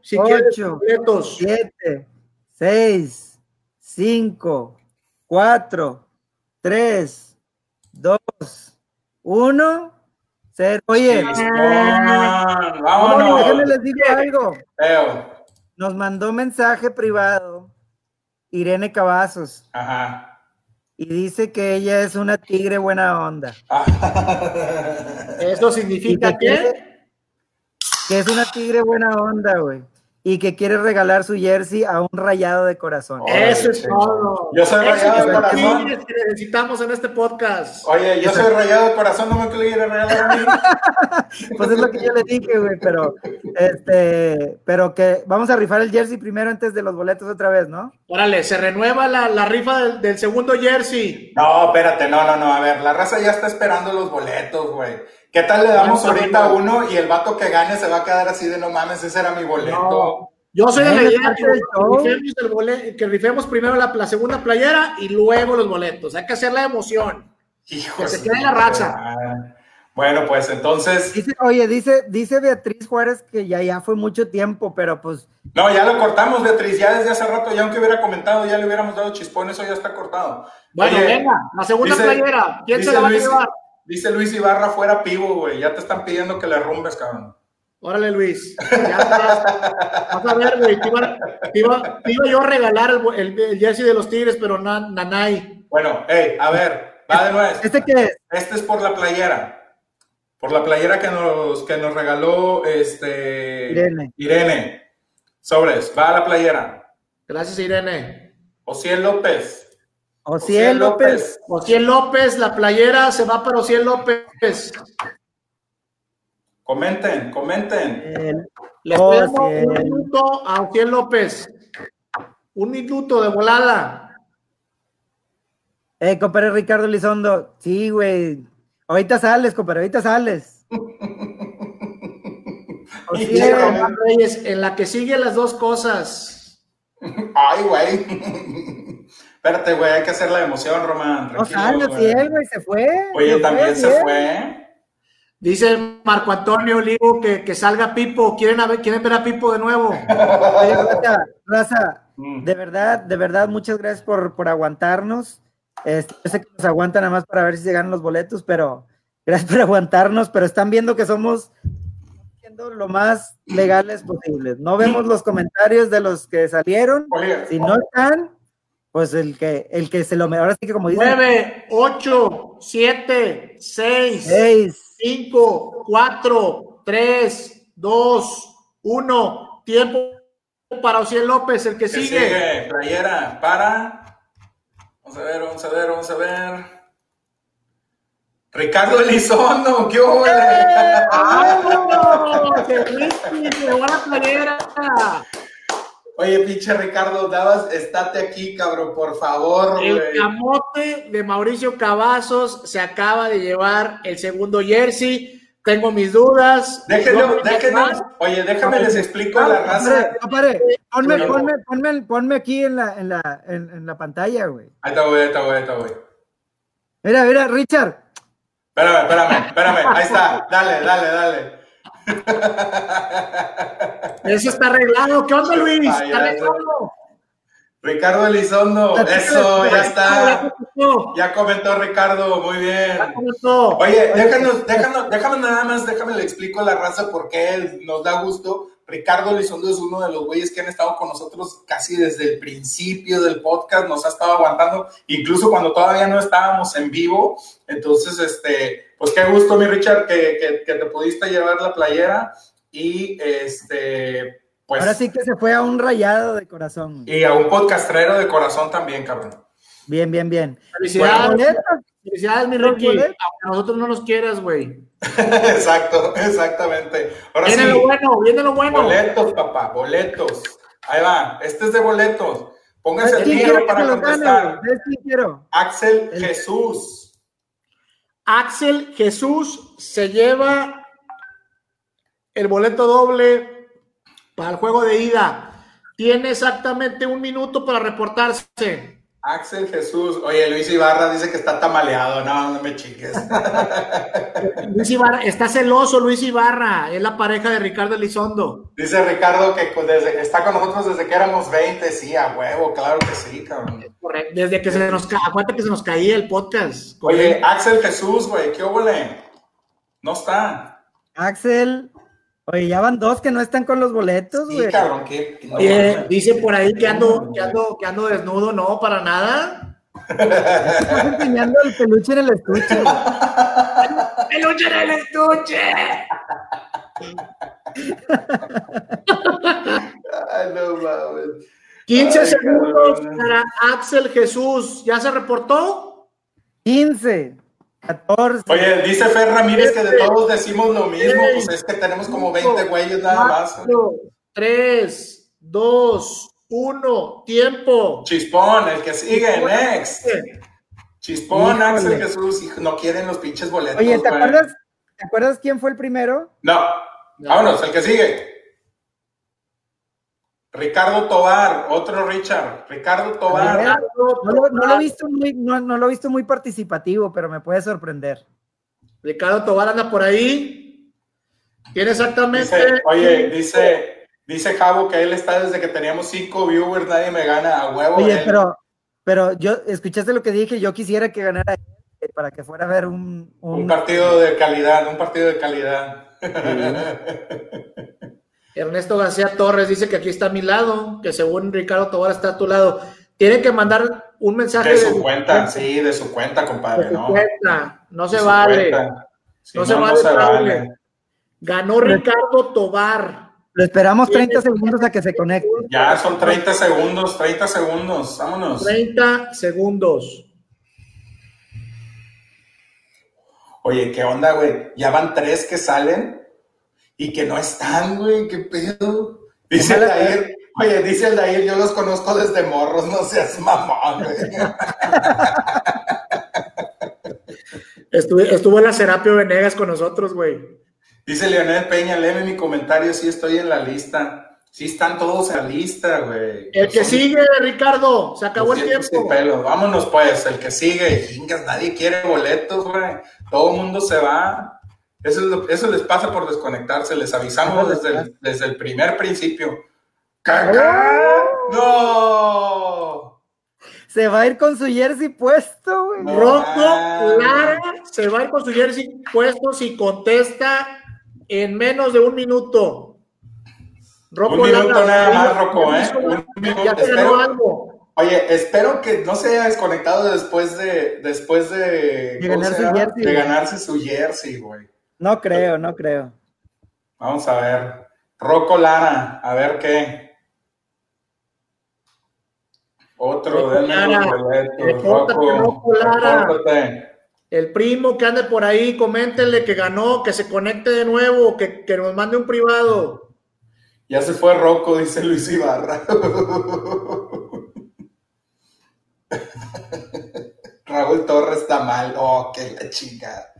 Si quieres ocho, boletos. 7, 6, 5, 4, 3, 2, 1, 0. Oye, Chispón, Vámonos, déjenme les digo algo. Feo. Nos mandó mensaje privado Irene Cavazos. Ajá. y dice que ella es una tigre buena onda. Eso Y significa que, que. es una tigre buena onda, güey. Y que quiere regalar su jersey a un rayado de corazón. Eso es todo. Yo soy Eso rayado es de corazón. que necesitamos en este podcast. Oye, yo soy rayado de corazón, no me quiere regalar a mí. [laughs] Pues es lo que yo le dije, güey, pero este, pero que vamos a rifar el jersey primero antes de los boletos otra vez, ¿no? Órale, se renueva la, la rifa del, del segundo jersey. No, espérate, no, no, no. A ver, la raza ya está esperando los boletos, güey. ¿Qué tal le damos ahorita bueno. uno y el vato que gane se va a quedar así de no mames, ese era mi boleto? No. Yo soy de la idea que, rifemos el bole- que rifemos primero la, la segunda playera y luego los boletos. Hay que hacer la emoción. Hijo Que se quede en la racha. Bueno, pues entonces, Dice, oye, dice, dice Beatriz Juárez que ya, ya fue mucho tiempo, pero pues, no, ya lo cortamos, Beatriz, ya desde hace rato, ya aunque hubiera comentado, ya le hubiéramos dado chispón, eso ya está cortado. Bueno, Oye, venga, la segunda dice- playera. ¿Quién se la va a llevar? Dice Luis Ibarra fuera pivo, güey, ya te están pidiendo que le rumbes, cabrón. Órale, Luis. Ya estás. Vas a ver, güey. Te iba, te iba- te iba yo a regalar el, el- el jersey de los Tigres, pero na- Nanay. Bueno, hey, a ver, va de nuevo. ¿este qué es? Este es por la playera. Por la playera que nos, que nos regaló este Irene. Irene. Sobres, va a la playera. Gracias, Irene. Ociel López. Ociel López. Ociel López, la playera se va para Ociel López. Comenten, comenten. El- Le damos un Ociel. minuto a Ociel López. Un minuto de volada. Eh, compadre Ricardo Lizondo, sí, güey. Ahorita sales, compadre, ahorita sales. [laughs] Román Reyes, en la que sigue las dos cosas. Ay, güey. Espérate, güey, hay que hacer la emoción, Román. dos tranquilo, años güey. y él, güey, se fue. Oye, también se bien. fue. Dice Marco Antonio Olivo que, que salga Pipo. ¿Quieren, a ver, ¿Quieren ver a Pipo de nuevo? [laughs] Oye, raza, raza, Mm. de verdad, de verdad, muchas gracias por, por aguantarnos. Este, yo sé que nos aguantan nada más para ver si se ganan los boletos, pero gracias por aguantarnos, pero están viendo que somos siendo lo más legales posibles. No vemos los comentarios de los que salieron. Oye, Si no están, pues el que, el que se lo me ahora sí que como dicen, 9, 8, 7, 6, seis. 5, 4, 3, 2, 1. Tiempo para Ociel López, el que que sigue. sigue, playera, para. Vamos a ver, vamos a ver, vamos a ver. Ricardo Elizondo, ¿qué hubo? ¡Vámonos! ¡Que Ricky se llevó la playera! Oye, pinche Ricardo, dabas, estate aquí, cabrón, por favor, El camote de Mauricio Cavazos se acaba de llevar el segundo jersey. Tengo mis dudas. Déjenlo, déjenlo. Oye, déjame les explico a la No, raza. no, pare. Ponme, ponme, ponme, ponme aquí en la, en la, en, en la pantalla, güey. Ahí está, güey, ahí está, güey, ahí está, güey. Mira, mira, Richard. Espérame, espérame, espérame. Ahí está. Dale, dale, dale. Eso está arreglado. ¿Qué onda, Luis? Payaso. ¿Está arreglado? Ricardo Elizondo, eso, ya está. Ya comentó Ricardo, muy bien. Oye, déjanos, déjanos, déjame nada más, déjame le explico a la raza por qué nos da gusto. Ricardo Elizondo es uno de los güeyes que han estado con nosotros casi desde el principio del podcast, nos ha estado aguantando, incluso cuando todavía no estábamos en vivo. Entonces, este, pues qué gusto, mi Richard, que, que, que te pudiste llevar la playera y este, pues, Ahora sí que se fue a un rayado de corazón. y a un podcastrero de corazón también, cabrón. Bien, bien, bien. Felicidades. Felicidades, mi ¿Los Ricky. Aunque a nosotros no nos quieras, güey. [laughs] Exacto, exactamente. Ahora Viene sí. lo bueno, viene lo bueno. Boletos, papá, boletos. Ahí va, este es de boletos. Pónganse ¿Sabes el dinero para gane, contestar. ¿Sabes quién quiero? Axel El- Jesús. Axel Jesús se lleva el boleto doble para el juego de ida. Tiene exactamente un minuto para reportarse. Axel Jesús. Oye, Luis Ibarra dice que está tamaleado. No, no me chiques. [laughs] Luis Ibarra, está celoso Luis Ibarra, es la pareja de Ricardo Elizondo. Dice Ricardo que desde, está con nosotros desde que éramos 20. Sí, a huevo, claro que sí, cabrón. Correcto. Desde que se nos acuérdate que se nos caía el podcast. Oye, Axel Jesús, güey, ¿qué óvole? No está. Axel. Oye, ya van dos que no están con los boletos, Sí, güey. cabrón, ¿qué? no, Oye, güey. dice por ahí que ando, que ando, que ando desnudo, no, para nada. Estás enseñando el peluche en el estuche. güey. [laughs] ¡Peluche en el estuche! Ay, no mames. 15 Ay, segundos cabrón. para Axel Jesús. ¿Ya se reportó? 15, 14. Oye, dice Fer Ramírez que de todos decimos lo mismo, pues es que tenemos como 20 güeyes nada más. 3, 2, 1, tiempo. Chispón, el que sigue, next. Chispón, Híjole. Axel Jesús, no quieren los pinches boletos. Oye, ¿te acuerdas, ¿te acuerdas quién fue el primero? No, vámonos, el que sigue. Ricardo Tobar, otro Richard. Ricardo ver. Tobar. No lo, no lo he visto muy, no, no lo he visto muy participativo, pero me puede sorprender. Ricardo Tobar anda por ahí. Tiene exactamente. Dice, oye, dice, dice Javo que él está desde que teníamos cinco viewers, nadie me gana a huevo. Oye, él. pero, pero yo, ¿escuchaste lo que dije? Yo quisiera que ganara él, para que fuera a ver un... Un partido de calidad, un partido de calidad. [laughs] [laughs] Ernesto García Torres dice que aquí está a mi lado, que según Ricardo Tobar está a tu lado. Tiene que mandar un mensaje De su cuenta, sí, de su cuenta, de compadre, su ¿no? cuenta. No se De su vale. Si No se vale, se vale. vale. Ganó Ricardo Tobar. Lo esperamos 30 segundos a que se conecte. Ya son 30 segundos, 30 segundos, vámonos. 30 segundos. Oye, ¿qué onda, güey? Ya van tres que salen y que no están, güey, ¿qué pedo? Dice el Dair, oye, dice el Dair, yo los conozco desde morros, no seas mamón, güey. [laughs] Estuvo en la Serapio Venegas con nosotros, güey. Dice Leonel Peña, léeme mi comentario, sí estoy en la lista. Sí están todos en la lista, güey. El que Son sigue, Ricardo, se acabó el 200 tiempo. Vámonos pues, el que sigue. Chingas, nadie quiere boletos, güey. Todo el mundo se va. Eso, es lo- eso les pasa por desconectarse. Les avisamos desde el, desde el primer principio. ¡Cacá! ¡No! Se va a ir con su jersey puesto, güey. No. Rocco Ah. Lara se va a ir con su jersey puesto si contesta en menos de un minuto. Rocco Un minuto Lara, nada más, Rocco, ¿eh? Un minuto, Ya te ganó espero. algo. Oye, espero que no se haya desconectado después de después de, De ¿cómo ganar se su llama? jersey, de güey. ganarse su jersey, güey. No creo, no creo. Vamos a ver. Rocco Lara, a ver qué. Otro, denme los Rocco, Rocco Lara. El primo que ande por ahí, coméntenle que ganó, que se conecte de nuevo, que, que nos mande un privado. Ya se fue Rocco, dice Luis Ibarra. [laughs] Raúl Torres está mal. Oh, qué la chingada.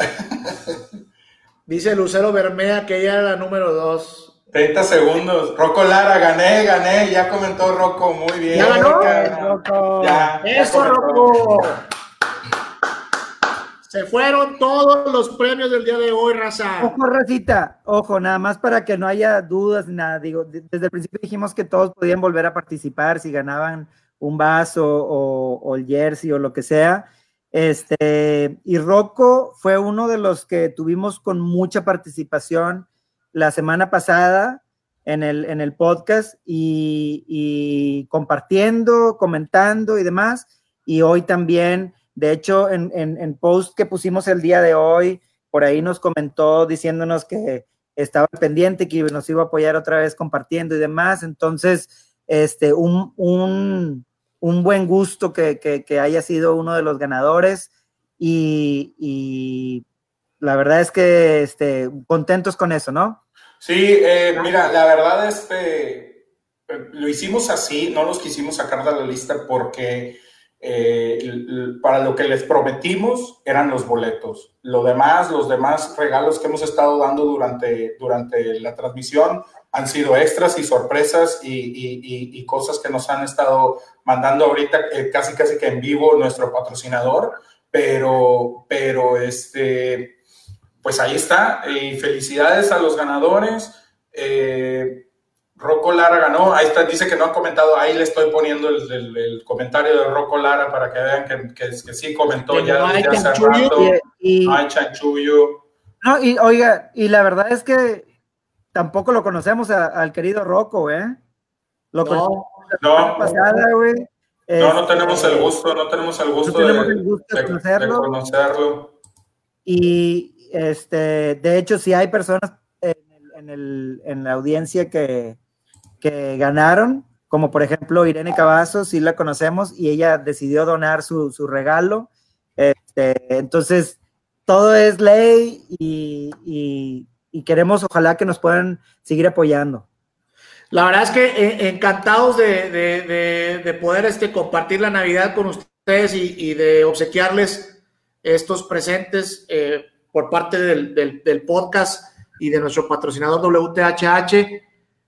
[laughs] Dice Lucero Bermea que ella era la número dos. 30 segundos. Rocco Lara, gané, gané. Ya comentó Rocco, muy bien. ¿Ya ganó? Rocco. Ya, ¡Eso. Rocco! Se fueron todos los premios del día de hoy, raza. Ojo, Racita, ojo, nada más para que no haya dudas, ni nada. Digo, de- desde el principio dijimos que todos podían volver a participar si ganaban un vaso o, o el jersey o lo que sea. Este, y Rocco fue uno de los que tuvimos con mucha participación la semana pasada en el, en el podcast y, compartiendo, comentando y demás. Y hoy también, de hecho, en, en, en post que pusimos el día de hoy, por ahí nos comentó diciéndonos que estaba pendiente, que nos iba a apoyar otra vez compartiendo y demás. Entonces, este, un, un, un buen gusto que, que, haya sido uno de los ganadores y, y la verdad es que este, contentos con eso, ¿no? Sí, eh, mira, la verdad, este, lo hicimos así, no los quisimos sacar de la lista porque eh, para lo que les prometimos eran los boletos. Lo demás, los demás regalos que hemos estado dando durante, durante la transmisión han sido extras y sorpresas y, y, y, y cosas que nos han estado mandando ahorita eh, casi casi que en vivo nuestro patrocinador, pero, pero este, pues ahí está. Y felicidades a los ganadores. Eh, Rocco Lara ganó. Ahí está, dice que no ha comentado. Ahí le estoy poniendo el, el, el comentario de Rocco Lara para que vean que, que, que sí comentó Que ya no desde hace rato. Y, y- No hay chanchullo. no, y oiga, y la verdad es que tampoco lo conocemos a- al querido Rocco, ¿eh? Lo No, No, pasada, güey. no, no Este, tenemos el gusto, no tenemos el gusto, tenemos de, el gusto de de- conocerlo. de conocerlo. Y este, de hecho, sí hay personas en, el- en, el- en la audiencia que, que ganaron, como por ejemplo Irene Cavazos, sí la conocemos, y ella decidió donar su, su regalo. Este, entonces, todo es ley y, y- y queremos, ojalá que nos puedan seguir apoyando. La verdad es que eh, encantados de, de- de- de poder este, compartir la Navidad con ustedes y, y de obsequiarles estos presentes eh, por parte del, del- podcast y de nuestro patrocinador WTHH.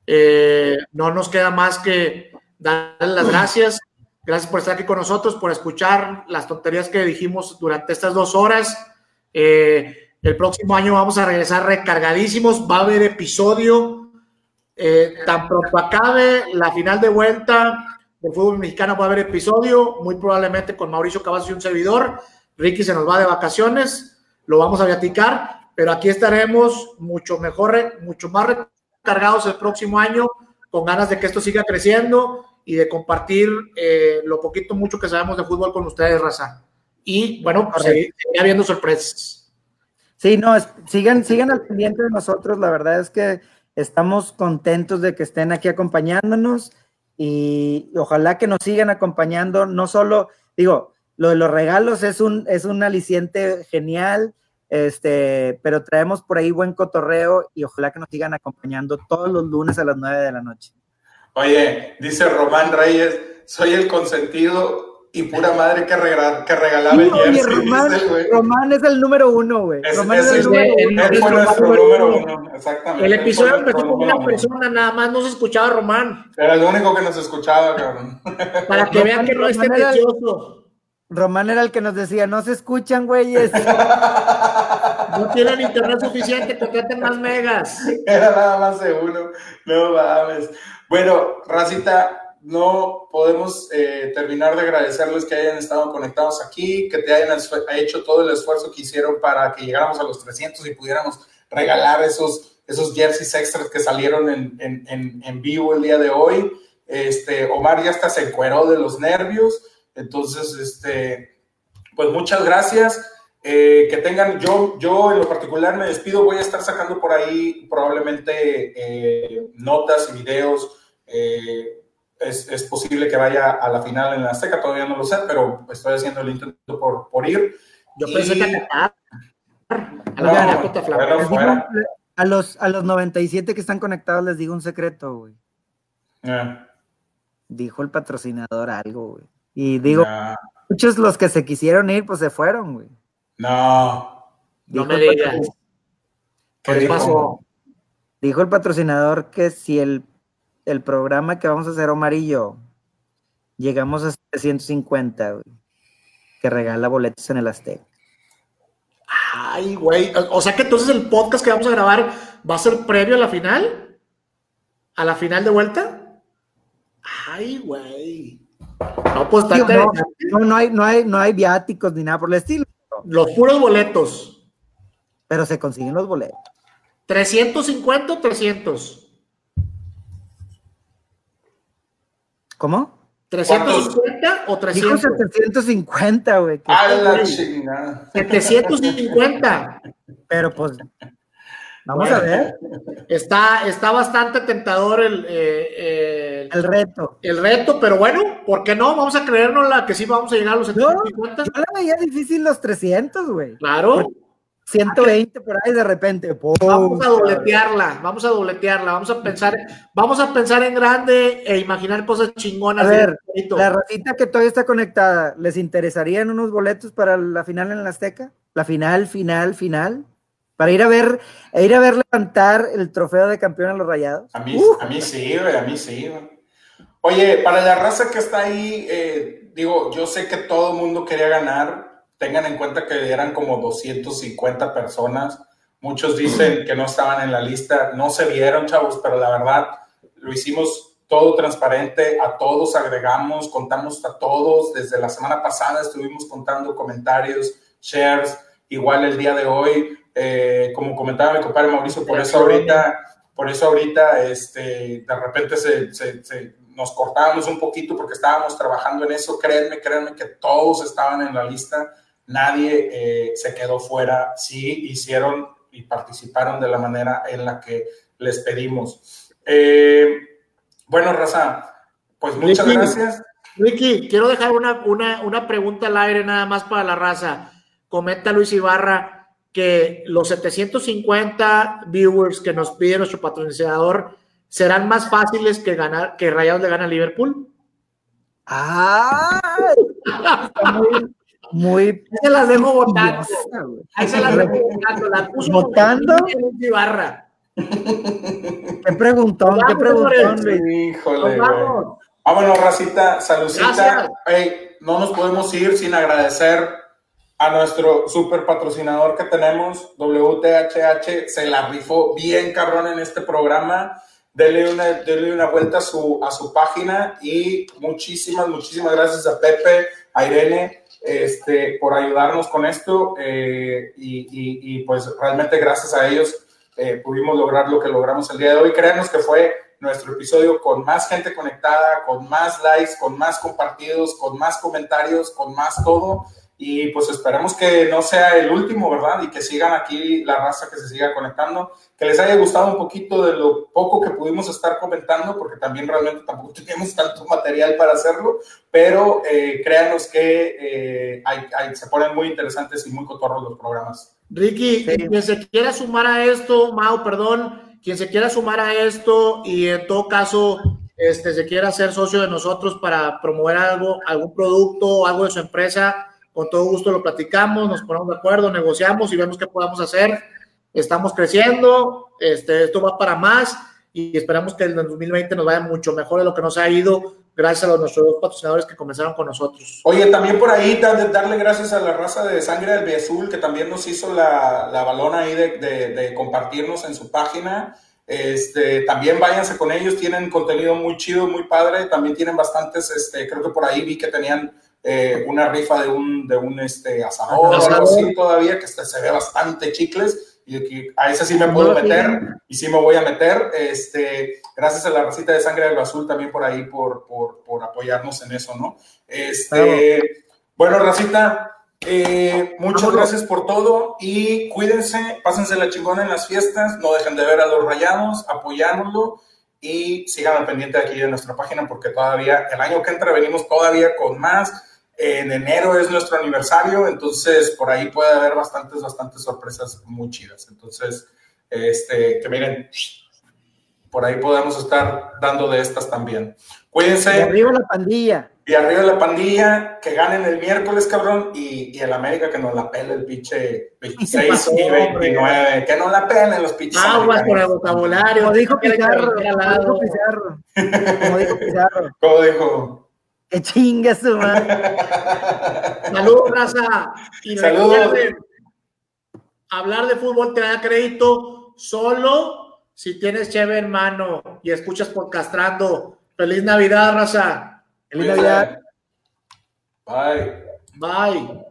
Eh, no nos queda más que darles las gracias. Gracias por estar aquí con nosotros, por escuchar las tonterías que dijimos durante estas dos horas. El próximo año vamos a regresar recargadísimos. Va a haber episodio. Eh, tan pronto acabe la final de vuelta del fútbol mexicano, va a haber episodio, muy probablemente con Mauricio Cavazos y un servidor. Ricky se nos va de vacaciones, lo vamos a platicar, pero aquí estaremos mucho mejor, mucho más recargados el próximo año, con ganas de que esto siga creciendo y de compartir eh, lo poquito, mucho que sabemos de fútbol con ustedes, Raza. Y bueno, pues seguir habiendo sorpresas. Sí, no, sigan, sigan al pendiente de nosotros. La verdad es que estamos contentos de que estén aquí acompañándonos y ojalá que nos sigan acompañando. No solo, digo, lo de los regalos es un, es un aliciente genial, este, pero traemos por ahí buen cotorreo y ojalá que nos sigan acompañando todos los lunes a las 9 de la noche. Oye, dice Román Reyes, soy el consentido y pura madre que, regala, que regalaba el jersey, Román, es el número uno, güey. Es- Román es el número el- uno. Él fue el- nuestro el- número uno, exactamente. El episodio empezó con una uno. persona, nada más no se escuchaba Román. Era el único que nos escuchaba, cabrón. Para que vean que no es Román era- tendencioso. Román era el que nos decía, no se escuchan, güeyes. [laughs] No tienen internet suficiente, contraten más megas. Era nada más de uno. No mames. Bueno, Racita, no podemos eh, terminar de agradecerles que hayan estado conectados aquí, que te hayan hecho todo el esfuerzo que hicieron para que llegáramos a los 300 y pudiéramos regalar esos, esos jerseys extras que salieron en, en- en- vivo el día de hoy. Este, Omar ya hasta se encueró de los nervios. Entonces, este, pues muchas gracias. Eh, que tengan, yo, yo en lo particular me despido, voy a estar sacando por ahí probablemente eh, notas y videos. Es, es posible que vaya a la final en la Azteca, todavía no lo sé, pero estoy haciendo el intento por, por ir. Yo pensé Y- que a los, a los 97 que están conectados les digo un secreto, güey. Eh, Dijo el patrocinador algo, güey. Y digo, muchos los que se quisieron ir, pues se fueron, güey. no. No me digas. ¿Qué pasó? Dijo el patrocinador que si el, el programa que vamos a hacer Omar y yo llegamos a 750, güey, que regala boletos en el Azteca. Ay, güey. O sea que entonces el podcast que vamos a grabar va a ser previo a la final. ¿A la final de vuelta? Ay, güey. No, pues no, no, no hay, no, hay, no hay viáticos ni nada por el estilo, Los puros boletos. pero se consiguen los boletos. 350 o 300. ¿Cómo? 350 o Dijo 300. 750, güey. A la chingada. 750. Pero pues, vamos Bueno. a ver Está, está bastante tentador el, eh, el, el reto. el reto, pero bueno, ¿por qué no? Vamos a creernos la que sí vamos a llegar a los No, 750. Yo la veía difícil los 300, güey. Claro. 120 por ahí de repente. ¡pum! Vamos a dobletearla, vamos a dobletearla, vamos a pensar, vamos a pensar en grande e imaginar cosas chingonas. A ver. La racita que todavía está conectada, ¿les interesarían unos boletos para la final en el Azteca? La final, final, final. Para ir a ver, e ir a ver levantar el trofeo de campeón a los rayados. A mí, Uh, a mí sí, güey, a mí sí, güey. Oye, para la raza que está ahí, eh, digo, yo sé que todo el mundo quería ganar. Tengan en cuenta que eran como 250 personas. Muchos dicen que no estaban en la lista. No se vieron, chavos, pero la verdad lo hicimos todo transparente. A todos agregamos, contamos a todos. Desde la semana pasada estuvimos contando comentarios, shares. Igual el día de hoy, eh, como comentaba mi compadre Mauricio, por eso ahorita por eso ahorita este, de repente se, se- se- nos cortábamos un poquito porque estábamos trabajando en eso. Créanme, créanme que todos estaban en la lista, nadie eh, se quedó fuera, sí hicieron y participaron de la manera en la que les pedimos. Eh, bueno, Raza, pues muchas Ricky. gracias. Ricky, quiero dejar una, una, una pregunta al aire nada más para la raza. Comenta Luis Ibarra que los 750 viewers que nos pide nuestro patrocinador serán más fáciles que ganar que Rayados le gana a Liverpool. ¡Ah! Está muy, muy Ahí se las dejo votando. Ahí se las dejo votando. La puso ¿Votando? Luis Ibarra. Qué preguntón, qué preguntón. Luis. Híjole, Nos güey. vamos. Vámonos, racita, saludcita. Gracias. Ey, no nos podemos ir sin agradecer a nuestro super patrocinador que tenemos, WTHH, se la rifó bien cabrón en este programa. Denle una, denle una vuelta a su, a su página y muchísimas, muchísimas gracias a Pepe, a Irene, este, por ayudarnos con esto eh, y, y- pues realmente gracias a ellos eh, pudimos lograr lo que logramos el día de hoy. Créanos que fue nuestro episodio con más gente conectada, con más likes, con más compartidos, con más comentarios, con más todo. Y pues esperemos que no sea el último, ¿verdad? Y que sigan aquí la raza que se siga conectando. Que les haya gustado un poquito de lo poco que pudimos estar comentando, porque también realmente tampoco [laughs] teníamos tanto material para hacerlo. Pero eh, créanos que eh, hay- hay- se ponen muy interesantes y muy cotorros los programas. Ricky, Sí. quien se quiera sumar a esto, Mau, perdón, quien se quiera sumar a esto y en todo caso este, se quiera hacer socio de nosotros para promover algo, algún producto, algo de su empresa, con todo gusto lo platicamos, nos ponemos de acuerdo, negociamos y vemos qué podemos hacer. Estamos creciendo, este, esto va para más y esperamos que el 2020 nos vaya mucho mejor de lo que nos ha ido gracias a los, nuestros dos patrocinadores que comenzaron con nosotros. Oye, también por ahí darle gracias a la raza de Sangre del Azul que también nos hizo la, la balona ahí de, de, compartirnos en su página. Este, también váyanse con ellos, tienen contenido muy chido, muy padre. También tienen bastantes, este, creo que por ahí vi que tenían eh, una rifa de un, de un este, asador, o algo así todavía, que este, se ve bastante chicles y a ese sí me puedo meter y sí me voy a meter. Este, gracias a la racita de sangre del azul también por ahí, por, por, por apoyarnos en eso, ¿no? Este, Bueno, racita, eh, muchas gracias por todo y cuídense, pásense la chingona en las fiestas, no dejen de ver a los rayados, apoyándolo y sigan al pendiente aquí de nuestra página porque todavía el año que entra venimos todavía con más en enero es nuestro aniversario, entonces por ahí puede haber bastantes, bastantes sorpresas muy chidas. Entonces, este, que miren, por ahí podemos estar dando de estas también. Cuídense. Y arriba la pandilla. Y arriba la pandilla, que ganen el miércoles, cabrón, y, y el América que nos la pele el pinche 26 y 29, que no la pelen los pinches. Aguas con el vocabulario. Como dijo Pizarro. [laughs] Como dijo Pizarro. Como dijo Pizarro. Como dijo. ¡Qué chinga su madre! Saludos, raza. Y Saludos. recuerden, hablar de fútbol te da crédito solo si tienes cheve en mano y escuchas podcastrando. Feliz Navidad, raza. Feliz Navidad. Bye. Bye.